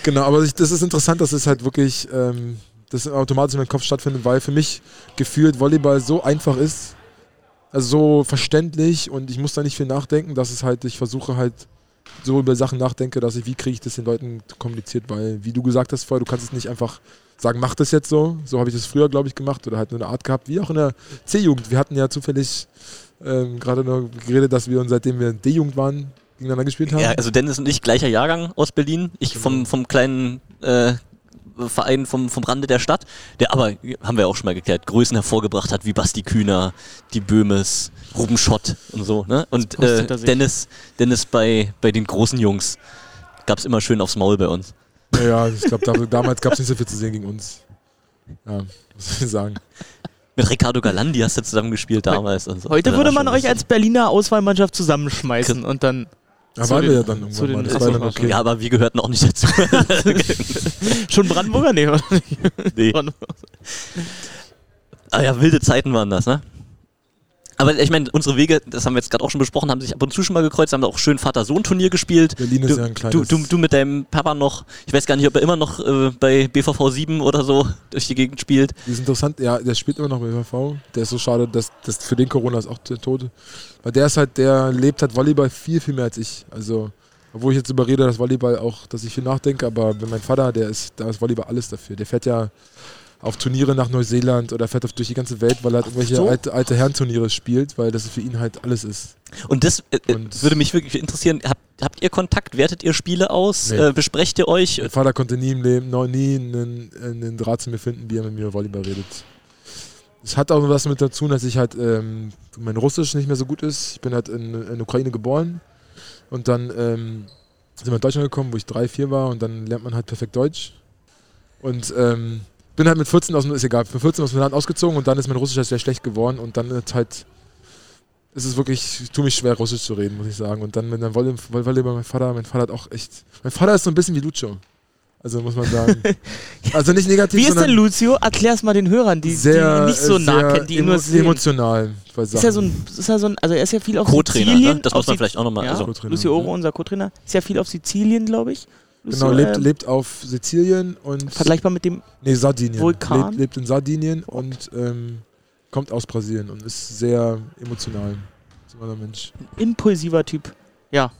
[SPEAKER 6] Genau, aber ich, das ist interessant, dass es halt wirklich ähm, das automatisch in meinem Kopf stattfindet, weil für mich gefühlt Volleyball so einfach ist, also so verständlich und ich muss da nicht viel nachdenken, dass es halt, ich versuche halt so über Sachen nachdenke, dass ich, wie kriege ich das den Leuten kommuniziert, weil, wie du gesagt hast vorher, du kannst es nicht einfach sagen, mach das jetzt so. So habe ich das früher, glaube ich, gemacht oder halt nur eine Art gehabt, wie auch in der C-Jugend. Wir hatten ja zufällig ähm, gerade noch geredet, dass wir uns, seitdem wir in D-Jugend waren, gegeneinander gespielt haben.
[SPEAKER 4] Ja, also Dennis und ich, gleicher Jahrgang aus Berlin. Ich vom, vom kleinen äh, Verein vom, vom Rande der Stadt, der aber, haben wir auch schon mal geklärt, Größen hervorgebracht hat, wie Basti Kühner, die Böhmes, Ruben Schott und so. Ne? Und äh. Dennis, Dennis bei, bei den großen Jungs gab es immer schön aufs Maul bei uns.
[SPEAKER 6] Naja, ich glaube, da, damals gab es nicht so viel zu sehen gegen uns. Ja, was soll ich sagen?
[SPEAKER 4] Mit Ricardo Galandi hast du zusammengespielt damals. Und so.
[SPEAKER 3] Heute würde man euch als Berliner Auswahlmannschaft zusammenschmeißen und dann
[SPEAKER 6] Da waren wir ja dann irgendwann mal. Das war dann okay.
[SPEAKER 4] Ja, aber wir gehörten auch nicht dazu.
[SPEAKER 3] schon Brandenburger? Nee, oder nicht?
[SPEAKER 4] nee. Ah ja, wilde Zeiten waren das, ne? Aber ich meine, unsere Wege, das haben wir jetzt gerade auch schon besprochen, haben sich ab und zu schon mal gekreuzt, haben auch schön Vater-Sohn-Turnier gespielt.
[SPEAKER 6] Berlin ist
[SPEAKER 4] Du,
[SPEAKER 6] ja ein
[SPEAKER 4] du,
[SPEAKER 6] kleines...
[SPEAKER 4] du, du mit deinem Papa noch, ich weiß gar nicht, ob er immer noch äh, bei BVV 7 oder so durch die Gegend spielt.
[SPEAKER 6] Die ist interessant, ja, der spielt immer noch bei WVV. Der ist so schade, dass, dass für den Corona ist auch der Tod. Weil der ist halt, der lebt halt Volleyball viel, viel mehr als ich. Also, obwohl ich jetzt überrede, dass Volleyball auch, dass ich viel nachdenke, aber wenn mein Vater, der ist, da ist Volleyball alles dafür. Der fährt ja auf Turniere nach Neuseeland oder fährt auf durch die ganze Welt, weil er halt irgendwelche
[SPEAKER 3] so?
[SPEAKER 6] alte, alte Herrenturniere spielt, weil das für ihn halt alles ist.
[SPEAKER 4] Und das äh, äh,
[SPEAKER 6] Und-
[SPEAKER 4] würde mich wirklich interessieren. Habt, habt ihr Kontakt? Wertet ihr Spiele aus?
[SPEAKER 6] Nee.
[SPEAKER 4] Äh, besprecht ihr euch?
[SPEAKER 6] Mein Vater konnte nie im Leben, noch nie einen, einen Draht zu mir finden, wie er mit mir über Volleyball redet. Es hat auch was mit dazu, dass ich halt ähm, mein Russisch nicht mehr so gut ist. Ich bin halt in, in Ukraine geboren und dann ähm, sind wir in Deutschland gekommen, wo ich drei, vier war und dann lernt man halt perfekt Deutsch. Und ähm, bin halt mit 14 aus dem, ist egal, mit 14 aus dem Land ausgezogen und dann ist mein Russisch halt sehr schlecht geworden und dann ist halt, ist es wirklich, ich tue mich schwer, Russisch zu reden, muss ich sagen. Und dann mit einem Volley- Volleyball, mein Vater, mein Vater hat auch echt, mein Vater ist so ein bisschen wie Lucho. Also muss man sagen. also nicht negativ,
[SPEAKER 3] Wie ist denn Lucio? Erklär's mal den Hörern, die,
[SPEAKER 6] sehr,
[SPEAKER 3] die nicht so nah kennen, die ihn
[SPEAKER 6] emo
[SPEAKER 3] nur sehen.
[SPEAKER 6] emotional.
[SPEAKER 3] Ist ja so ein, ist ja so ein, also er ist ja viel auf
[SPEAKER 4] Co-Trainer,
[SPEAKER 3] Sizilien.
[SPEAKER 4] ne? Das muss man vielleicht auch nochmal.
[SPEAKER 3] Ja,
[SPEAKER 4] Also,
[SPEAKER 6] Co-Trainer.
[SPEAKER 3] Lucio Oro, unser Co-Trainer, ist ja viel auf Sizilien, glaube ich.
[SPEAKER 6] Genau, lebt,
[SPEAKER 3] ähm,
[SPEAKER 6] lebt auf Sizilien und
[SPEAKER 3] Vergleichbar mit dem,
[SPEAKER 6] nee, Sardinien.
[SPEAKER 3] Vulkan?
[SPEAKER 6] Lebt, lebt in Sardinien und ähm, kommt aus Brasilien und ist sehr emotional. Ein Mensch.
[SPEAKER 3] impulsiver Typ. Ja.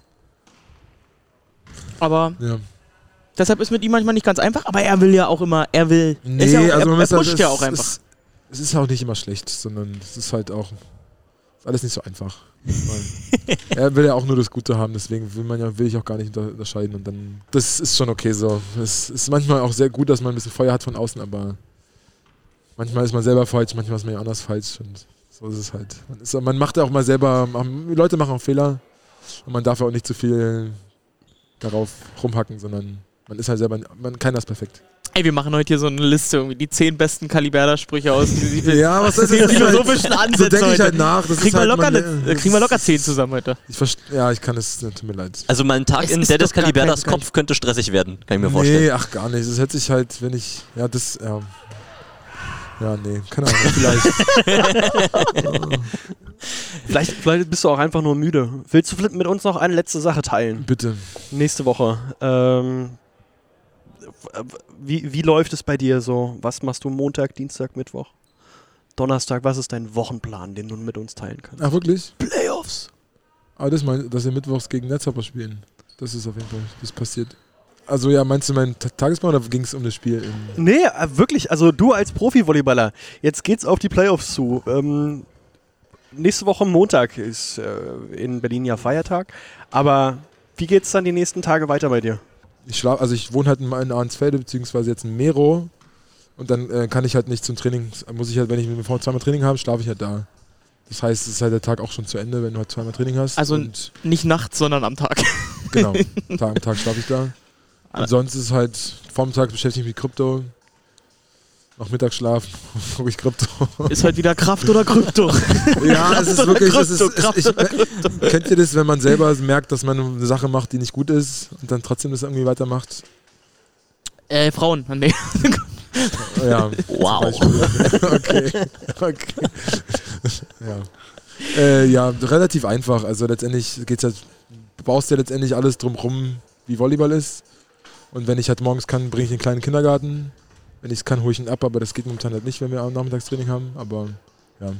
[SPEAKER 3] Aber
[SPEAKER 6] Ja.
[SPEAKER 3] deshalb ist mit ihm manchmal nicht ganz einfach, aber er will ja auch immer, er will.
[SPEAKER 6] Nee,
[SPEAKER 3] ja auch,
[SPEAKER 6] also
[SPEAKER 3] er,
[SPEAKER 6] man
[SPEAKER 3] er
[SPEAKER 6] sagen,
[SPEAKER 3] pusht ja auch einfach.
[SPEAKER 6] Ist, es ist auch nicht immer schlecht, sondern es ist halt auch ist alles nicht so einfach. Er will ja auch nur das Gute haben, deswegen will man ja will ich auch gar nicht unter, unterscheiden und dann das ist schon okay so. Es ist manchmal auch sehr gut, dass man ein bisschen Feuer hat von außen, aber manchmal ist man selber falsch, manchmal ist man ja anders falsch und so ist es halt. Man, ist, man macht ja auch mal selber, Leute machen auch Fehler und man darf ja auch nicht zu viel darauf rumhacken, sondern man ist halt selber, man, keiner ist perfekt.
[SPEAKER 3] Ey, wir machen heute hier so eine Liste, irgendwie die zehn besten Kaliberda-Sprüche aus. Die, die,
[SPEAKER 6] Ja, was ist
[SPEAKER 3] die
[SPEAKER 6] das?
[SPEAKER 3] philosophischen Ansätze
[SPEAKER 6] So denke ich halt nach. Das
[SPEAKER 3] kriegen,
[SPEAKER 6] ist
[SPEAKER 3] wir
[SPEAKER 6] halt
[SPEAKER 3] locker ne, äh, kriegen wir locker zehn zusammen heute.
[SPEAKER 6] Ich ja, ich kann es, tut mir leid.
[SPEAKER 4] also mal ein Tag
[SPEAKER 3] Es
[SPEAKER 4] in Dennis Caliberdas
[SPEAKER 3] kein-
[SPEAKER 4] Kopf könnte stressig werden, kann ich mir vorstellen.
[SPEAKER 6] Nee, ach gar nicht. Das hätte sich halt, wenn ich, ja, das, ja. Ja, nee, keine Ahnung, vielleicht.
[SPEAKER 2] Vielleicht, vielleicht bist du auch einfach nur müde. Willst du vielleicht mit uns noch eine letzte Sache teilen?
[SPEAKER 6] Bitte.
[SPEAKER 2] Nächste Woche. Ähm, wie, wie läuft es bei dir so? Was machst du Montag, Dienstag, Mittwoch? Donnerstag, was ist dein Wochenplan, den du mit uns teilen kannst?
[SPEAKER 6] Ach, wirklich?
[SPEAKER 2] Playoffs!
[SPEAKER 6] Aber das mein, dass wir mittwochs gegen Netzhopper spielen. Das ist auf jeden Fall, das passiert. Also ja, meinst du meinen Ta- Tagesplan oder ging es um das Spiel?
[SPEAKER 2] Nee, äh, wirklich, also du als Profi-Volleyballer, jetzt geht's auf die Playoffs zu. Ähm, nächste Woche Montag ist äh, in Berlin ja Feiertag, aber wie geht's dann die nächsten Tage weiter bei dir?
[SPEAKER 6] Ich schlaf, also ich wohne halt in Arnsfelde, beziehungsweise jetzt in Mero. Und dann äh, kann ich halt nicht zum Training, muss ich halt, wenn ich mit dem V zweimal Training habe, schlafe ich halt da. Das heißt, es ist halt der Tag auch schon zu Ende, wenn du halt zweimal Training hast.
[SPEAKER 3] Also- Nicht nachts, sondern am Tag.
[SPEAKER 6] Genau, Tag am Tag schlafe ich da. Und sonst ist halt, vormittags beschäftige ich mich mit Krypto. Nach Mittagsschlaf gucke ich Krypto.
[SPEAKER 3] Ist heute wieder Kraft oder Krypto?
[SPEAKER 6] ja, es ist wirklich, es
[SPEAKER 3] Krypto,
[SPEAKER 6] ist,
[SPEAKER 3] Kraft
[SPEAKER 6] es, ich, kennt ihr das, wenn man selber merkt, dass man eine Sache macht, die nicht gut ist und dann trotzdem das irgendwie weitermacht?
[SPEAKER 3] äh, Frauen. Nee.
[SPEAKER 6] Ja.
[SPEAKER 4] Wow.
[SPEAKER 6] okay. okay. ja. Äh, ja, relativ einfach. Also letztendlich geht's halt, du baust ja letztendlich alles drumrum, wie Volleyball ist. Und wenn ich halt morgens kann, bringe ich den kleinen Kindergarten. Wenn ich es kann, hole ich ihn ab, aber das geht momentan halt nicht, wenn wir am Nachmittagstraining haben. Aber ja,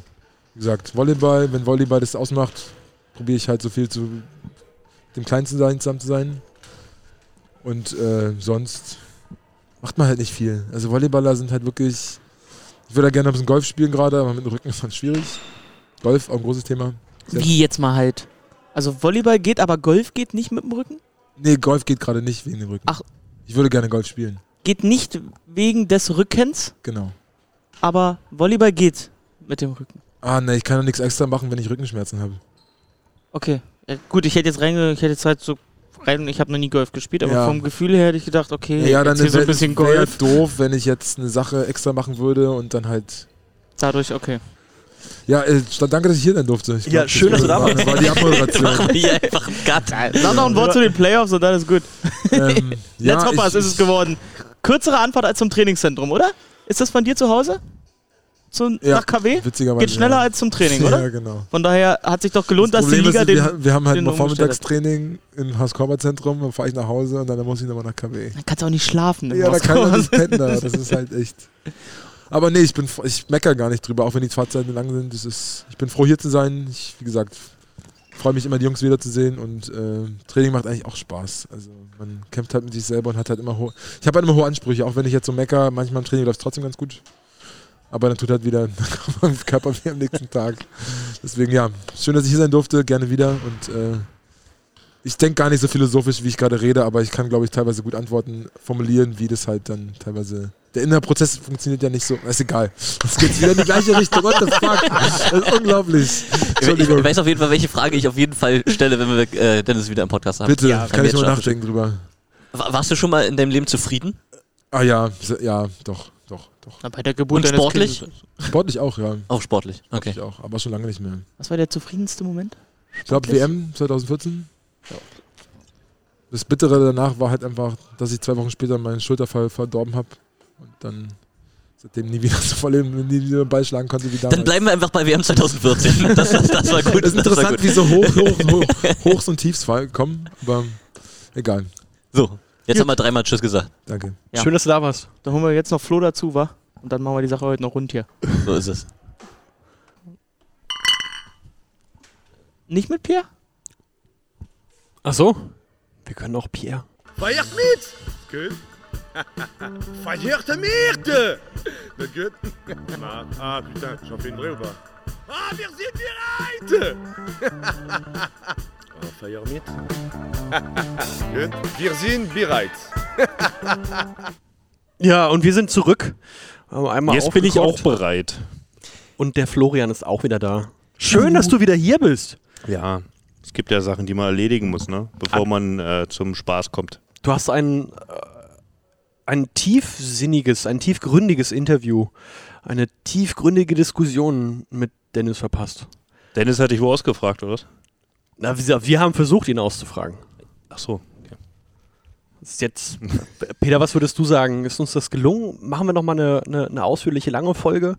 [SPEAKER 6] wie gesagt, Volleyball, wenn Volleyball das ausmacht, probiere ich halt so viel zu dem Kleinen zu sein, zusammen zu sein. Und äh, sonst macht man halt nicht viel. Also Volleyballer sind halt wirklich. Ich würde ja gerne ein bisschen Golf spielen gerade, aber mit dem Rücken ist halt schwierig. Golf, auch ein großes Thema.
[SPEAKER 3] Wie jetzt mal halt? Also Volleyball geht, aber Golf geht nicht mit dem Rücken?
[SPEAKER 6] Nee, Golf geht gerade nicht wegen dem Rücken.
[SPEAKER 3] Ach.
[SPEAKER 6] Ich würde gerne Golf spielen.
[SPEAKER 3] Geht nicht wegen des Rückens,
[SPEAKER 6] Genau.
[SPEAKER 3] aber Volleyball geht mit dem Rücken.
[SPEAKER 6] Ah, ne, ich kann doch nichts extra machen, wenn ich Rückenschmerzen habe.
[SPEAKER 3] Okay. Ja, gut, ich hätte jetzt reinge, ich hätte jetzt halt so rein, ich habe noch nie Golf gespielt, aber
[SPEAKER 6] Ja.
[SPEAKER 3] vom Gefühl her hätte ich gedacht, okay,
[SPEAKER 6] Ja, dann
[SPEAKER 3] jetzt hier
[SPEAKER 6] ist
[SPEAKER 3] so ein bisschen
[SPEAKER 6] wäre ja
[SPEAKER 3] Golf.
[SPEAKER 6] doof, wenn ich jetzt eine Sache extra machen würde und dann halt.
[SPEAKER 3] Dadurch, okay.
[SPEAKER 6] Ja, äh, danke, dass ich hier sein durfte. Ich
[SPEAKER 2] Ja, schön, dass du da
[SPEAKER 6] war,
[SPEAKER 2] warst.
[SPEAKER 6] war die Abmoderation.
[SPEAKER 4] Machen einfach einen Cut.
[SPEAKER 3] Dann noch ein Wort zu den Playoffs und dann ist gut.
[SPEAKER 6] ähm, ja,
[SPEAKER 3] Let's Hoppers
[SPEAKER 6] ich-
[SPEAKER 3] ist es geworden. Kürzere Anfahrt als zum Trainingszentrum, oder? Ist das von dir zu Hause? Zu,
[SPEAKER 6] Ja,
[SPEAKER 3] nach KW?
[SPEAKER 6] Witzigerweise.
[SPEAKER 3] Geht schneller
[SPEAKER 6] ja.
[SPEAKER 3] als zum Training, oder?
[SPEAKER 6] Ja, genau.
[SPEAKER 3] Von daher hat sich doch gelohnt,
[SPEAKER 6] Das
[SPEAKER 3] dass die Liga
[SPEAKER 6] ist,
[SPEAKER 3] den.
[SPEAKER 6] wir, wir haben halt mal. Vormittagstraining im Haus-Korbert-Zentrum, dann fahre ich nach Hause und dann muss ich nochmal nach KW.
[SPEAKER 3] Dann kannst du auch nicht schlafen.
[SPEAKER 6] Ja, da kann man nicht pennen da. Das ist halt echt. Aber nee, ich bin ich meckere gar nicht drüber, auch wenn die Fahrzeiten lang sind. Das ist, ich bin froh hier zu sein. Ich, wie gesagt, freue mich immer die Jungs wiederzusehen und äh, Training macht eigentlich auch Spaß. Also man kämpft halt mit sich selber und hat halt immer hohe. Ich habe halt immer hohe Ansprüche, auch wenn ich jetzt so meckere, manchmal im Training läuft es trotzdem ganz gut. Aber dann tut halt wieder mein Körper weh am nächsten Tag. Deswegen ja, schön, dass ich hier sein durfte, gerne wieder und äh, ich denke gar nicht so philosophisch, wie ich gerade rede, aber ich kann, glaube ich, teilweise gut Antworten formulieren, wie das halt dann teilweise. Der innere Prozess funktioniert ja nicht so. Ist egal. Es geht wieder in die gleiche Richtung. What the fuck? Das ist unglaublich.
[SPEAKER 4] Ich, weiß auf jeden Fall, welche Frage ich auf jeden Fall stelle, wenn wir äh, Dennis wieder im Podcast haben.
[SPEAKER 6] Bitte,
[SPEAKER 4] Ja,
[SPEAKER 6] kann ich mal nachdenken drüber.
[SPEAKER 4] Wa- Warst du schon mal in deinem Leben zufrieden?
[SPEAKER 6] Ah ja, ja, doch, doch, doch.
[SPEAKER 3] Na, bei der Geburt
[SPEAKER 4] Und sportlich?
[SPEAKER 3] Kindes.
[SPEAKER 6] Sportlich auch, ja.
[SPEAKER 4] Auch sportlich. Okay.
[SPEAKER 6] Ich auch, aber schon lange nicht mehr.
[SPEAKER 3] Was war der zufriedenste Moment?
[SPEAKER 6] Ich glaube,
[SPEAKER 3] Sportlich?
[SPEAKER 6] WM 2014. Das Bittere danach war halt einfach, dass ich zwei Wochen später meinen Schulterfall verdorben habe und dann seitdem nie wieder so voll im, nie wieder Ball schlagen konnte wie damals.
[SPEAKER 4] Dann bleiben wir einfach bei WM 2014. Das, das, das war gut.
[SPEAKER 6] Ist
[SPEAKER 4] das war
[SPEAKER 6] interessant,
[SPEAKER 4] gut.
[SPEAKER 6] wie so hoch, hoch, hoch, Hochs und Tiefs kommen, aber egal.
[SPEAKER 4] So, jetzt haben wir dreimal Tschüss gesagt.
[SPEAKER 6] Danke.
[SPEAKER 3] Ja.
[SPEAKER 2] Schön, dass du da warst.
[SPEAKER 3] Dann holen wir jetzt noch Flo dazu, wa? Und dann machen wir die Sache heute noch rund hier.
[SPEAKER 4] So ist es.
[SPEAKER 3] Nicht mit Pierre?
[SPEAKER 2] Ach so? Wir können auch Pierre.
[SPEAKER 7] Feiert mit! Gut. Mit! Na gut. Na, ah, putain, j'en fais une vraie ou pas? Ah, wir sind bereit! ah, feiert mit? gut. Wir sind bereit.
[SPEAKER 2] Ja, und wir sind zurück. Einmal
[SPEAKER 1] Jetzt bin ich auch bereit.
[SPEAKER 2] Und der Florian ist auch wieder da. Schön, dass du wieder hier bist.
[SPEAKER 1] Ja, es gibt ja Sachen, die man erledigen muss, ne? Bevor man äh, zum Spaß kommt.
[SPEAKER 2] Du hast ein, äh, ein tiefsinniges, ein tiefgründiges Interview, eine tiefgründige Diskussion mit Dennis verpasst.
[SPEAKER 1] Dennis hat dich wo ausgefragt, oder? was?
[SPEAKER 2] Na, wir, wir haben versucht, ihn auszufragen.
[SPEAKER 1] Ach so. Okay.
[SPEAKER 2] Ist jetzt, Peter, was würdest du sagen? Ist uns das gelungen? Machen wir nochmal eine, eine, eine ausführliche, lange Folge?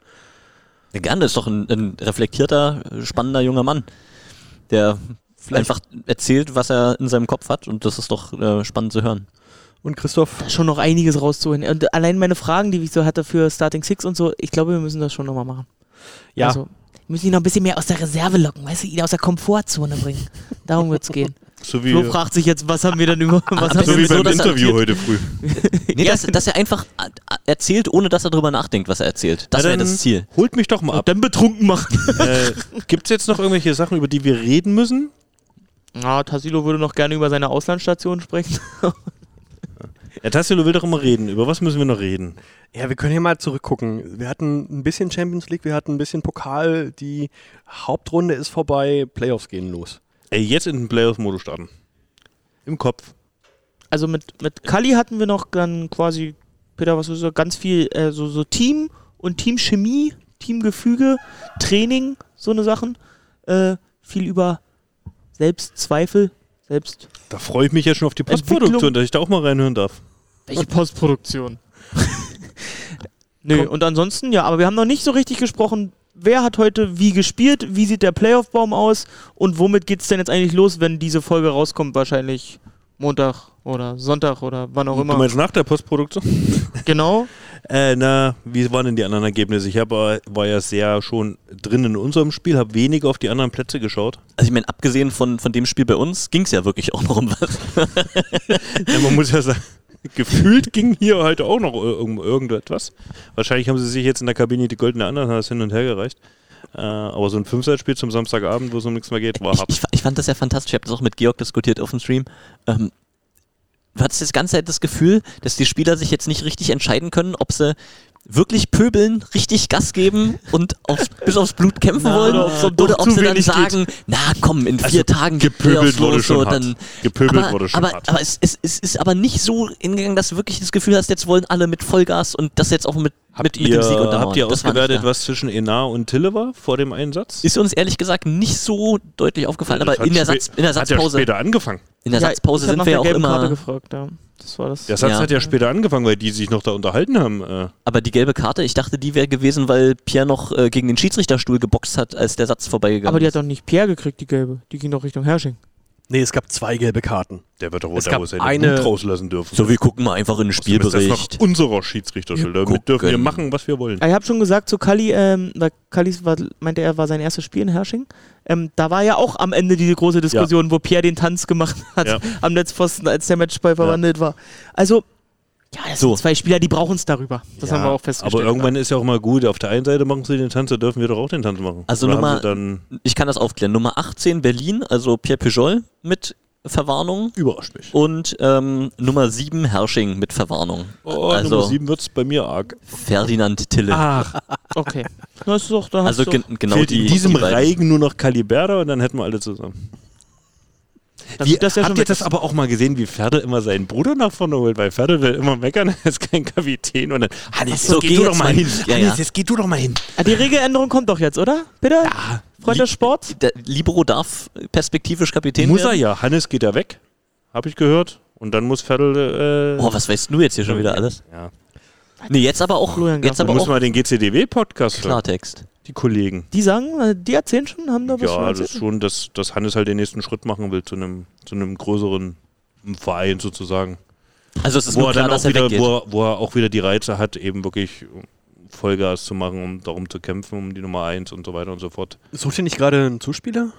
[SPEAKER 4] Ja, gerne, ist doch ein, ein reflektierter, spannender junger Mann, der einfach erzählt, was er in seinem Kopf hat und das ist doch äh, spannend zu hören.
[SPEAKER 2] Und Christoph?
[SPEAKER 3] Schon noch einiges rauszuholen. Und allein meine Fragen, die ich so hatte für Starting Six und so, ich glaube, wir müssen das schon nochmal machen.
[SPEAKER 2] Ja,
[SPEAKER 3] Also, wir müssen ihn noch ein bisschen mehr aus der Reserve locken, weißt du, ihn aus der Komfortzone bringen. Darum wird es gehen.
[SPEAKER 1] So wie,
[SPEAKER 3] Flo fragt sich jetzt, was haben wir denn über. Was haben
[SPEAKER 1] so
[SPEAKER 3] wir
[SPEAKER 1] wie
[SPEAKER 4] so,
[SPEAKER 1] beim
[SPEAKER 4] er
[SPEAKER 1] Interview heute früh.
[SPEAKER 4] Nee, dass, dass er einfach äh, äh, erzählt, ohne dass er drüber nachdenkt, was er erzählt. Das wäre das Ziel.
[SPEAKER 1] Holt mich doch mal
[SPEAKER 3] und
[SPEAKER 1] ab.
[SPEAKER 3] dann betrunken machen.
[SPEAKER 1] äh, Gibt es jetzt noch irgendwelche Sachen, über die wir reden müssen?
[SPEAKER 3] Ja, Tassilo würde noch gerne über seine Auslandsstation sprechen.
[SPEAKER 1] Ja, Tassilo will doch immer reden. Über was müssen wir noch reden?
[SPEAKER 2] Ja, wir können hier mal zurückgucken. Wir hatten ein bisschen Champions League, wir hatten ein bisschen Pokal, die Hauptrunde ist vorbei, Playoffs gehen los.
[SPEAKER 1] Ey, jetzt in den Playoff-Modus starten. Im Kopf.
[SPEAKER 3] Also mit, mit Kali hatten wir noch dann quasi, Peter, was ist so ganz viel, äh, so, so Team und Teamchemie, Teamgefüge, Training, so eine Sachen. Äh, viel über Selbstzweifel, Selbst.
[SPEAKER 1] Da freue ich mich ja schon auf die. Postproduktion, dass ich da auch mal reinhören darf.
[SPEAKER 3] Welche Postproduktion? Nö, und ansonsten, ja, aber wir haben noch nicht so richtig gesprochen, wer hat heute wie gespielt, wie sieht der Playoff-Baum aus und womit geht es denn jetzt eigentlich los, wenn diese Folge rauskommt? Wahrscheinlich Montag oder Sonntag oder wann auch
[SPEAKER 1] Du
[SPEAKER 3] immer.
[SPEAKER 1] meinst nach der Postproduktion?
[SPEAKER 3] Genau.
[SPEAKER 1] Äh, na, wie waren denn die anderen Ergebnisse? Ich hab, äh, war ja sehr schon drin in unserem Spiel, habe wenig auf die anderen Plätze geschaut.
[SPEAKER 4] Also ich meine, abgesehen von, von dem Spiel bei uns, ging es ja wirklich auch noch um was.
[SPEAKER 1] Ja, man muss ja sagen, gefühlt ging hier heute auch noch um irgendetwas. Wahrscheinlich haben sie sich jetzt in der Kabine die goldene Ananas hin und her gereicht. Äh, aber so ein Fünfseitspiel zum Samstagabend, wo es um nichts mehr geht, war
[SPEAKER 4] Ich,
[SPEAKER 1] hart.
[SPEAKER 4] ich, ich fand das ja fantastisch. Ich habe das auch mit Georg diskutiert auf dem Stream. Ähm, du hattest das ganze Zeit das Gefühl, dass die Spieler sich jetzt nicht richtig entscheiden können, ob sie wirklich pöbeln, richtig Gas geben und aufs, bis aufs Blut kämpfen
[SPEAKER 3] Na,
[SPEAKER 4] wollen
[SPEAKER 3] oder doch
[SPEAKER 4] oder ob sie dann sagen, na komm, in vier Tagen geht
[SPEAKER 1] gepöbelt wurde
[SPEAKER 4] los,
[SPEAKER 1] schon
[SPEAKER 4] dann
[SPEAKER 1] Gepöbelt
[SPEAKER 4] aber,
[SPEAKER 1] wurde schon
[SPEAKER 4] aber,
[SPEAKER 1] hart.
[SPEAKER 4] aber es, es, es ist aber nicht so hingegangen, dass du wirklich das Gefühl hast, jetzt wollen alle mit Vollgas und das jetzt auch mit,
[SPEAKER 1] Habt
[SPEAKER 4] mit, mit
[SPEAKER 1] ihr,
[SPEAKER 4] dem Sieg untermauern.
[SPEAKER 1] habt ihr ausgewertet, was zwischen Enar und Tille war vor dem Einsatz?
[SPEAKER 4] Ist uns ehrlich gesagt nicht so deutlich aufgefallen,
[SPEAKER 1] Das
[SPEAKER 4] aber in der, Satz, in der
[SPEAKER 1] Hat ja
[SPEAKER 4] Satzpause,
[SPEAKER 1] später angefangen.
[SPEAKER 4] in der
[SPEAKER 3] Ja,
[SPEAKER 4] Satzpause sind wir ja auch immer.
[SPEAKER 3] gefragt, ja. Das war das.
[SPEAKER 1] Der Satz
[SPEAKER 4] Ja.
[SPEAKER 1] hat ja später angefangen, weil die sich noch da unterhalten haben. Äh,
[SPEAKER 4] Aber die gelbe Karte, ich dachte, die wäre gewesen, weil Pierre noch äh, gegen den Schiedsrichterstuhl geboxt hat, als der Satz vorbeigegangen
[SPEAKER 3] aber die hat
[SPEAKER 4] ist.
[SPEAKER 3] doch nicht Pierre gekriegt, die gelbe. Die ging doch Richtung Herrsching.
[SPEAKER 2] Nee, es gab zwei gelbe Karten.
[SPEAKER 1] der wird doch wohl
[SPEAKER 2] Es
[SPEAKER 1] da seine
[SPEAKER 2] eine-
[SPEAKER 1] Blut rauslassen dürfen.
[SPEAKER 4] So, wir gucken mal einfach in den
[SPEAKER 1] ist das
[SPEAKER 4] Spielbericht.
[SPEAKER 1] noch unserer Schiedsrichterschule.
[SPEAKER 4] Wir
[SPEAKER 1] Damit dürfen wir machen, was wir wollen.
[SPEAKER 3] Ich habe schon gesagt, so Kali, ähm, weil Kali war, meinte er, war sein erstes Spiel in Hersching. Ähm, da war ja auch am Ende diese große Diskussion, wo Pierre den Tanz gemacht hat
[SPEAKER 1] Ja.
[SPEAKER 3] am Netzpfosten, als der Matchball verwandelt war. Also, ja, das
[SPEAKER 4] So.
[SPEAKER 3] sind zwei Spieler, die brauchen es darüber. Das
[SPEAKER 1] Ja,
[SPEAKER 3] haben wir auch festgestellt.
[SPEAKER 1] Aber irgendwann ist ja auch mal gut. Auf der einen Seite machen sie den Tanz, da dürfen wir doch auch den Tanz machen.
[SPEAKER 4] Also
[SPEAKER 1] Oder
[SPEAKER 4] Nummer- Ich kann das aufklären. Nummer 18 Berlin, also Pierre Pujol mit Verwarnung.
[SPEAKER 1] überrascht mich.
[SPEAKER 4] Und ähm, Nummer 7 Herrsching mit Verwarnung.
[SPEAKER 1] Oh,
[SPEAKER 4] also
[SPEAKER 1] Nummer 7 wird es bei mir arg.
[SPEAKER 4] Ferdinand Tille.
[SPEAKER 3] Ach, okay. Das ist doch, da
[SPEAKER 4] also
[SPEAKER 3] hast du
[SPEAKER 4] gen genau die.
[SPEAKER 1] in diesem
[SPEAKER 4] die.
[SPEAKER 1] Reigen nur noch Caliberda und dann hätten wir alle zusammen.
[SPEAKER 3] Da
[SPEAKER 1] Wie,
[SPEAKER 3] dass der
[SPEAKER 1] habt ihr das aber auch mal gesehen, wie Pferde immer seinen Bruder nach vorne holt? Weil Pferde will immer meckern, er ist kein Kapitän. Und dann, Hannes,
[SPEAKER 4] so,
[SPEAKER 1] jetzt
[SPEAKER 4] geh
[SPEAKER 1] geh du doch mal hin.
[SPEAKER 4] Ja,
[SPEAKER 1] Hannes,
[SPEAKER 4] ja.
[SPEAKER 1] jetzt geh du doch mal hin.
[SPEAKER 3] Ah, die Regeländerung kommt doch jetzt, oder? Bitte? Ja. Freund des Sports?
[SPEAKER 4] Der Libero darf perspektivisch Kapitän
[SPEAKER 1] Muss er
[SPEAKER 4] werden.
[SPEAKER 1] ja. Hannes geht ja weg, habe ich gehört. Und dann muss Pferde... Äh,
[SPEAKER 4] Oh, was weißt du jetzt hier schon wieder alles?
[SPEAKER 1] Ja.
[SPEAKER 4] Nee, jetzt aber auch, jetzt aber
[SPEAKER 1] Muss
[SPEAKER 4] auch
[SPEAKER 1] mal den GCDW-Podcast hören.
[SPEAKER 4] Klartext.
[SPEAKER 1] Die Kollegen.
[SPEAKER 3] Die sagen, äh, die erzählen schon, haben da was
[SPEAKER 1] Ja, das
[SPEAKER 3] erzählt?
[SPEAKER 1] ist schon, dass, dass Hannes halt den nächsten Schritt machen will zu einem, zu einem größeren Verein sozusagen.
[SPEAKER 4] Also es ist
[SPEAKER 1] wo
[SPEAKER 4] nur
[SPEAKER 1] er
[SPEAKER 4] klar,
[SPEAKER 1] dann auch
[SPEAKER 4] dass er
[SPEAKER 1] wieder,
[SPEAKER 4] weggeht.
[SPEAKER 1] wo er, wo er auch wieder die Reize hat, eben wirklich Vollgas zu machen, um darum zu kämpfen, um die Nummer 1 und so weiter und so fort.
[SPEAKER 2] Sucht ihr nicht gerade einen Zuspieler?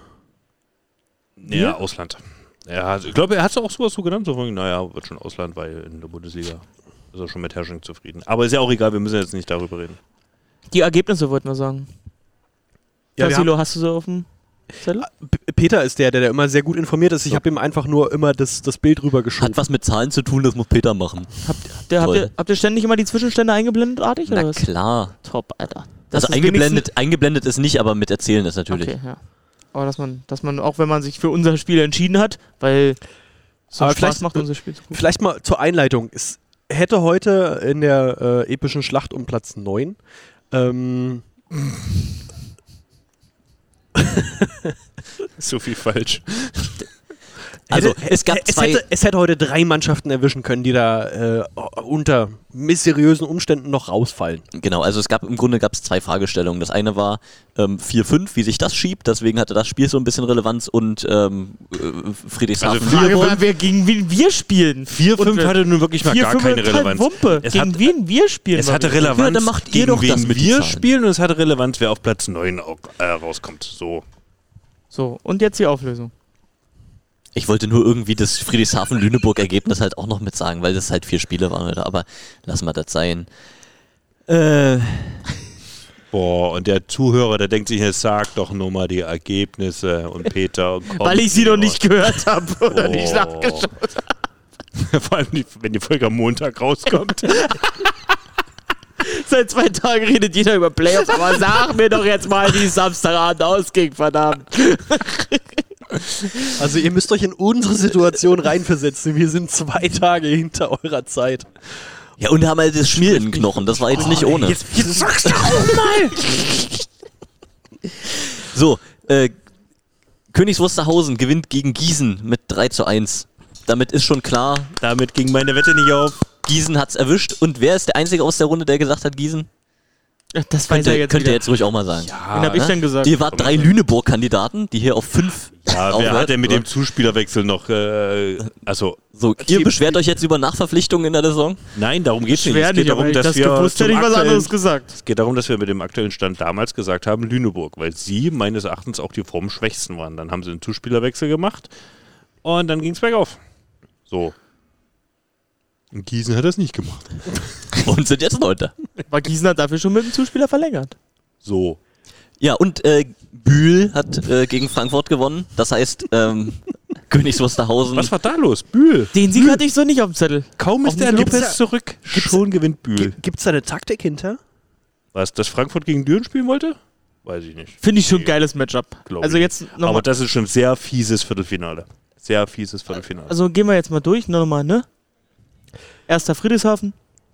[SPEAKER 1] Ja, Ausland. Ja, also ich glaube, er hat es auch sowas so genannt, so von, naja, wird schon Ausland, weil in der Bundesliga ist er schon mit Herrsching zufrieden. Aber ist ja auch egal, wir müssen jetzt nicht darüber reden.
[SPEAKER 3] Die Ergebnisse wollten wir sagen.
[SPEAKER 2] Ja,
[SPEAKER 3] Silo, hast du so auf dem Zettel?
[SPEAKER 2] P- Peter ist der, der, der immer sehr gut informiert ist. Ich
[SPEAKER 4] So.
[SPEAKER 2] habe ihm einfach nur immer das, das Bild rübergeschoben.
[SPEAKER 4] Hat was mit Zahlen zu tun, das muss Peter machen.
[SPEAKER 3] Habt, der, habt, ihr, habt ihr ständig immer die Zwischenstände eingeblendet, artig?
[SPEAKER 4] Na
[SPEAKER 3] oder was?
[SPEAKER 4] klar.
[SPEAKER 3] Top, Alter. Das
[SPEAKER 4] Also
[SPEAKER 3] ist
[SPEAKER 4] eingeblendet, eingeblendet ist nicht, aber mit erzählen ist natürlich.
[SPEAKER 3] Okay, ja. Aber dass man, dass man, auch wenn man sich für unser Spiel entschieden hat, weil es
[SPEAKER 2] Aber
[SPEAKER 3] Spaß
[SPEAKER 2] vielleicht-
[SPEAKER 3] macht, unser Spiel.
[SPEAKER 2] Vielleicht mal zur Einleitung. Es hätte heute in der äh, epischen Schlacht um Platz 9 ähm,
[SPEAKER 1] So viel falsch.
[SPEAKER 4] Also,
[SPEAKER 2] hätte,
[SPEAKER 4] es gab
[SPEAKER 2] es
[SPEAKER 4] zwei-
[SPEAKER 2] Hätte, es hätte heute drei Mannschaften erwischen können, die da äh, unter mysteriösen Umständen noch rausfallen.
[SPEAKER 4] Genau, also es gab im Grunde gab es zwei Fragestellungen. Das eine war ähm, 4-5, wie sich das schiebt, deswegen hatte das Spiel so ein bisschen Relevanz und ähm, äh, Friedrichshafen.
[SPEAKER 1] Also
[SPEAKER 3] Frage
[SPEAKER 1] Lüneburg-
[SPEAKER 3] war, wer gegen wen wir spielen.
[SPEAKER 1] 4-5
[SPEAKER 3] Und, äh,
[SPEAKER 1] hatte nun wirklich mal gar keine
[SPEAKER 3] halt
[SPEAKER 1] Relevanz.
[SPEAKER 3] Wumpe.
[SPEAKER 1] Es
[SPEAKER 3] gegen
[SPEAKER 1] hat-
[SPEAKER 3] wen wir spielen.
[SPEAKER 1] Es hatte. Relevanz,
[SPEAKER 4] Ja, dann macht ihr
[SPEAKER 1] gegen
[SPEAKER 4] doch das
[SPEAKER 1] wen
[SPEAKER 4] mit den
[SPEAKER 1] wir spielen und es hatte Relevanz, wer auf Platz 9 auch, äh, rauskommt. So.
[SPEAKER 3] So, und jetzt die Auflösung.
[SPEAKER 4] Ich wollte nur irgendwie das Friedrichshafen-Lüneburg-Ergebnis halt auch noch mit sagen, weil das halt vier Spiele waren heute, aber lassen wir das sein. Äh,
[SPEAKER 1] Boah, und der Zuhörer, der denkt sich, jetzt sag doch nur mal die Ergebnisse und Peter. Kommt
[SPEAKER 3] Weil ich sie noch nicht gehört habe oder
[SPEAKER 1] Oh.
[SPEAKER 3] nicht nachgeschaut.
[SPEAKER 1] Vor allem, die, wenn die Folge am Montag rauskommt.
[SPEAKER 3] Seit zwei Tagen redet jeder über Playoffs, aber sag mir doch jetzt mal, wie es Samstagabend ausging, verdammt.
[SPEAKER 2] Also ihr müsst euch in unsere Situation reinversetzen. Wir sind zwei Tage hinter eurer Zeit.
[SPEAKER 4] ja, und haben halt das Schmier in den Knochen, das war jetzt nicht ohne.
[SPEAKER 1] Jetzt, jetzt sagst du auch mal!
[SPEAKER 4] So, äh, Königs Wusterhausen gewinnt gegen Gießen mit 3 zu 1. Damit ist schon klar,
[SPEAKER 1] Damit ging meine Wette nicht auf.
[SPEAKER 4] Gießen hat's erwischt. Und wer ist der Einzige aus der Runde, der gesagt hat, Gießen?
[SPEAKER 3] Das weiß
[SPEAKER 4] Könnt
[SPEAKER 3] er
[SPEAKER 4] ihr,
[SPEAKER 3] jetzt
[SPEAKER 4] könnt ihr
[SPEAKER 3] wieder.
[SPEAKER 4] jetzt ruhig auch mal sagen.
[SPEAKER 3] Wen hab ich
[SPEAKER 4] Ne?
[SPEAKER 3] denn gesagt?
[SPEAKER 4] Ihr wart drei Lüneburg-Kandidaten, die hier auf fünf
[SPEAKER 1] Ja, wer
[SPEAKER 4] aufhört.
[SPEAKER 1] hat denn mit
[SPEAKER 4] So.
[SPEAKER 1] dem Zuspielerwechsel noch, äh, also,
[SPEAKER 4] So, ihr beschwert euch jetzt über Nachverpflichtungen in der Saison?
[SPEAKER 1] nein, darum geht es nicht. Es geht
[SPEAKER 3] nicht,
[SPEAKER 1] darum, dass
[SPEAKER 3] das
[SPEAKER 1] wir
[SPEAKER 3] gewusst hätte ich was anderes gesagt.
[SPEAKER 1] Es geht darum, dass wir mit dem aktuellen Stand damals gesagt haben, Lüneburg, weil sie meines Erachtens auch die formschwächsten waren. Dann haben sie einen Zuspielerwechsel gemacht und dann ging es bergauf. So. Und Gießen hat das nicht gemacht.
[SPEAKER 4] Und sind jetzt Leute.
[SPEAKER 3] Aber Gießen hat dafür schon mit dem Zuspieler verlängert.
[SPEAKER 1] So.
[SPEAKER 4] Ja, und äh, Bühl hat äh, gegen Frankfurt gewonnen. Das heißt, ähm, Königs Wusterhausen.
[SPEAKER 1] Was war da los? Bühl.
[SPEAKER 3] Den Sieg hatte ich so nicht auf dem Zettel.
[SPEAKER 1] Kaum ist
[SPEAKER 3] Auf
[SPEAKER 1] der Lopez
[SPEAKER 2] Gibt's
[SPEAKER 1] zurück, schon gewinnt Bühl.
[SPEAKER 2] Gibt es da eine Taktik hinter?
[SPEAKER 1] Was, dass Frankfurt gegen Düren spielen wollte? Weiß ich nicht.
[SPEAKER 3] Finde ich schon ein geiles Matchup.
[SPEAKER 1] Glaub
[SPEAKER 3] Also
[SPEAKER 1] ich
[SPEAKER 3] jetzt
[SPEAKER 1] Aber
[SPEAKER 3] nochmal.
[SPEAKER 1] das ist schon ein sehr fieses Viertelfinale. Sehr fieses Viertelfinale.
[SPEAKER 3] Also gehen wir jetzt mal durch. Nochmal, ne? Erster Friedrichshafen,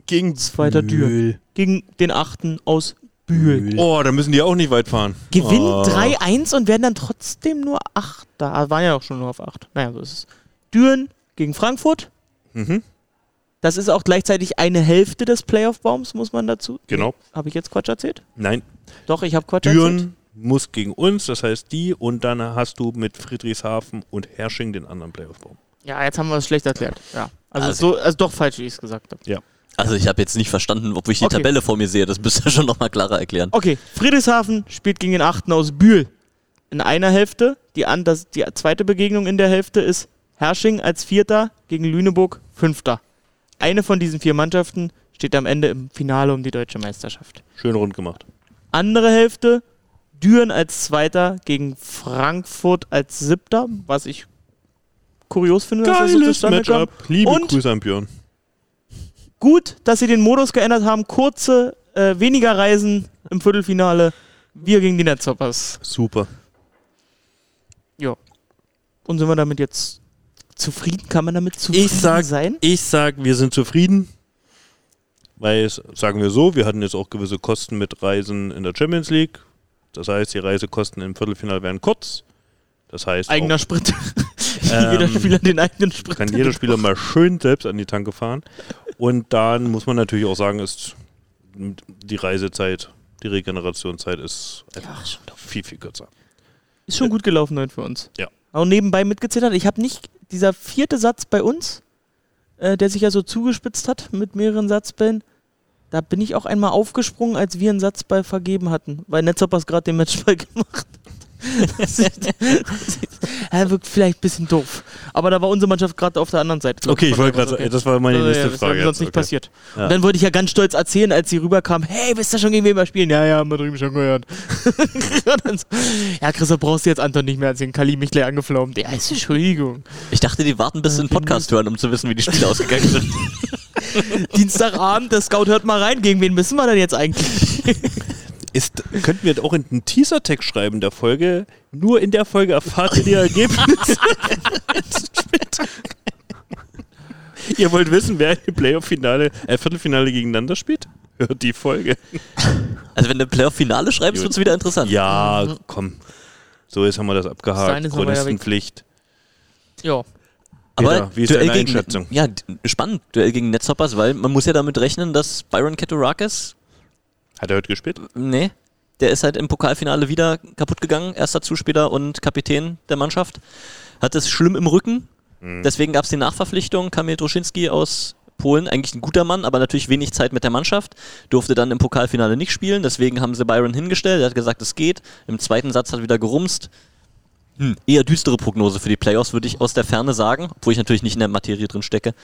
[SPEAKER 2] Gegen
[SPEAKER 3] zweiter Düren. Gegen den achten aus Bühl.
[SPEAKER 1] oh, da müssen die auch nicht weit fahren.
[SPEAKER 3] Gewinnen
[SPEAKER 1] Oh.
[SPEAKER 3] 3-1 und werden dann trotzdem nur Achter. Ah, waren ja auch schon nur auf 8. Naja, so ist es. Düren gegen Frankfurt.
[SPEAKER 1] Mhm,
[SPEAKER 3] Das ist auch gleichzeitig eine Hälfte des Playoff-Baums, muss man dazu.
[SPEAKER 1] genau.
[SPEAKER 3] Habe ich jetzt Quatsch erzählt?
[SPEAKER 1] Nein,
[SPEAKER 3] Doch, ich habe Quatsch erzählt.
[SPEAKER 1] Düren muss gegen uns, das heißt die, und dann hast du mit Friedrichshafen und Hersching den anderen Playoff-Baum.
[SPEAKER 3] Ja, jetzt haben wir es schlecht erklärt. Ja. Also,
[SPEAKER 4] Also-
[SPEAKER 3] so, also doch falsch, wie ich es gesagt habe.
[SPEAKER 4] Also ich habe jetzt nicht verstanden, ob ich die
[SPEAKER 3] Okay.
[SPEAKER 4] Tabelle vor mir sehe. Das müsst ihr schon nochmal klarer erklären.
[SPEAKER 3] Okay, Friedrichshafen spielt gegen den achten aus Bühl. In einer Hälfte. Die, an, das, die zweite Begegnung in der Hälfte ist Hersching als Vierter gegen Lüneburg Fünfter. Eine von diesen vier Mannschaften steht am Ende im Finale um die deutsche Meisterschaft.
[SPEAKER 1] Schön rund gemacht.
[SPEAKER 3] Andere Hälfte, Düren als Zweiter gegen Frankfurt als Siebter, was ich kurios finde, dass das so
[SPEAKER 1] Geiles
[SPEAKER 3] zustande.
[SPEAKER 1] Matchup. Liebe
[SPEAKER 3] Und-
[SPEAKER 1] Grüße an Björn.
[SPEAKER 3] Gut, dass sie den Modus geändert haben. Kurze, äh, weniger Reisen im Viertelfinale. Wir gegen die Netzhoppers.
[SPEAKER 1] Super.
[SPEAKER 3] Und sind wir damit jetzt zufrieden? Kann man damit zufrieden
[SPEAKER 1] Ich sag-
[SPEAKER 3] sein?
[SPEAKER 1] Ich sag, wir sind zufrieden. Weil, sagen wir so, wir hatten jetzt auch gewisse Kosten mit Reisen in der Champions League. Das heißt, die Reisekosten im Viertelfinale werden kurz. Das heißt,
[SPEAKER 3] Eigener
[SPEAKER 1] auch,
[SPEAKER 3] Sprit.
[SPEAKER 1] Ähm,
[SPEAKER 3] jeder Spieler den eigenen Sprit.
[SPEAKER 1] kann jeder Spieler mal schön selbst an die Tanke fahren. Und dann muss man natürlich auch sagen, ist die Reisezeit, die Regenerationszeit ist einfach viel, viel kürzer.
[SPEAKER 3] Ist schon gut gelaufen heute für uns.
[SPEAKER 1] Ja.
[SPEAKER 3] Auch nebenbei mitgezittert. Ich habe nicht, dieser vierte Satz bei uns, äh, der sich ja so zugespitzt hat mit mehreren Satzbällen, da bin ich auch einmal aufgesprungen, als wir einen Satzball vergeben hatten, weil Netzhoppers gerade den Matchball gemacht Das ist- das ist- Er wirkt vielleicht ein bisschen doof. Aber da war unsere Mannschaft gerade auf der anderen Seite.
[SPEAKER 1] Okay, ich wollte gerade sagen, das war meine
[SPEAKER 3] Ja,
[SPEAKER 1] nächste
[SPEAKER 3] ja, das
[SPEAKER 1] Frage.
[SPEAKER 3] wäre sonst
[SPEAKER 1] jetzt.
[SPEAKER 3] nicht
[SPEAKER 1] Okay.
[SPEAKER 3] passiert.
[SPEAKER 1] Ja.
[SPEAKER 3] Und dann wollte ich ja ganz stolz erzählen, als sie rüberkam, hey, wisst ihr schon, gegen wen wir spielen? Ja, ja, haben wir drüben schon gehört. So, ja, Christoph, brauchst du jetzt Anton nicht mehr erzählen. Kali mich gleich angeflaumt. Ja, ist Entschuldigung.
[SPEAKER 4] Ich dachte, die warten bis sie den Podcast hören, um zu wissen, wie die Spiele ausgegangen sind.
[SPEAKER 3] Dienstagabend, der Scout hört mal rein. Gegen wen müssen wir denn jetzt eigentlich?
[SPEAKER 1] Ist, könnten wir auch in einen Teaser-Text schreiben der Folge. Nur in der Folge erfahrt ihr die Ergebnisse. ihr wollt wissen, wer im Playoff-Finale, äh, Viertelfinale gegeneinander spielt? Hört die Folge.
[SPEAKER 4] Also wenn du Playoff-Finale schreibst, wird es wieder interessant.
[SPEAKER 1] Ja, komm. So, jetzt haben wir das abgehakt. Chronistenpflicht.
[SPEAKER 3] ja.
[SPEAKER 1] Peter, wie ist
[SPEAKER 4] Duell
[SPEAKER 1] deine
[SPEAKER 4] gegen,
[SPEAKER 1] Einschätzung?
[SPEAKER 4] Ja, d- spannend. Duell gegen Netzhoppers, weil man muss ja damit rechnen, dass Byron Ketorakis,
[SPEAKER 1] Hat er heute gespielt?
[SPEAKER 4] nee, der ist halt im Pokalfinale wieder kaputt gegangen. Erster Zuspieler und Kapitän der Mannschaft. Hat es schlimm im Rücken.
[SPEAKER 1] Mhm.
[SPEAKER 4] Deswegen gab es die Nachverpflichtung. Kamil Droschinski aus Polen, eigentlich ein guter Mann, aber natürlich wenig Zeit mit der Mannschaft. Durfte dann im Pokalfinale nicht spielen. Deswegen haben sie Byron hingestellt. Er hat gesagt, es geht. Im zweiten Satz hat wieder gerumst. Hm. Eher düstere Prognose für die Playoffs, würde ich aus der Ferne sagen, obwohl ich natürlich nicht in der Materie drin stecke.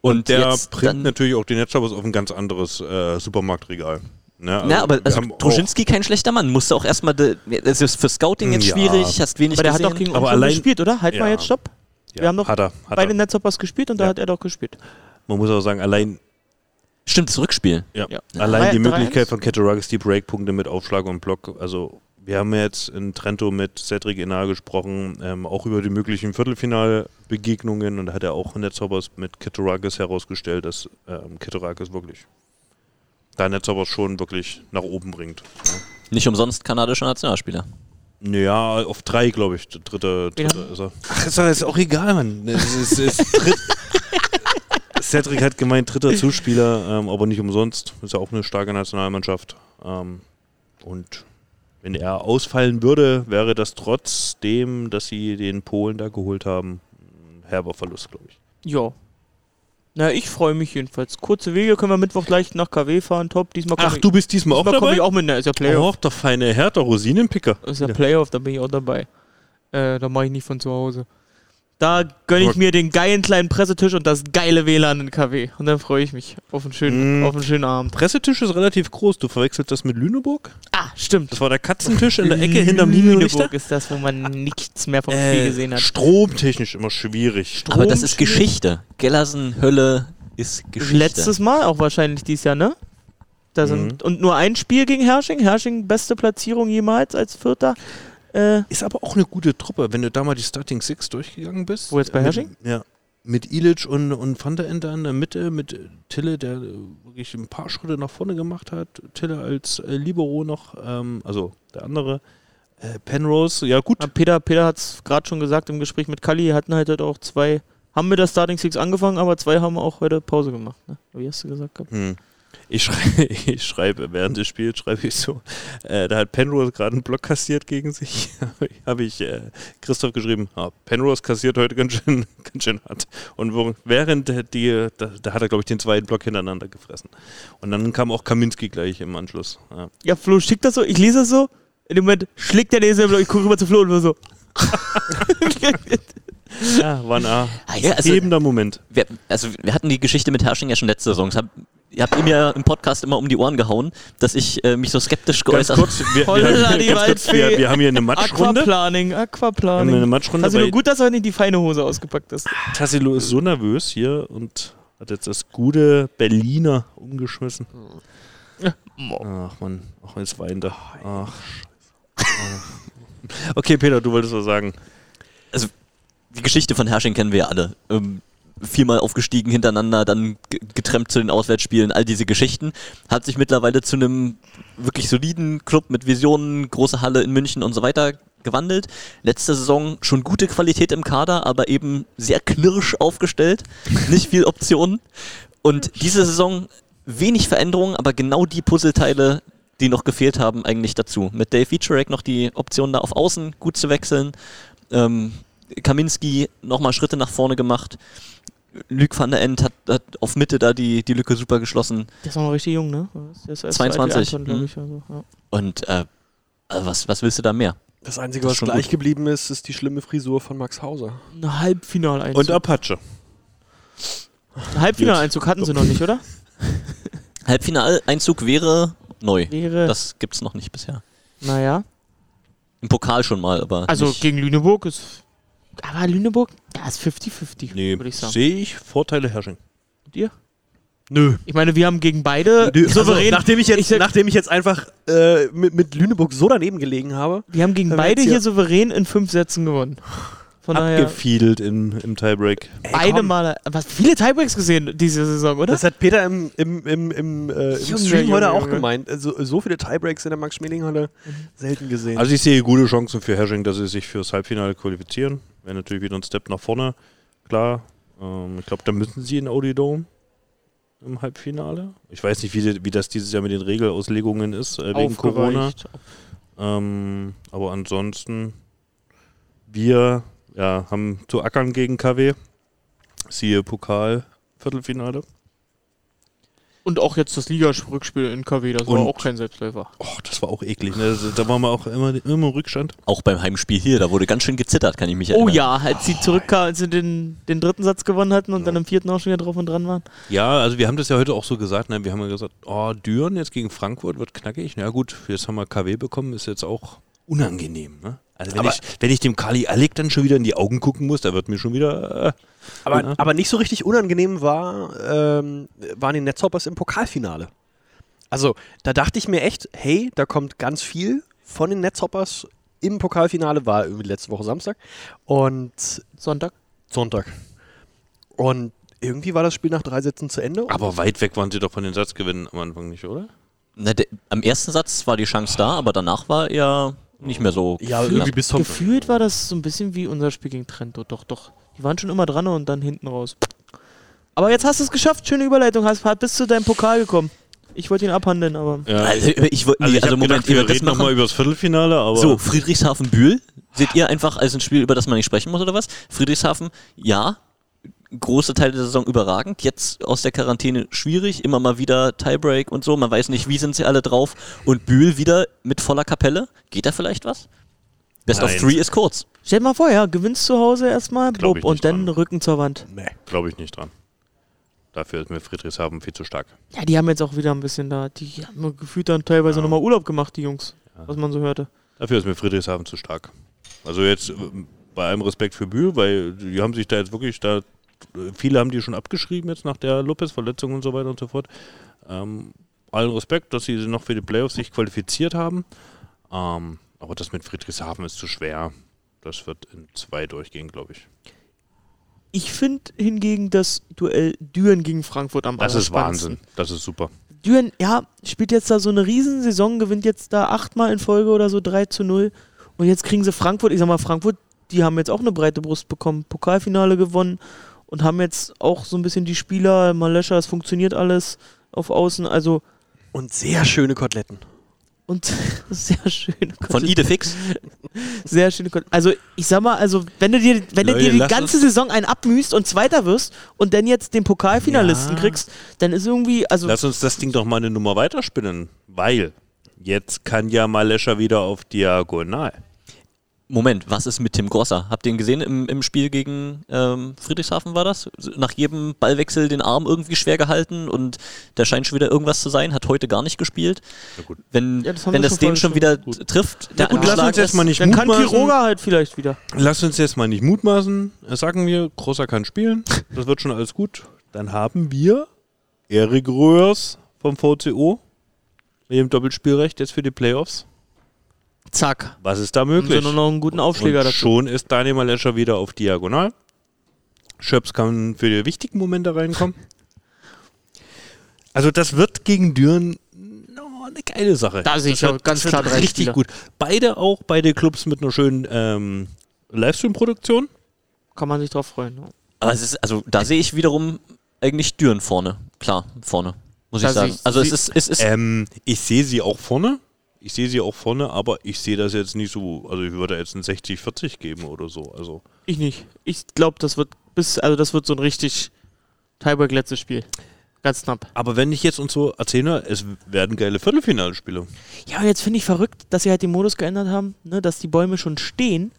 [SPEAKER 1] Und der
[SPEAKER 4] jetzt
[SPEAKER 1] bringt natürlich auch die Netzshoppers auf ein ganz anderes äh, Supermarktregal. Ne? Also
[SPEAKER 4] Ja, aber also Droschinski kein schlechter Mann. Musste auch erstmal, das ist für Scouting jetzt
[SPEAKER 1] Ja.
[SPEAKER 4] schwierig, hast wenig
[SPEAKER 3] Aber der hat
[SPEAKER 4] gesehen.
[SPEAKER 3] doch gegen
[SPEAKER 1] Aber allein-
[SPEAKER 3] gespielt, oder? Halt mal
[SPEAKER 1] Ja.
[SPEAKER 3] jetzt Stopp.
[SPEAKER 1] ja,
[SPEAKER 3] wir haben doch
[SPEAKER 1] hat er, hat
[SPEAKER 3] Bei
[SPEAKER 1] er.
[SPEAKER 3] den Netzhoppers gespielt und da hat er doch gespielt.
[SPEAKER 1] Man muss auch sagen, allein,
[SPEAKER 4] Stimmt, das Rückspiel.
[SPEAKER 1] ja,
[SPEAKER 3] Ja.
[SPEAKER 1] allein
[SPEAKER 3] Drei-
[SPEAKER 1] die Möglichkeit von Ketoragis, die Breakpunkte mit Aufschlag und Block. Also, wir haben ja jetzt in Trento mit Cedric Enar gesprochen, ähm, auch über die möglichen Viertelfinalbegegnungen und da hat er auch in Netzhoppers mit Ketoragis herausgestellt, dass ähm, Ketoragis wirklich da Netzhoppers schon wirklich nach oben bringt.
[SPEAKER 4] Nicht umsonst kanadischer Nationalspieler.
[SPEAKER 1] Ja, auf drei, glaube ich. Der dritte, dritte ist er. Ach, ist, doch- ist auch egal, Mann. Es ist, ist dritt Cedric hat gemeint, dritter Zuspieler, ähm, aber nicht umsonst. Ist ja auch eine starke Nationalmannschaft. Ähm, und wenn er ausfallen würde, wäre das trotzdem, dass sie den Polen da geholt haben, ein herber Verlust, glaube ich.
[SPEAKER 3] Ja. Na, ich freue mich jedenfalls. Kurze Wege können wir Mittwoch gleich nach KW fahren. Top. Diesmal
[SPEAKER 1] Ach,
[SPEAKER 3] ich,
[SPEAKER 1] du bist diesmal auch
[SPEAKER 3] diesmal komme
[SPEAKER 1] dabei?
[SPEAKER 3] ich auch mit. Na, ist ja Playoff.
[SPEAKER 1] Oh, der feine Herr, der Rosinenpicker.
[SPEAKER 3] Ist ja Playoff, da bin ich auch dabei. Äh, da mache ich nicht von zu Hause. Da gönne ich mir den geilen kleinen Pressetisch und das geile WLAN in KW. Und dann freue ich mich auf einen schönen,
[SPEAKER 1] Mm.
[SPEAKER 3] auf einen schönen Abend.
[SPEAKER 1] Pressetisch ist relativ groß. Du verwechselst das mit Lüneburg?
[SPEAKER 3] Ah, stimmt.
[SPEAKER 1] Das war der Katzentisch in der Ecke hinterm Linienrichter.
[SPEAKER 3] Lüneburg ist das, wo man nichts mehr vom Spiel
[SPEAKER 1] Äh,
[SPEAKER 3] gesehen hat.
[SPEAKER 1] stromtechnisch immer schwierig.
[SPEAKER 4] Aber das ist
[SPEAKER 3] Strom-
[SPEAKER 4] Geschichte. Gellersen, Hölle ist Geschichte.
[SPEAKER 3] Letztes Mal auch wahrscheinlich dieses Jahr, ne? Da sind, Und nur ein Spiel gegen Hersching. Hersching, beste Platzierung jemals als Vierter. Äh,
[SPEAKER 1] Ist aber auch eine gute Truppe, wenn du da mal die Starting Six durchgegangen bist.
[SPEAKER 3] Wo jetzt bei
[SPEAKER 1] Mit-
[SPEAKER 3] Hersching?
[SPEAKER 1] Ja. Mit Ilic und, und Van der Ende in der Mitte, mit äh, Tille, der äh, wirklich ein paar Schritte nach vorne gemacht hat. Tille als äh, Libero noch, ähm, also der andere. Äh, Penrose, ja gut.
[SPEAKER 3] Peter, Peter hat es gerade schon gesagt im Gespräch mit Kalli, hatten halt, halt auch zwei, haben mit der Starting Six angefangen, aber zwei haben auch heute Pause gemacht. Ne? Wie hast du gesagt? gehabt?
[SPEAKER 1] Hm. Ich, schrei ich schreibe während des Spiels, schreibe ich so, äh, da hat Penrose gerade einen Block kassiert gegen sich. Habe ich äh, Christoph geschrieben, ah, Penrose kassiert heute ganz schön, ganz schön hart. Und wo, während die, da, da hat er, glaube ich, den zweiten Block hintereinander gefressen. Und dann kam auch Kaminski gleich im Anschluss. Ja.
[SPEAKER 3] Ja, Flo schickt das so, ich lese das so, in dem Moment schlägt der nächste Block, ich gucke rüber zu Flo und war so.
[SPEAKER 1] ja, war ein ah,
[SPEAKER 4] Ah, ja, also-
[SPEAKER 1] Moment.
[SPEAKER 4] Wir, also wir hatten die Geschichte mit Herrsching ja schon letzte Saison. Das Hab, ihr habt ihm ja im Podcast immer um die Ohren gehauen, dass ich äh, mich so skeptisch geäußert
[SPEAKER 1] kurz, wir, wir, kurz wir, wir haben hier eine Matschrunde.
[SPEAKER 3] Aquaplaning,
[SPEAKER 1] Wir haben eine
[SPEAKER 3] Aquaplaning.
[SPEAKER 1] Matschrunde,
[SPEAKER 3] Also nur
[SPEAKER 1] weil
[SPEAKER 3] gut, dass er nicht die feine Hose ausgepackt ist.
[SPEAKER 1] Tassilo ist so nervös hier und hat jetzt das gute Berliner umgeschmissen. Ach man, ach jetzt weint er. Ach, scheiße. Okay, Peter, du wolltest was sagen.
[SPEAKER 4] die Geschichte von Herrsching kennen wir ja alle. Ähm, viermal aufgestiegen hintereinander, dann ge- getrennt zu den Auswärtsspielen, all diese Geschichten. Hat sich mittlerweile zu einem wirklich soliden Club mit Visionen, große Halle in München und so weiter gewandelt. Letzte Saison schon gute Qualität im Kader, aber eben sehr knirsch aufgestellt. Nicht viel Optionen. Und diese Saison wenig Veränderungen, aber genau die Puzzleteile, die noch gefehlt haben, eigentlich dazu. Mit Dave Wiczorek noch die Option da auf Außen gut zu wechseln. Ähm, Kaminski nochmal Schritte nach vorne gemacht. Luc van der End hat, hat auf Mitte da die, die Lücke super geschlossen.
[SPEAKER 3] Der ist auch noch richtig jung, ne? Der ist erst
[SPEAKER 4] 22,
[SPEAKER 3] alt wie Anton,
[SPEAKER 4] mhm.
[SPEAKER 3] ich, also, ja.
[SPEAKER 4] Und äh, also was, was willst du da mehr?
[SPEAKER 2] Das Einzige,
[SPEAKER 4] Das
[SPEAKER 2] was gleich
[SPEAKER 4] gut.
[SPEAKER 2] geblieben ist, ist die schlimme Frisur von Max Hauser.
[SPEAKER 3] Ein Halbfinaleinzug.
[SPEAKER 1] Und Apache.
[SPEAKER 3] Ein Halbfinaleinzug hatten sie noch nicht, oder?
[SPEAKER 4] Halbfinaleinzug wäre neu.
[SPEAKER 3] Wäre,
[SPEAKER 4] Das gibt's noch nicht bisher.
[SPEAKER 3] naja.
[SPEAKER 4] Im Pokal schon mal, aber
[SPEAKER 3] Also
[SPEAKER 4] nicht.
[SPEAKER 3] gegen Lüneburg ist. Aber Lüneburg, ja, ist 50-50,
[SPEAKER 1] Nee,
[SPEAKER 3] würde ich sagen.
[SPEAKER 1] sehe ich Vorteile Herrsching.
[SPEAKER 3] Und ihr?
[SPEAKER 2] Nö.
[SPEAKER 3] Ich meine, wir haben gegen beide
[SPEAKER 2] Nö, also,
[SPEAKER 3] souverän.
[SPEAKER 2] nachdem, ich jetzt,
[SPEAKER 3] ich sag-
[SPEAKER 2] nachdem ich jetzt einfach äh, mit, mit Lüneburg so daneben gelegen habe.
[SPEAKER 3] wir haben gegen beide hier souverän in fünf Sätzen gewonnen. Von daher.
[SPEAKER 1] Abgefiedelt im, im Tiebreak.
[SPEAKER 2] Ey,
[SPEAKER 3] Beide
[SPEAKER 2] komm,
[SPEAKER 3] Male. Was, viele Tiebreaks gesehen diese Saison, oder?
[SPEAKER 2] Das hat Peter im, im, im, im, äh, im
[SPEAKER 3] Junge,
[SPEAKER 2] Stream
[SPEAKER 3] Junge,
[SPEAKER 2] heute auch
[SPEAKER 3] Junge.
[SPEAKER 2] gemeint. Also, so viele Tiebreaks in der Max-Schmeling-Halle selten gesehen.
[SPEAKER 1] Also ich sehe gute Chancen für Hersching, dass sie sich fürs Halbfinale qualifizieren. Wäre natürlich wieder ein Step nach vorne, klar. Ähm, ich glaube, da müssen sie in Audi Dome im Halbfinale. Ich weiß nicht, wie, wie das dieses Jahr mit den Regelauslegungen ist, äh, wegen Corona. Ähm, aber ansonsten, wir ja, haben zu ackern gegen KW. Siehe Pokal, Viertelfinale.
[SPEAKER 3] Und auch jetzt das Liga-Rückspiel in KW, das war
[SPEAKER 1] Und-
[SPEAKER 3] auch kein Selbstläufer.
[SPEAKER 1] Och, das war auch eklig. Ne? Also, Da waren wir auch immer, immer im Rückstand.
[SPEAKER 4] Auch beim Heimspiel hier, da wurde ganz schön gezittert, kann ich mich erinnern.
[SPEAKER 3] Oh ja, als sie zurückkamen, als sie den, den dritten Satz gewonnen hatten und dann im vierten auch schon wieder drauf und dran waren.
[SPEAKER 1] Ja, also wir haben das ja heute auch so gesagt. Ne? Wir haben ja gesagt, oh, Düren jetzt gegen Frankfurt wird knackig. Na gut, jetzt haben wir KW bekommen, ist jetzt auch unangenehm. Ne? Also wenn
[SPEAKER 2] Aber-
[SPEAKER 1] ich, wenn ich dem Kali Alec dann schon wieder in die Augen gucken muss, da wird mir schon wieder... Äh,
[SPEAKER 2] aber,
[SPEAKER 1] Ja.
[SPEAKER 2] aber nicht so richtig unangenehm war, ähm, waren die Netzhoppers im Pokalfinale. Also, da dachte ich mir echt, hey, da kommt ganz viel von den Netzhoppers im Pokalfinale, war irgendwie letzte Woche Samstag und
[SPEAKER 3] Sonntag.
[SPEAKER 2] Sonntag. Und irgendwie war das Spiel nach drei Sätzen zu Ende.
[SPEAKER 1] aber weit weg waren sie doch von den Satzgewinnen am Anfang nicht, oder?
[SPEAKER 4] Na, der, am ersten Satz war die Chance da, aber danach war er nicht mehr so.
[SPEAKER 2] ja,
[SPEAKER 4] knapp.
[SPEAKER 2] irgendwie bis zum
[SPEAKER 3] Gefühlt war das so ein bisschen wie unser Spiel gegen Trento. Doch, doch. Die waren schon immer dran und dann hinten raus. Aber jetzt hast du es geschafft. Schöne Überleitung. Hast bis zu deinem Pokal gekommen. Ich wollte ihn abhandeln, aber.
[SPEAKER 1] Ja.
[SPEAKER 4] Also, ich wollte
[SPEAKER 1] Also, ich
[SPEAKER 4] also Moment,
[SPEAKER 1] gedacht, wir reden nochmal über das Viertelfinale, aber...
[SPEAKER 4] So, Friedrichshafen-Bühl, seht ihr einfach als ein Spiel, über das man nicht sprechen muss oder was? Friedrichshafen, ja, große Teile der Saison überragend, jetzt aus der Quarantäne schwierig, immer mal wieder Tiebreak und so, man weiß nicht, wie sind sie alle drauf und Bühl wieder mit voller Kapelle, geht da vielleicht was? Best of
[SPEAKER 1] Nein.
[SPEAKER 4] Three ist kurz.
[SPEAKER 3] Stell dir mal vor, ja, gewinnst zu Hause erstmal, blub, und dann
[SPEAKER 1] dran.
[SPEAKER 3] Rücken zur Wand.
[SPEAKER 2] Nee.
[SPEAKER 1] Glaube ich nicht dran. Dafür ist mir Friedrichshafen viel zu stark.
[SPEAKER 3] Ja, die haben jetzt auch wieder ein bisschen da, die haben gefühlt dann teilweise
[SPEAKER 1] Ja.
[SPEAKER 3] nochmal Urlaub gemacht, die Jungs,
[SPEAKER 1] Ja.
[SPEAKER 3] was man so hörte.
[SPEAKER 1] Dafür ist mir Friedrichshafen zu stark. Also jetzt äh, bei allem Respekt für Bühl, weil die haben sich da jetzt wirklich da, viele haben die schon abgeschrieben jetzt nach der Lopez-Verletzung und so weiter und so fort. Ähm, allen Respekt, dass sie noch für die Playoffs sich qualifiziert haben. Ähm, aber das mit Friedrichshafen ist zu schwer. Das wird in zwei durchgehen, glaube ich.
[SPEAKER 3] Ich finde hingegen das Duell Düren gegen Frankfurt am
[SPEAKER 1] Das ist. Wahnsinn. Das ist super.
[SPEAKER 3] Düren, ja, spielt jetzt da so eine Riesensaison, gewinnt jetzt da achtmal in Folge oder so 3 zu 0. Und jetzt kriegen sie Frankfurt, ich sag mal, Frankfurt, die haben jetzt auch eine breite Brust bekommen, Pokalfinale gewonnen und haben jetzt auch so ein bisschen die Spieler, Malescha, es funktioniert alles auf Außen, also
[SPEAKER 2] Und sehr schöne Koteletten.
[SPEAKER 3] und sehr schön.
[SPEAKER 4] Von Idefix.
[SPEAKER 3] Sehr schöne Kon Also ich sag mal, also wenn du dir, wenn du
[SPEAKER 1] Leute,
[SPEAKER 3] dir die ganze Saison einen abmühst und Zweiter wirst und dann jetzt den Pokalfinalisten
[SPEAKER 1] Ja.
[SPEAKER 3] kriegst, dann ist irgendwie, also
[SPEAKER 1] Lass uns das Ding doch mal eine Nummer weiterspinnen, weil jetzt kann ja Malescha wieder auf Diagonal.
[SPEAKER 4] Moment, was ist mit Tim Grosser? Habt ihr ihn gesehen im, im Spiel gegen ähm, Friedrichshafen war das? Nach jedem Ballwechsel den Arm irgendwie schwer gehalten und der scheint schon wieder irgendwas zu sein, hat heute gar nicht gespielt.
[SPEAKER 1] Na gut.
[SPEAKER 4] Wenn,
[SPEAKER 3] Ja,
[SPEAKER 4] wenn das
[SPEAKER 3] schon
[SPEAKER 4] den schon wieder trifft, der
[SPEAKER 1] gut, lass uns jetzt mal nicht
[SPEAKER 3] dann kann
[SPEAKER 1] mutmaßen.
[SPEAKER 3] Quiroga halt vielleicht wieder.
[SPEAKER 1] Lass uns jetzt mal nicht mutmaßen. Äh, Sagen wir, Großer kann spielen. Das wird schon alles gut. Dann haben wir Erik Röhrs vom VCO mit dem Doppelspielrecht jetzt für die Playoffs.
[SPEAKER 3] Zack.
[SPEAKER 1] Was ist da möglich?
[SPEAKER 3] nur noch einen guten Aufschläger
[SPEAKER 1] Und
[SPEAKER 3] dazu.
[SPEAKER 1] schon ist Daniel Malescher wieder auf Diagonal. Schöps kann für die wichtigen Momente reinkommen. Also das wird gegen Düren no, eine geile Sache.
[SPEAKER 3] Da sehe ich
[SPEAKER 1] Das
[SPEAKER 3] auch ganz klar drei
[SPEAKER 1] richtig
[SPEAKER 3] Spieler.
[SPEAKER 1] gut. Beide auch, beide Clubs mit einer schönen ähm, Livestream-Produktion.
[SPEAKER 3] Kann man sich drauf freuen. ja.
[SPEAKER 4] Aber es ist, also da sehe ich wiederum eigentlich Düren vorne. Klar, vorne. Muss
[SPEAKER 3] Da
[SPEAKER 4] ich sagen. Also es ist, es ist
[SPEAKER 1] Ähm, ich sehe sie auch vorne. Ich sehe sie auch vorne, aber ich sehe das jetzt nicht so. Also ich würde jetzt ein 60-40 geben oder so. Also
[SPEAKER 3] Ich nicht. Ich glaube, das wird bis, also das wird so ein richtig Tiebreak letztes Spiel. Ganz knapp.
[SPEAKER 1] Aber wenn ich jetzt und so erzähle, es werden geile Viertelfinalspiele.
[SPEAKER 3] Ja, und jetzt finde ich verrückt, dass sie halt den Modus geändert haben, ne, dass die Bäume schon stehen.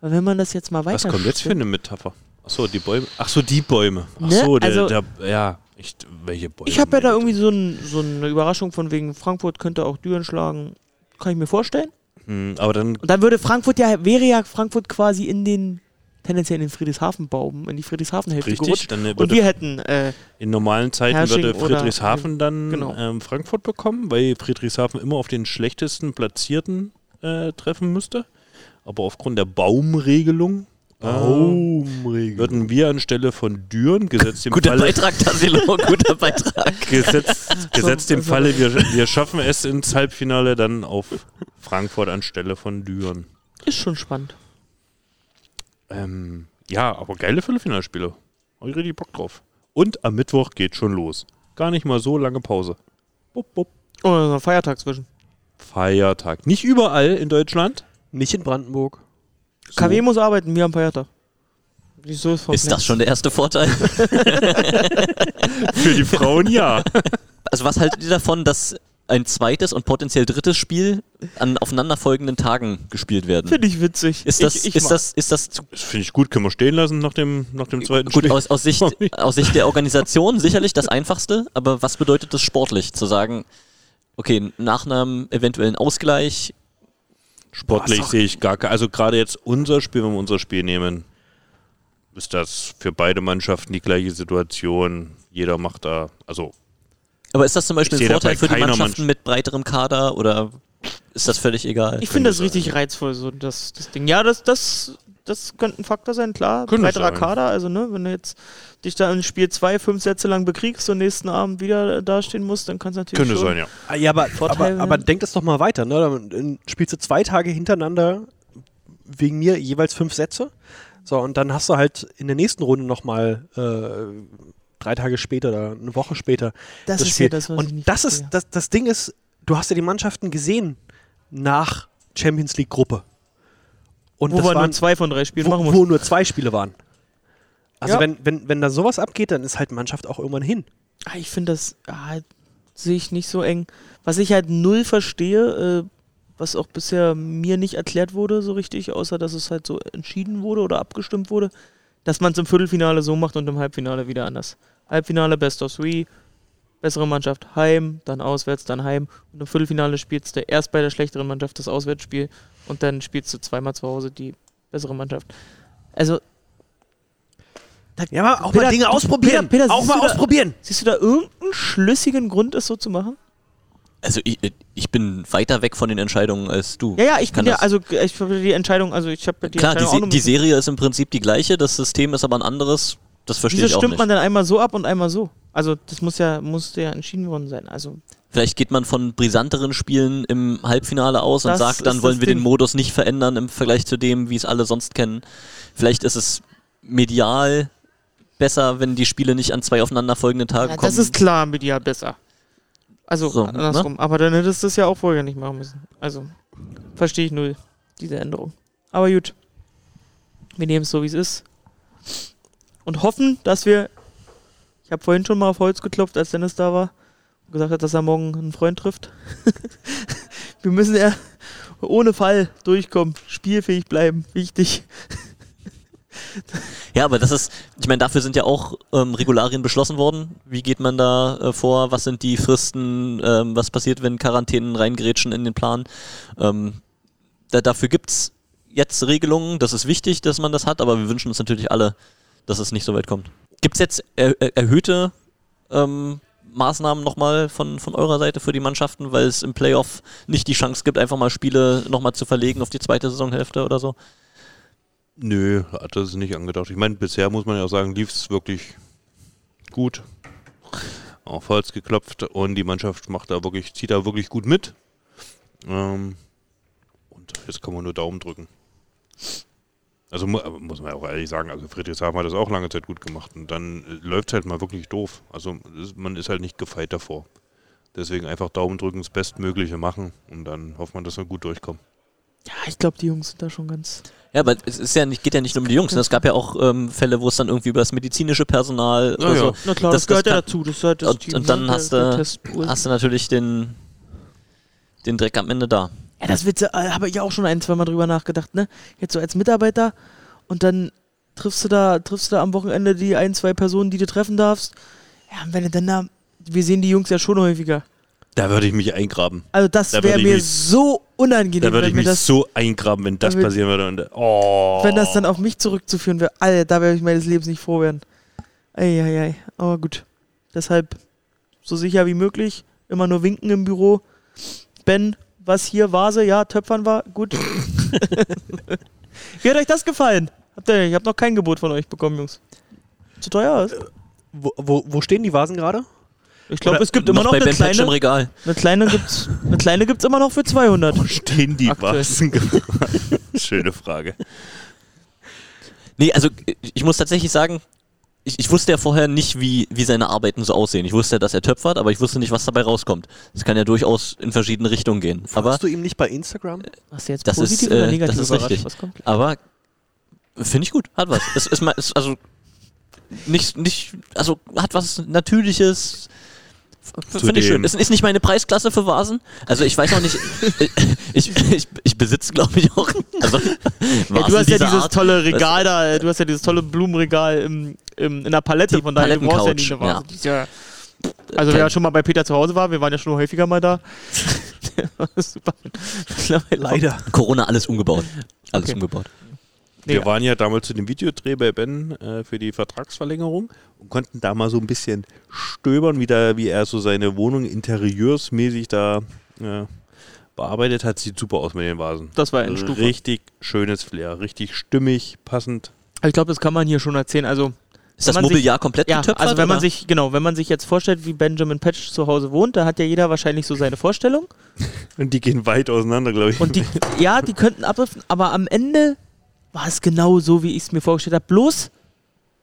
[SPEAKER 3] Weil wenn man das jetzt mal weiter
[SPEAKER 1] Was kommt jetzt für eine Metapher? Achso, die Bäume. Achso, die Bäume.
[SPEAKER 3] Ne,
[SPEAKER 1] Achso, der,
[SPEAKER 3] also-
[SPEAKER 1] der, ja. Ich, welche Bäume?
[SPEAKER 3] Ich habe ja da irgendwie so, ein, so eine Überraschung von wegen Frankfurt könnte auch Düren schlagen. Kann ich mir vorstellen.
[SPEAKER 1] Hm, aber dann
[SPEAKER 3] Und dann würde Frankfurt ja, wäre ja Frankfurt quasi in den, tendenziell in den Friedrichshafen-Baum, in die Friedrichshafen-Hälfte
[SPEAKER 1] richtig,
[SPEAKER 3] gerutscht.
[SPEAKER 1] dann
[SPEAKER 3] Und wir hätten, äh,
[SPEAKER 1] in normalen Zeiten
[SPEAKER 3] Herrsching
[SPEAKER 1] würde
[SPEAKER 3] oder-
[SPEAKER 1] Friedrichshafen dann
[SPEAKER 3] genau.
[SPEAKER 1] ähm, Frankfurt bekommen, weil Friedrichshafen immer auf den schlechtesten Platzierten äh, treffen müsste. Aber aufgrund der Baumregelung äh,
[SPEAKER 2] Baumregel.
[SPEAKER 1] würden wir anstelle von Düren, gesetzt im
[SPEAKER 4] guter
[SPEAKER 1] Falle,
[SPEAKER 4] Beitrag, Tassilo, guter Beitrag.
[SPEAKER 1] gesetzt, gesetzt im
[SPEAKER 3] also-
[SPEAKER 1] Falle, wir, wir schaffen es ins Halbfinale dann auf Frankfurt anstelle von Düren.
[SPEAKER 3] ist schon spannend.
[SPEAKER 1] Ähm, ja, aber geile Viertelfinalspiele. Hab ich richtig Bock drauf. Und am Mittwoch geht schon los. Gar nicht mal so lange Pause. Bup, bup.
[SPEAKER 3] Oh, das ist ein Feiertag zwischen.
[SPEAKER 1] Feiertag. Nicht überall in Deutschland.
[SPEAKER 2] Nicht in Brandenburg.
[SPEAKER 1] So.
[SPEAKER 3] KW muss arbeiten, wir haben Feiertag. Wieso ist,
[SPEAKER 4] Ist das schon der erste Vorteil?
[SPEAKER 1] Für die Frauen ja.
[SPEAKER 4] Also was haltet ihr davon, dass ein zweites und potenziell drittes Spiel an aufeinanderfolgenden Tagen gespielt werden?
[SPEAKER 3] Finde ich witzig.
[SPEAKER 4] Ist das,
[SPEAKER 3] ich, ich
[SPEAKER 4] ist das, ist das zu
[SPEAKER 1] Das finde ich gut. Können wir stehen lassen nach dem, nach dem zweiten
[SPEAKER 4] Gut,
[SPEAKER 1] Spiel.
[SPEAKER 4] aus, aus, Sicht, aus Sicht der Organisation sicherlich das Einfachste, aber was bedeutet das sportlich? Zu sagen, okay, nach einem eventuellen Ausgleich,
[SPEAKER 1] Sportlich sehe ich gar keine. Also gerade jetzt unser Spiel, wenn wir unser Spiel nehmen, ist das für beide Mannschaften die gleiche Situation. Jeder macht da, also
[SPEAKER 4] aber ist das zum Beispiel ein Vorteil für die Mannschaften
[SPEAKER 1] Mannschaft-
[SPEAKER 4] mit breiterem Kader oder ist das völlig egal?
[SPEAKER 3] Ich finde das
[SPEAKER 1] Könnte
[SPEAKER 3] richtig reizvoll, so das, das Ding. Ja, das, das, das könnte ein Faktor sein, klar.
[SPEAKER 1] Könnte
[SPEAKER 3] Breiterer
[SPEAKER 1] sein.
[SPEAKER 3] Kader, also ne, wenn du jetzt dich da in Spiel 2 fünf Sätze lang bekriegst und nächsten Abend wieder dastehen musst, dann kann es natürlich
[SPEAKER 1] könnte
[SPEAKER 3] schon
[SPEAKER 1] sein, ja.
[SPEAKER 2] Ah, Ja, aber,
[SPEAKER 3] Vorteil
[SPEAKER 2] aber, aber denk das doch mal weiter. Ne? Dann spielst du zwei Tage hintereinander wegen mir jeweils fünf Sätze. So, und dann hast du halt in der nächsten Runde nochmal äh, drei Tage später oder eine Woche später
[SPEAKER 3] Das
[SPEAKER 2] das
[SPEAKER 3] ist
[SPEAKER 2] Spiel.
[SPEAKER 3] ja das, was ich
[SPEAKER 2] und
[SPEAKER 3] nicht
[SPEAKER 2] das ist,
[SPEAKER 3] verstehe.
[SPEAKER 2] das, das Ding ist, du hast ja die Mannschaften gesehen nach Champions League Gruppe. Und
[SPEAKER 3] Wo
[SPEAKER 2] das
[SPEAKER 3] wir nur
[SPEAKER 2] waren,
[SPEAKER 3] zwei von drei Spielen machen
[SPEAKER 2] wo,
[SPEAKER 3] mussten.
[SPEAKER 2] wo nur zwei Spiele waren. Also
[SPEAKER 3] Ja.
[SPEAKER 2] wenn, wenn, wenn da sowas abgeht, dann ist halt Mannschaft auch irgendwann hin.
[SPEAKER 3] Ah, Ich finde das ah, sehe ich nicht so eng. Was ich halt null verstehe, äh, was auch bisher mir nicht erklärt wurde so richtig, außer dass es halt so entschieden wurde oder abgestimmt wurde, dass man es im Viertelfinale so macht und im Halbfinale wieder anders. Halbfinale Best of Three, bessere Mannschaft heim, dann auswärts, dann heim und im Viertelfinale spielst du erst bei der schlechteren Mannschaft das Auswärtsspiel und dann spielst du zweimal zu Hause die bessere Mannschaft. Also
[SPEAKER 2] Ja, aber auch
[SPEAKER 3] Peter,
[SPEAKER 2] mal Dinge ausprobieren.
[SPEAKER 3] Peter, Peter,
[SPEAKER 2] auch mal
[SPEAKER 3] du da-
[SPEAKER 2] ausprobieren.
[SPEAKER 3] siehst du da irgendeinen schlüssigen Grund, es so zu machen?
[SPEAKER 4] Also ich, ich bin weiter weg von den Entscheidungen als du.
[SPEAKER 3] Ja, ja, ich
[SPEAKER 4] kann
[SPEAKER 3] bin ja, also ich habe die Entscheidung, also ich habe die
[SPEAKER 4] Klar, die, die Serie ist im Prinzip die gleiche, das System ist aber ein anderes. Das verstehe
[SPEAKER 3] Wieso
[SPEAKER 4] ich auch
[SPEAKER 3] stimmt
[SPEAKER 4] nicht.
[SPEAKER 3] man dann einmal so ab und einmal so? Also das muss ja, muss ja entschieden worden sein. Also
[SPEAKER 4] Vielleicht geht man von brisanteren Spielen im Halbfinale aus und sagt, dann wollen wir den
[SPEAKER 3] Ding.
[SPEAKER 4] Modus nicht verändern im Vergleich zu dem, wie es alle sonst kennen. Vielleicht ist es medial besser, wenn die Spiele nicht an zwei aufeinanderfolgenden Tagen
[SPEAKER 3] ja,
[SPEAKER 4] kommen.
[SPEAKER 3] das ist klar medial besser. Also
[SPEAKER 4] So,
[SPEAKER 3] andersrum.
[SPEAKER 4] ne?
[SPEAKER 3] Aber dann hättest du es ja auch vorher nicht machen müssen. Also verstehe ich null, diese Änderung. Aber gut. Wir nehmen es so, wie es ist. Und hoffen, dass wir. Ich habe vorhin schon mal auf Holz geklopft, als Dennis da war. Und gesagt hat, dass er morgen einen Freund trifft. wir müssen ja ohne Fall durchkommen. Spielfähig bleiben. Wichtig.
[SPEAKER 4] Ja, aber das ist, ich meine, dafür sind ja auch ähm, Regularien beschlossen worden. Wie geht man da äh, vor? Was sind die Fristen? Ähm, was passiert, wenn Quarantänen reingrätschen in den Plan? Ähm, da, dafür gibt's jetzt Regelungen. Das ist wichtig, dass man das hat, aber wir wünschen uns natürlich alle, dass es nicht so weit kommt. Gibt's jetzt er, er, erhöhte ähm, Maßnahmen nochmal von, von eurer Seite für die Mannschaften, weil es im Playoff nicht die Chance gibt, einfach mal Spiele nochmal zu verlegen auf die zweite Saisonhälfte oder so?
[SPEAKER 1] Nö, hat das nicht angedacht. Ich meine, bisher muss man ja auch sagen, lief es wirklich gut. Auf Holz geklopft und die Mannschaft macht da wirklich, zieht da wirklich gut mit. Ähm, und jetzt kann man nur Daumen drücken. Also mu muss man auch ehrlich sagen, also Friedrichshafen hat das auch lange Zeit gut gemacht und dann läuft es halt mal wirklich doof. Also man ist halt nicht gefeit davor. Deswegen einfach Daumen drücken, das Bestmögliche machen und dann hofft man, dass wir gut durchkommen.
[SPEAKER 3] Ja, ich glaube, die Jungs sind da schon ganz.
[SPEAKER 4] Ja, aber es ist ja nicht, geht ja nicht nur um die Jungs. Ne? Es gab ja auch ähm, Fälle, wo es dann irgendwie über das medizinische Personal
[SPEAKER 1] Ja,
[SPEAKER 4] oder
[SPEAKER 1] ja.
[SPEAKER 4] so.
[SPEAKER 3] Na klar,
[SPEAKER 4] Das-
[SPEAKER 3] das, gehört
[SPEAKER 4] das
[SPEAKER 3] ja dazu. Das ist halt das
[SPEAKER 4] Und-
[SPEAKER 3] Team,
[SPEAKER 4] und dann
[SPEAKER 3] ne?
[SPEAKER 4] hast
[SPEAKER 3] der,
[SPEAKER 4] du-. Hast du natürlich den, den Dreck am Ende da.
[SPEAKER 3] Ja, das wird, äh, habe ich auch schon ein, zwei Mal drüber nachgedacht, ne? Jetzt so als Mitarbeiter und dann triffst du da, triffst du da am Wochenende die ein, zwei Personen, die du treffen darfst. Ja, und wenn du dann da, wir sehen die Jungs ja schon häufiger.
[SPEAKER 1] Da würde ich mich eingraben.
[SPEAKER 3] Also das
[SPEAKER 1] Da
[SPEAKER 3] wäre mir
[SPEAKER 1] mich-
[SPEAKER 3] so unangenehm,
[SPEAKER 1] Da würde
[SPEAKER 3] wenn
[SPEAKER 1] ich
[SPEAKER 3] mir
[SPEAKER 1] mich
[SPEAKER 3] das,
[SPEAKER 1] so eingraben, wenn das
[SPEAKER 3] Da würd-
[SPEAKER 1] passieren würde. Und, oh.
[SPEAKER 3] wenn das dann auf mich zurückzuführen wäre. Alter, da wäre ich meines Lebens nicht froh werden. Eieiei, aber gut. Deshalb so sicher wie möglich, immer nur winken im Büro. Ben, was hier Vase, ja, Töpfern war, gut. wie hat euch das gefallen? Habt ihr, ich habe noch kein Gebot von euch bekommen, Jungs. Zu teuer ist?
[SPEAKER 2] Wo, wo, wo stehen die Vasen gerade?
[SPEAKER 3] Ich glaube, es gibt immer noch
[SPEAKER 4] bei
[SPEAKER 3] eine
[SPEAKER 4] Ben Patch im
[SPEAKER 3] kleine,
[SPEAKER 4] Regal.
[SPEAKER 3] eine kleine gibt's, eine kleine gibt's immer noch für 200.
[SPEAKER 1] stehen die
[SPEAKER 3] Aktuell.
[SPEAKER 1] Vasen? Schöne Frage.
[SPEAKER 4] Nee, also ich muss tatsächlich sagen, ich, ich wusste ja vorher nicht, wie, wie seine Arbeiten so aussehen. Ich wusste ja, dass er töpfert, aber ich wusste nicht, was dabei rauskommt. Das kann ja durchaus in verschiedene Richtungen gehen. Aber,
[SPEAKER 2] Hast du ihm nicht bei Instagram?
[SPEAKER 3] Hast du jetzt
[SPEAKER 4] Das
[SPEAKER 3] positiv
[SPEAKER 4] ist,
[SPEAKER 3] oder
[SPEAKER 4] äh,
[SPEAKER 3] negativ
[SPEAKER 4] das ist richtig.
[SPEAKER 3] Was kommt?
[SPEAKER 4] aber finde ich gut, hat was. Es ist, mal- also nicht, nicht, also hat was Natürliches. Finde ich schön. Es ist nicht meine Preisklasse für Vasen. Also ich weiß auch nicht, ich, ich, ich besitze glaube ich auch. Also,
[SPEAKER 3] Ja,
[SPEAKER 4] Vasen
[SPEAKER 3] du hast ja dieses
[SPEAKER 4] Art.
[SPEAKER 3] tolle Regal da, äh, du hast ja dieses tolle Blumenregal im, im, in der Palette,
[SPEAKER 4] Die
[SPEAKER 3] von daher du brauchst ja nicht eine Vase. Ist ja, also wer schon mal bei Peter zu Hause war, wir waren ja schon häufiger mal da. Super.
[SPEAKER 2] Leider.
[SPEAKER 4] Corona alles umgebaut. Alles
[SPEAKER 3] Okay.
[SPEAKER 4] umgebaut.
[SPEAKER 3] Nee,
[SPEAKER 1] Wir waren ja damals zu dem Videodreh bei Ben äh, für die Vertragsverlängerung und konnten da mal so ein bisschen stöbern, wie, da, wie er so seine Wohnung interieursmäßig da äh, bearbeitet hat. Sieht super aus mit den Vasen.
[SPEAKER 3] das war eine Stufe.
[SPEAKER 1] Richtig schönes Flair, richtig stimmig, passend.
[SPEAKER 3] Ich glaube, das kann man hier schon erzählen. Also,
[SPEAKER 4] Ist das
[SPEAKER 3] man sich-
[SPEAKER 4] Mobiliar komplett
[SPEAKER 3] ja,
[SPEAKER 4] getöpfert?
[SPEAKER 3] also wenn man
[SPEAKER 4] oder?
[SPEAKER 3] sich, genau, wenn man sich jetzt vorstellt, wie Benjamin Patch zu Hause wohnt, da hat ja jeder wahrscheinlich so seine Vorstellung.
[SPEAKER 1] Und die gehen weit auseinander, glaube ich.
[SPEAKER 3] Und die, ja, die könnten abdriften, aber am Ende war es genau so, wie ich es mir vorgestellt habe. Bloß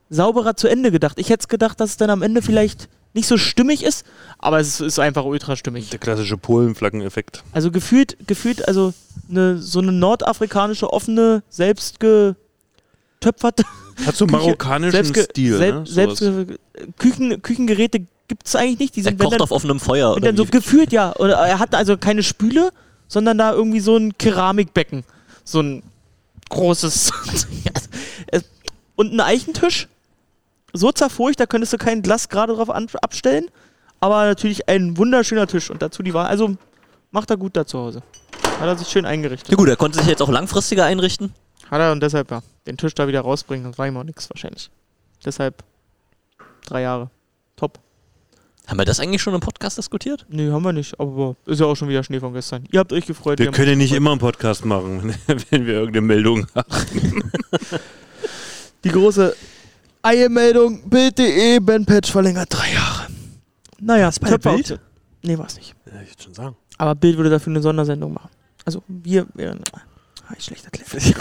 [SPEAKER 3] sauberer zu Ende gedacht. Ich hätte gedacht, dass es dann am Ende vielleicht nicht so stimmig ist, aber es ist einfach ultra stimmig.
[SPEAKER 1] Der klassische Polenflaggeneffekt.
[SPEAKER 3] Also gefühlt, gefühlt, also eine, so eine nordafrikanische, offene, selbstgetöpferte
[SPEAKER 1] Hat so einen
[SPEAKER 3] Küche-
[SPEAKER 1] marokkanischen
[SPEAKER 3] selbstge
[SPEAKER 1] Stil.
[SPEAKER 3] selb,
[SPEAKER 1] ne?
[SPEAKER 3] selbst. Küchen, Küchengeräte gibt es eigentlich nicht. Die
[SPEAKER 4] er
[SPEAKER 3] sind wenn
[SPEAKER 4] kocht
[SPEAKER 3] dann,
[SPEAKER 4] auf offenem Feuer. Oder
[SPEAKER 3] dann so gefühlt, ja. Oder er hatte also keine Spüle, sondern da irgendwie so ein Keramikbecken. So ein großes. Es- und ein Eichentisch. So zerfurcht, da könntest du kein Glas gerade drauf abstellen. Aber natürlich ein wunderschöner Tisch. Und dazu die Wahl. Also macht er gut da zu Hause. Hat er sich schön eingerichtet.
[SPEAKER 4] Ja gut, er konnte sich jetzt auch langfristiger einrichten.
[SPEAKER 3] Hat er und deshalb ja, den Tisch da wieder rausbringen. Das war ihm auch nichts wahrscheinlich. Deshalb drei Jahre.
[SPEAKER 4] Haben wir das eigentlich schon im Podcast diskutiert?
[SPEAKER 3] Nee, haben wir nicht. Aber ist ja auch schon wieder Schnee von gestern. Ihr habt euch gefreut.
[SPEAKER 1] Wir können nicht immer einen Podcast machen, wenn wir irgendeine Meldung haben.
[SPEAKER 3] Die große Eilmeldung, Bild.de, Ben Patch verlängert drei Jahre. Naja,
[SPEAKER 2] bei der
[SPEAKER 3] Töpfer
[SPEAKER 2] Bild?
[SPEAKER 3] Nee, war es nicht.
[SPEAKER 2] Ja, ich würde schon sagen.
[SPEAKER 3] Aber Bild würde dafür eine Sondersendung machen. Also wir wären. Ah, ich schlecht erklärt.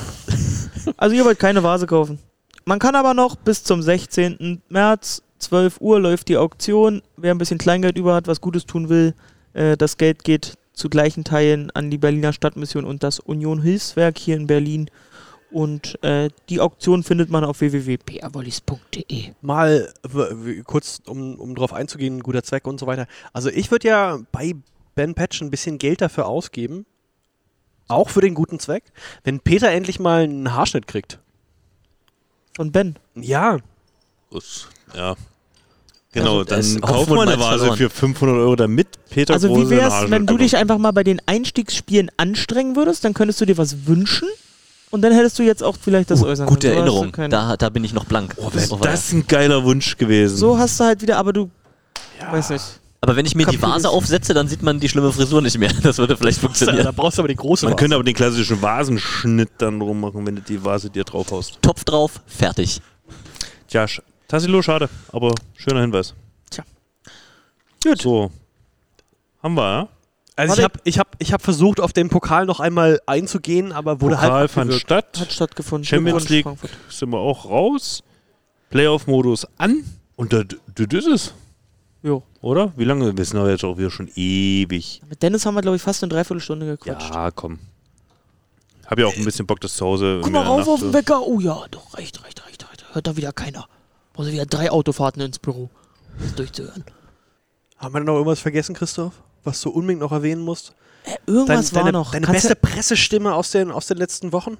[SPEAKER 3] also ihr wollt keine Vase kaufen. Man kann aber noch bis zum 16. März, 12 Uhr, läuft die Auktion. Wer ein bisschen Kleingeld über hat, was Gutes tun will, äh, das Geld geht zu gleichen Teilen an die Berliner Stadtmission und das Union Hilfswerk hier in Berlin. Und äh, die Auktion findet man auf www.prwollis.de.
[SPEAKER 2] Mal kurz, um, um drauf einzugehen, guter Zweck und so weiter. Also ich würde ja bei Ben Patch ein bisschen Geld dafür ausgeben. Auch für den guten Zweck. Wenn Peter endlich mal einen Haarschnitt kriegt.
[SPEAKER 3] Von Ben.
[SPEAKER 2] Ja,
[SPEAKER 1] ja. Genau,
[SPEAKER 4] Also, es-
[SPEAKER 1] dann kauf
[SPEAKER 4] Hoffnung
[SPEAKER 1] mal eine Vase
[SPEAKER 4] verloren.
[SPEAKER 1] für 500 Euro, damit Peter
[SPEAKER 3] Also wie
[SPEAKER 1] Große
[SPEAKER 3] wär's,
[SPEAKER 1] eine
[SPEAKER 3] wenn du dich einfach mal bei den Einstiegsspielen anstrengen würdest, dann könntest du dir was wünschen und dann hättest du jetzt auch vielleicht das äußern
[SPEAKER 4] Gute.
[SPEAKER 3] So
[SPEAKER 4] Erinnerung. Da, da bin ich noch blank.
[SPEAKER 1] Oh,
[SPEAKER 4] Das
[SPEAKER 1] wäre
[SPEAKER 4] war-
[SPEAKER 1] das ein geiler Wunsch gewesen.
[SPEAKER 3] So hast du halt wieder, aber du weiß nicht.
[SPEAKER 4] aber wenn ich mir die
[SPEAKER 3] Kapitel
[SPEAKER 4] Vase
[SPEAKER 3] ist-
[SPEAKER 4] aufsetze, dann sieht man die schlimme Frisur nicht mehr. Das würde vielleicht
[SPEAKER 2] da
[SPEAKER 4] funktionieren.
[SPEAKER 2] brauchst du aber die große
[SPEAKER 1] Man
[SPEAKER 2] Vase.
[SPEAKER 1] könnte aber den klassischen Vasenschnitt dann drum machen, wenn du die Vase dir drauf haust.
[SPEAKER 4] Topf drauf, fertig.
[SPEAKER 1] Tja, sch- Tassilo, schade, aber schöner Hinweis.
[SPEAKER 3] Tja. Gut.
[SPEAKER 1] So. Haben wir, ja?
[SPEAKER 2] Also ich habe ich hab, ich hab versucht, auf den Pokal noch einmal einzugehen, aber wurde
[SPEAKER 1] Pokal
[SPEAKER 2] halt
[SPEAKER 1] fand statt.
[SPEAKER 3] Hat stattgefunden.
[SPEAKER 1] Champions League
[SPEAKER 3] Frankfurt.
[SPEAKER 1] sind wir auch raus. Playoff-Modus an. Und das das ist es,
[SPEAKER 3] Jo.
[SPEAKER 1] oder? Wie lange? Wir sind aber jetzt auch wieder schon ewig.
[SPEAKER 3] Mit Dennis haben wir, glaube ich, fast eine Dreiviertelstunde gequatscht.
[SPEAKER 1] Ja, komm. Hab ja auch ein bisschen Bock, das zu Hause.
[SPEAKER 3] Guck mal rauf auf den Wecker. Oh ja, doch, reicht, reicht, reicht, reicht. Hört da wieder keiner. Brauchst du wieder drei Autofahrten ins Büro, das durchzuhören.
[SPEAKER 2] Haben wir noch irgendwas vergessen, Christoph? Was du unbedingt noch erwähnen musst?
[SPEAKER 3] Äh, irgendwas
[SPEAKER 2] Dein-
[SPEAKER 3] war
[SPEAKER 2] deine,
[SPEAKER 3] noch.
[SPEAKER 2] Deine
[SPEAKER 3] Kannst
[SPEAKER 2] beste Pressestimme aus den, aus den letzten Wochen?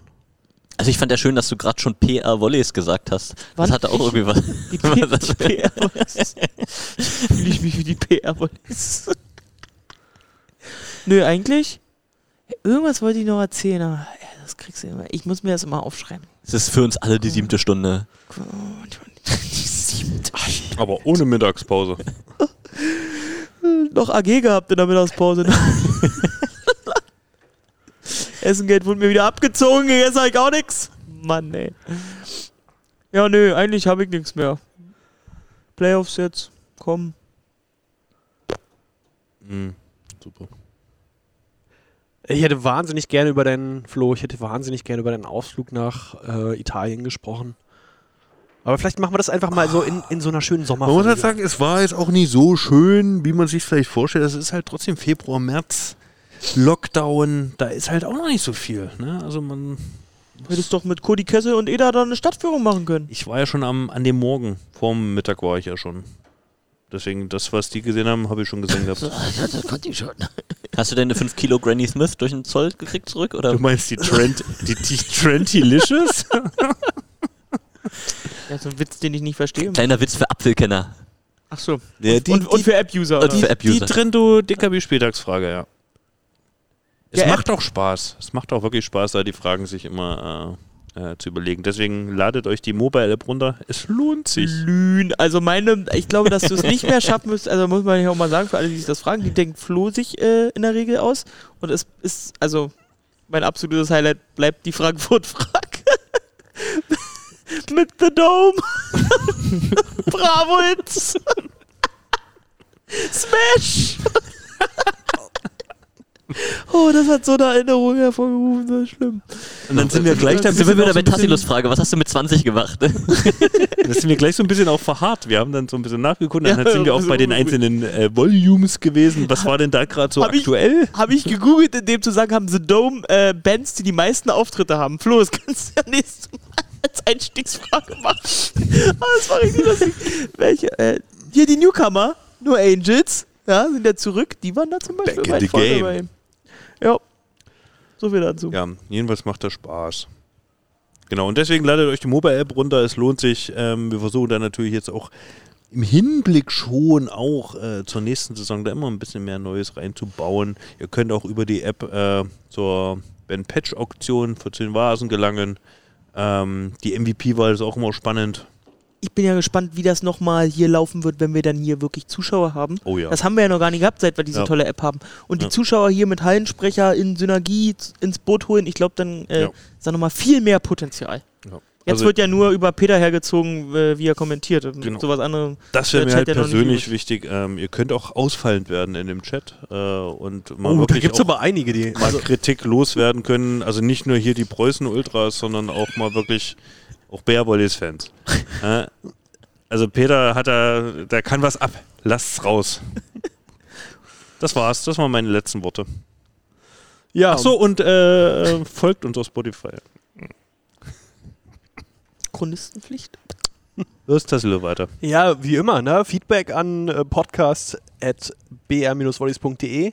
[SPEAKER 4] Also ich fand ja schön, dass du gerade schon PR Volleys gesagt hast.
[SPEAKER 3] Wann?
[SPEAKER 4] Das hatte auch irgendwie was.
[SPEAKER 3] die, P die PR Fühle ich mich wie die PR Nö, eigentlich. Irgendwas wollte ich noch erzählen, aber ja, das kriegst du immer. Ich muss mir das immer aufschreiben.
[SPEAKER 4] Es ist für uns alle die siebte Stunde.
[SPEAKER 3] Die siebte.
[SPEAKER 1] Aber ohne Mittagspause.
[SPEAKER 3] noch AG gehabt in der Mittagspause. Essengeld wurde mir wieder abgezogen, gegessen habe ich auch nix. Mann, ey. Ja, nö, eigentlich habe ich nichts mehr. Playoffs jetzt, komm.
[SPEAKER 1] Mhm. Super.
[SPEAKER 2] Ich hätte wahnsinnig gerne über deinen, Flo, ich hätte wahnsinnig gerne über deinen Ausflug nach äh, Italien gesprochen. Aber vielleicht machen wir das einfach mal so in, in so einer schönen
[SPEAKER 1] Man muss
[SPEAKER 2] Sommerfolge.
[SPEAKER 1] halt sagen, es war jetzt auch nicht so schön, wie man sich vielleicht vorstellt. Es ist halt trotzdem Februar, März, Lockdown, da ist halt auch noch nicht so viel. Ne? Also man,
[SPEAKER 3] Hättest doch mit Cody Kessel und Eda dann eine Stadtführung machen können.
[SPEAKER 1] ich war ja schon am, an dem Morgen, vorm Mittag war ich ja schon. Deswegen, das, was die gesehen haben, habe ich schon gesehen gehabt.
[SPEAKER 3] Das konnte ich schon.
[SPEAKER 4] Hast du deine 5 Kilo Granny Smith durch den Zoll gekriegt zurück? Oder?
[SPEAKER 1] Du meinst die Trent, die, die Trentilicious?
[SPEAKER 3] Ja, so ein Witz, den ich nicht verstehe.
[SPEAKER 4] Kleiner Witz für Apfelkenner.
[SPEAKER 3] Ach so.
[SPEAKER 1] Ja, die,
[SPEAKER 3] und, und
[SPEAKER 1] die,
[SPEAKER 3] für App-User.
[SPEAKER 4] Und
[SPEAKER 3] oder?
[SPEAKER 4] für
[SPEAKER 1] die
[SPEAKER 4] App-User.
[SPEAKER 1] Trento DKB Spieltagsfrage, ja. Es
[SPEAKER 3] Ja,
[SPEAKER 1] macht auch Spaß. Es macht auch wirklich Spaß, da die Fragen sich immer äh, äh, zu überlegen. Deswegen ladet euch die Mobile-App runter. Es lohnt sich.
[SPEAKER 3] Lün. Also meine, ich glaube, dass du es nicht mehr schaffen müsst. Also muss man ja auch mal sagen, für alle, die sich das fragen, die denkt Flo sich äh, in der Regel aus. Und es ist, also mein absolutes Highlight bleibt die Frankfurt-Frage. Mit The Dome. Bravo Hits. Smash. oh, das hat so eine Erinnerung hervorgerufen, das ist schlimm.
[SPEAKER 1] Und dann sind wir gleich da
[SPEAKER 4] Sind wir wieder bei
[SPEAKER 1] ein bisschen,
[SPEAKER 4] Tassilos Frage. Was hast du mit 20 gemacht?
[SPEAKER 1] das sind wir gleich so ein bisschen auch verharrt. Wir haben dann so ein bisschen nachgeguckt. Dann
[SPEAKER 3] Ja,
[SPEAKER 1] sind wir auch bei den einzelnen äh, Volumes gewesen. Was war denn da gerade so
[SPEAKER 3] Hab ich-
[SPEAKER 1] aktuell?
[SPEAKER 3] Habe ich gegoogelt, in dem Zusammenhang haben The Dome äh, Bands, die die meisten Auftritte haben. Flo, das kannst du ja nächstes Mal als Einstiegsfrage machen. Aber das war richtig lustig. Welche? Äh, hier die Newcomer, nur Angels, ja, sind ja zurück. Die waren da zum Beispiel
[SPEAKER 1] Back in the game.
[SPEAKER 3] Ja, So viel dazu.
[SPEAKER 1] Ja, jedenfalls macht das Spaß. Genau, und deswegen ladet euch die Mobile-App runter. Es lohnt sich. Ähm, wir versuchen dann natürlich jetzt auch im Hinblick schon auch äh, zur nächsten Saison da immer ein bisschen mehr Neues reinzubauen. Ihr könnt auch über die App äh, zur Ben Patch Auktion für 10 Vasen gelangen. Ähm, die MVP-Wahl ist auch immer spannend.
[SPEAKER 3] Ich bin ja gespannt, wie das nochmal hier laufen wird, wenn wir dann hier wirklich Zuschauer haben.
[SPEAKER 1] Oh ja.
[SPEAKER 3] Das haben wir ja noch gar nicht gehabt, seit wir diese
[SPEAKER 1] Ja.
[SPEAKER 3] tolle App haben. Und
[SPEAKER 1] Ja.
[SPEAKER 3] die Zuschauer hier mit Hallensprecher in Synergie ins Boot holen, ich glaube, dann äh,
[SPEAKER 1] Ja.
[SPEAKER 3] ist da nochmal viel mehr Potenzial.
[SPEAKER 1] Ja.
[SPEAKER 3] Jetzt
[SPEAKER 1] Also-
[SPEAKER 3] wird ja nur über Peter hergezogen, äh, wie er kommentiert. Und
[SPEAKER 1] Genau.
[SPEAKER 3] Sowas anderes.
[SPEAKER 1] Das wäre mir halt
[SPEAKER 3] nicht
[SPEAKER 1] persönlich wichtig. Ähm, ihr könnt auch ausfallend werden in dem Chat äh, und mal
[SPEAKER 2] Oh, da
[SPEAKER 1] wirklich
[SPEAKER 2] gibt es aber einige, die.
[SPEAKER 1] mal Kritik loswerden können. Also nicht nur hier die Preußen-Ultras, sondern auch mal wirklich auch Bärbollis-Fans. äh, also Peter hat da, der kann was ab. Lasst's raus. Das war's. Das waren meine letzten Worte.
[SPEAKER 2] Ja,
[SPEAKER 1] Ach so, und äh, folgt uns auf Spotify.
[SPEAKER 3] Chronistenpflicht.
[SPEAKER 1] Los, Tassilo weiter.
[SPEAKER 2] Ja, wie immer, ne? Feedback an äh, podcast.br-volleys.de.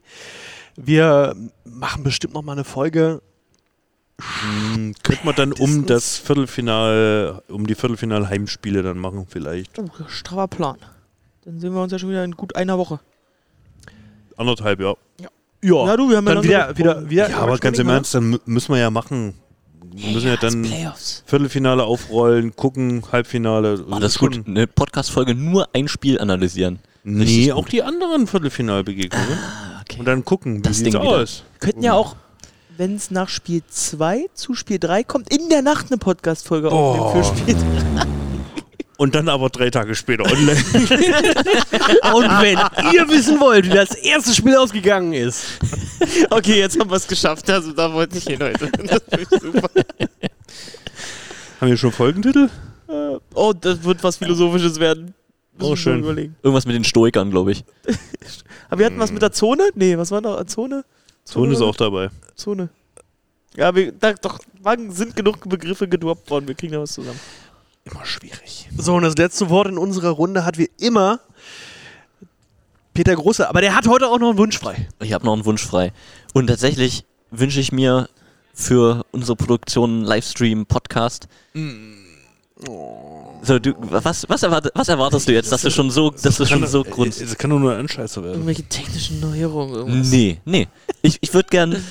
[SPEAKER 2] Wir machen bestimmt noch mal eine Folge.
[SPEAKER 1] Hm, könnte man dann um das Viertelfinal, um die Viertelfinal-Heimspiele dann machen vielleicht.
[SPEAKER 3] Oh, straffer Plan. Dann sehen wir uns ja schon wieder in gut einer Woche.
[SPEAKER 1] Anderthalb, ja.
[SPEAKER 2] Ja,
[SPEAKER 3] Ja, du, wir haben ja
[SPEAKER 2] dann
[SPEAKER 3] noch
[SPEAKER 2] wieder, wieder, wieder.
[SPEAKER 1] Ja, aber ganz im Ernst, dann mü- müssen wir ja machen. Wir müssen ja dann
[SPEAKER 3] Playoffs.
[SPEAKER 1] Viertelfinale aufrollen, gucken, Halbfinale.
[SPEAKER 4] Oh, das ist gut. Eine Podcast-Folge nur ein Spiel analysieren.
[SPEAKER 1] Nee,
[SPEAKER 4] Richtig
[SPEAKER 1] auch die anderen Viertelfinalbegegnungen.
[SPEAKER 4] Ah, okay.
[SPEAKER 1] Und dann gucken, wie
[SPEAKER 4] Das
[SPEAKER 1] sieht's
[SPEAKER 4] Ding wieder.
[SPEAKER 1] aus.
[SPEAKER 3] Wir könnten ja auch, wenn es nach Spiel 2 zu Spiel 3 kommt, in der Nacht eine Podcast-Folge aufnehmen für Spiel
[SPEAKER 1] Und dann aber drei Tage später online.
[SPEAKER 2] Und wenn ihr wissen wollt, wie das erste Spiel ausgegangen ist,
[SPEAKER 3] Okay, jetzt haben wir es geschafft. Also da wollte ich hin heute. Das finde ich super.
[SPEAKER 1] Haben wir schon Folgentitel?
[SPEAKER 3] Äh, oh, das wird was Philosophisches werden. Müssen
[SPEAKER 1] Oh, schön.
[SPEAKER 4] Irgendwas mit den Stoikern, glaube ich.
[SPEAKER 3] Aber wir hatten was mit der Zone? Nee, was war noch? Zone?
[SPEAKER 1] Zone ist auch dabei.
[SPEAKER 3] Zone. Ja, wir, da, doch, waren, sind genug Begriffe gedroppt worden. Wir kriegen da was zusammen.
[SPEAKER 1] Immer schwierig.
[SPEAKER 2] So, und das letzte Wort in unserer Runde hat wie immer Peter Große. Aber der hat heute auch noch einen Wunsch frei.
[SPEAKER 4] Ich habe noch einen Wunsch frei. Und tatsächlich wünsche ich mir für unsere Produktion Livestream Podcast. So, du, was, was, erwart, was erwartest du jetzt, dass du schon so, dass du schon so grunzt?
[SPEAKER 1] Das kann doch nur ein Scheiße werden.
[SPEAKER 3] Irgendwelche technischen Neuerungen. Irgendwas.
[SPEAKER 4] Nee, nee. Ich, ich würde gern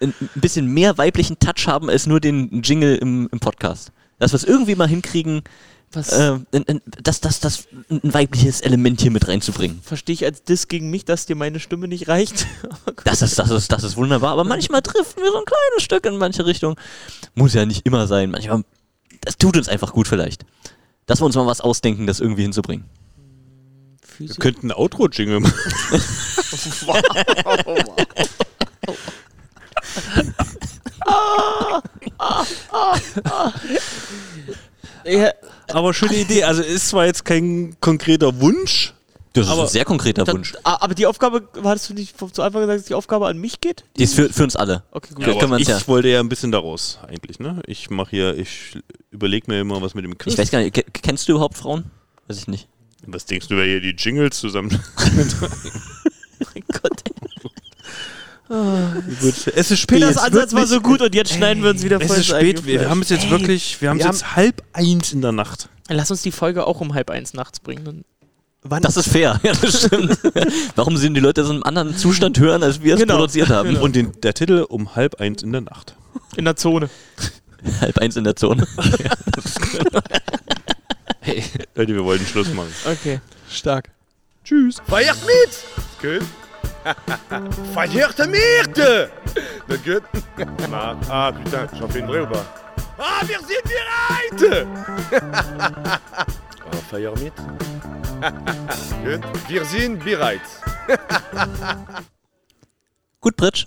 [SPEAKER 4] ein bisschen mehr weiblichen Touch haben als nur den Jingle im, im Podcast. Dass wir es irgendwie mal hinkriegen,
[SPEAKER 3] Was
[SPEAKER 4] äh, das, das, das, ein weibliches Element hier mit reinzubringen.
[SPEAKER 3] verstehe ich als Diss gegen mich, dass dir meine Stimme nicht reicht? Gut.
[SPEAKER 4] Das ist, das ist, das ist wunderbar. Aber manchmal driften wir so ein kleines Stück in manche Richtung. Muss ja nicht immer sein. Manchmal, das tut uns einfach gut vielleicht. Dass wir uns mal was ausdenken, das irgendwie hinzubringen.
[SPEAKER 1] Wir könnten ein Outro-Jingle machen.
[SPEAKER 3] Ja,
[SPEAKER 1] Aber schöne Idee. Also ist zwar jetzt kein konkreter Wunsch.
[SPEAKER 4] Das ist
[SPEAKER 1] Aber
[SPEAKER 4] ein sehr konkreter
[SPEAKER 3] dann-
[SPEAKER 4] Wunsch.
[SPEAKER 3] Ah, Aber die Aufgabe, hattest du nicht zu Anfang gesagt, dass die Aufgabe an mich geht?
[SPEAKER 4] Die ist für, für uns alle.
[SPEAKER 3] Okay, gut.
[SPEAKER 4] Ja,
[SPEAKER 1] ich
[SPEAKER 4] ja-
[SPEAKER 1] wollte ja ein bisschen daraus eigentlich. Ne? Ich mache hier, ich überlege mir immer was mit dem Quiz.
[SPEAKER 4] Ich weiß gar nicht, ke- kennst du überhaupt Frauen? Weiß ich nicht.
[SPEAKER 1] Was denkst du, wer hier die Jingles zusammen?
[SPEAKER 3] mein Gott.
[SPEAKER 1] Gut, es ist spät.
[SPEAKER 3] Peters Ansatz war so gut und jetzt schneiden wir uns wieder
[SPEAKER 1] Es
[SPEAKER 3] voll
[SPEAKER 1] ist
[SPEAKER 3] ins
[SPEAKER 1] spät. Wir haben es jetzt wirklich, wir haben es jetzt halb eins in der Nacht.
[SPEAKER 3] Lass uns die Folge auch um halb eins nachts bringen. Dann
[SPEAKER 2] Wann
[SPEAKER 4] Das ist fair, ja, das stimmt. Warum sind die Leute so in einem anderen Zustand hören, als wir es
[SPEAKER 3] Genau.
[SPEAKER 4] produziert haben?
[SPEAKER 3] Genau.
[SPEAKER 1] Und den, der Titel um halb eins in der Nacht.
[SPEAKER 3] in der Zone.
[SPEAKER 4] Halb eins in der Zone.
[SPEAKER 1] Hey, Leute, wir wollten Schluss machen.
[SPEAKER 3] Okay.
[SPEAKER 2] stark.
[SPEAKER 1] Tschüss.
[SPEAKER 7] Feiert mit! Que? Mit! Na gut. Na, ah, putain, j'en fais une vraie ou pas? Ah, wir sind bereit! ah, feier mit? gut. Wir sind bereit.
[SPEAKER 4] Gut, Pritsch.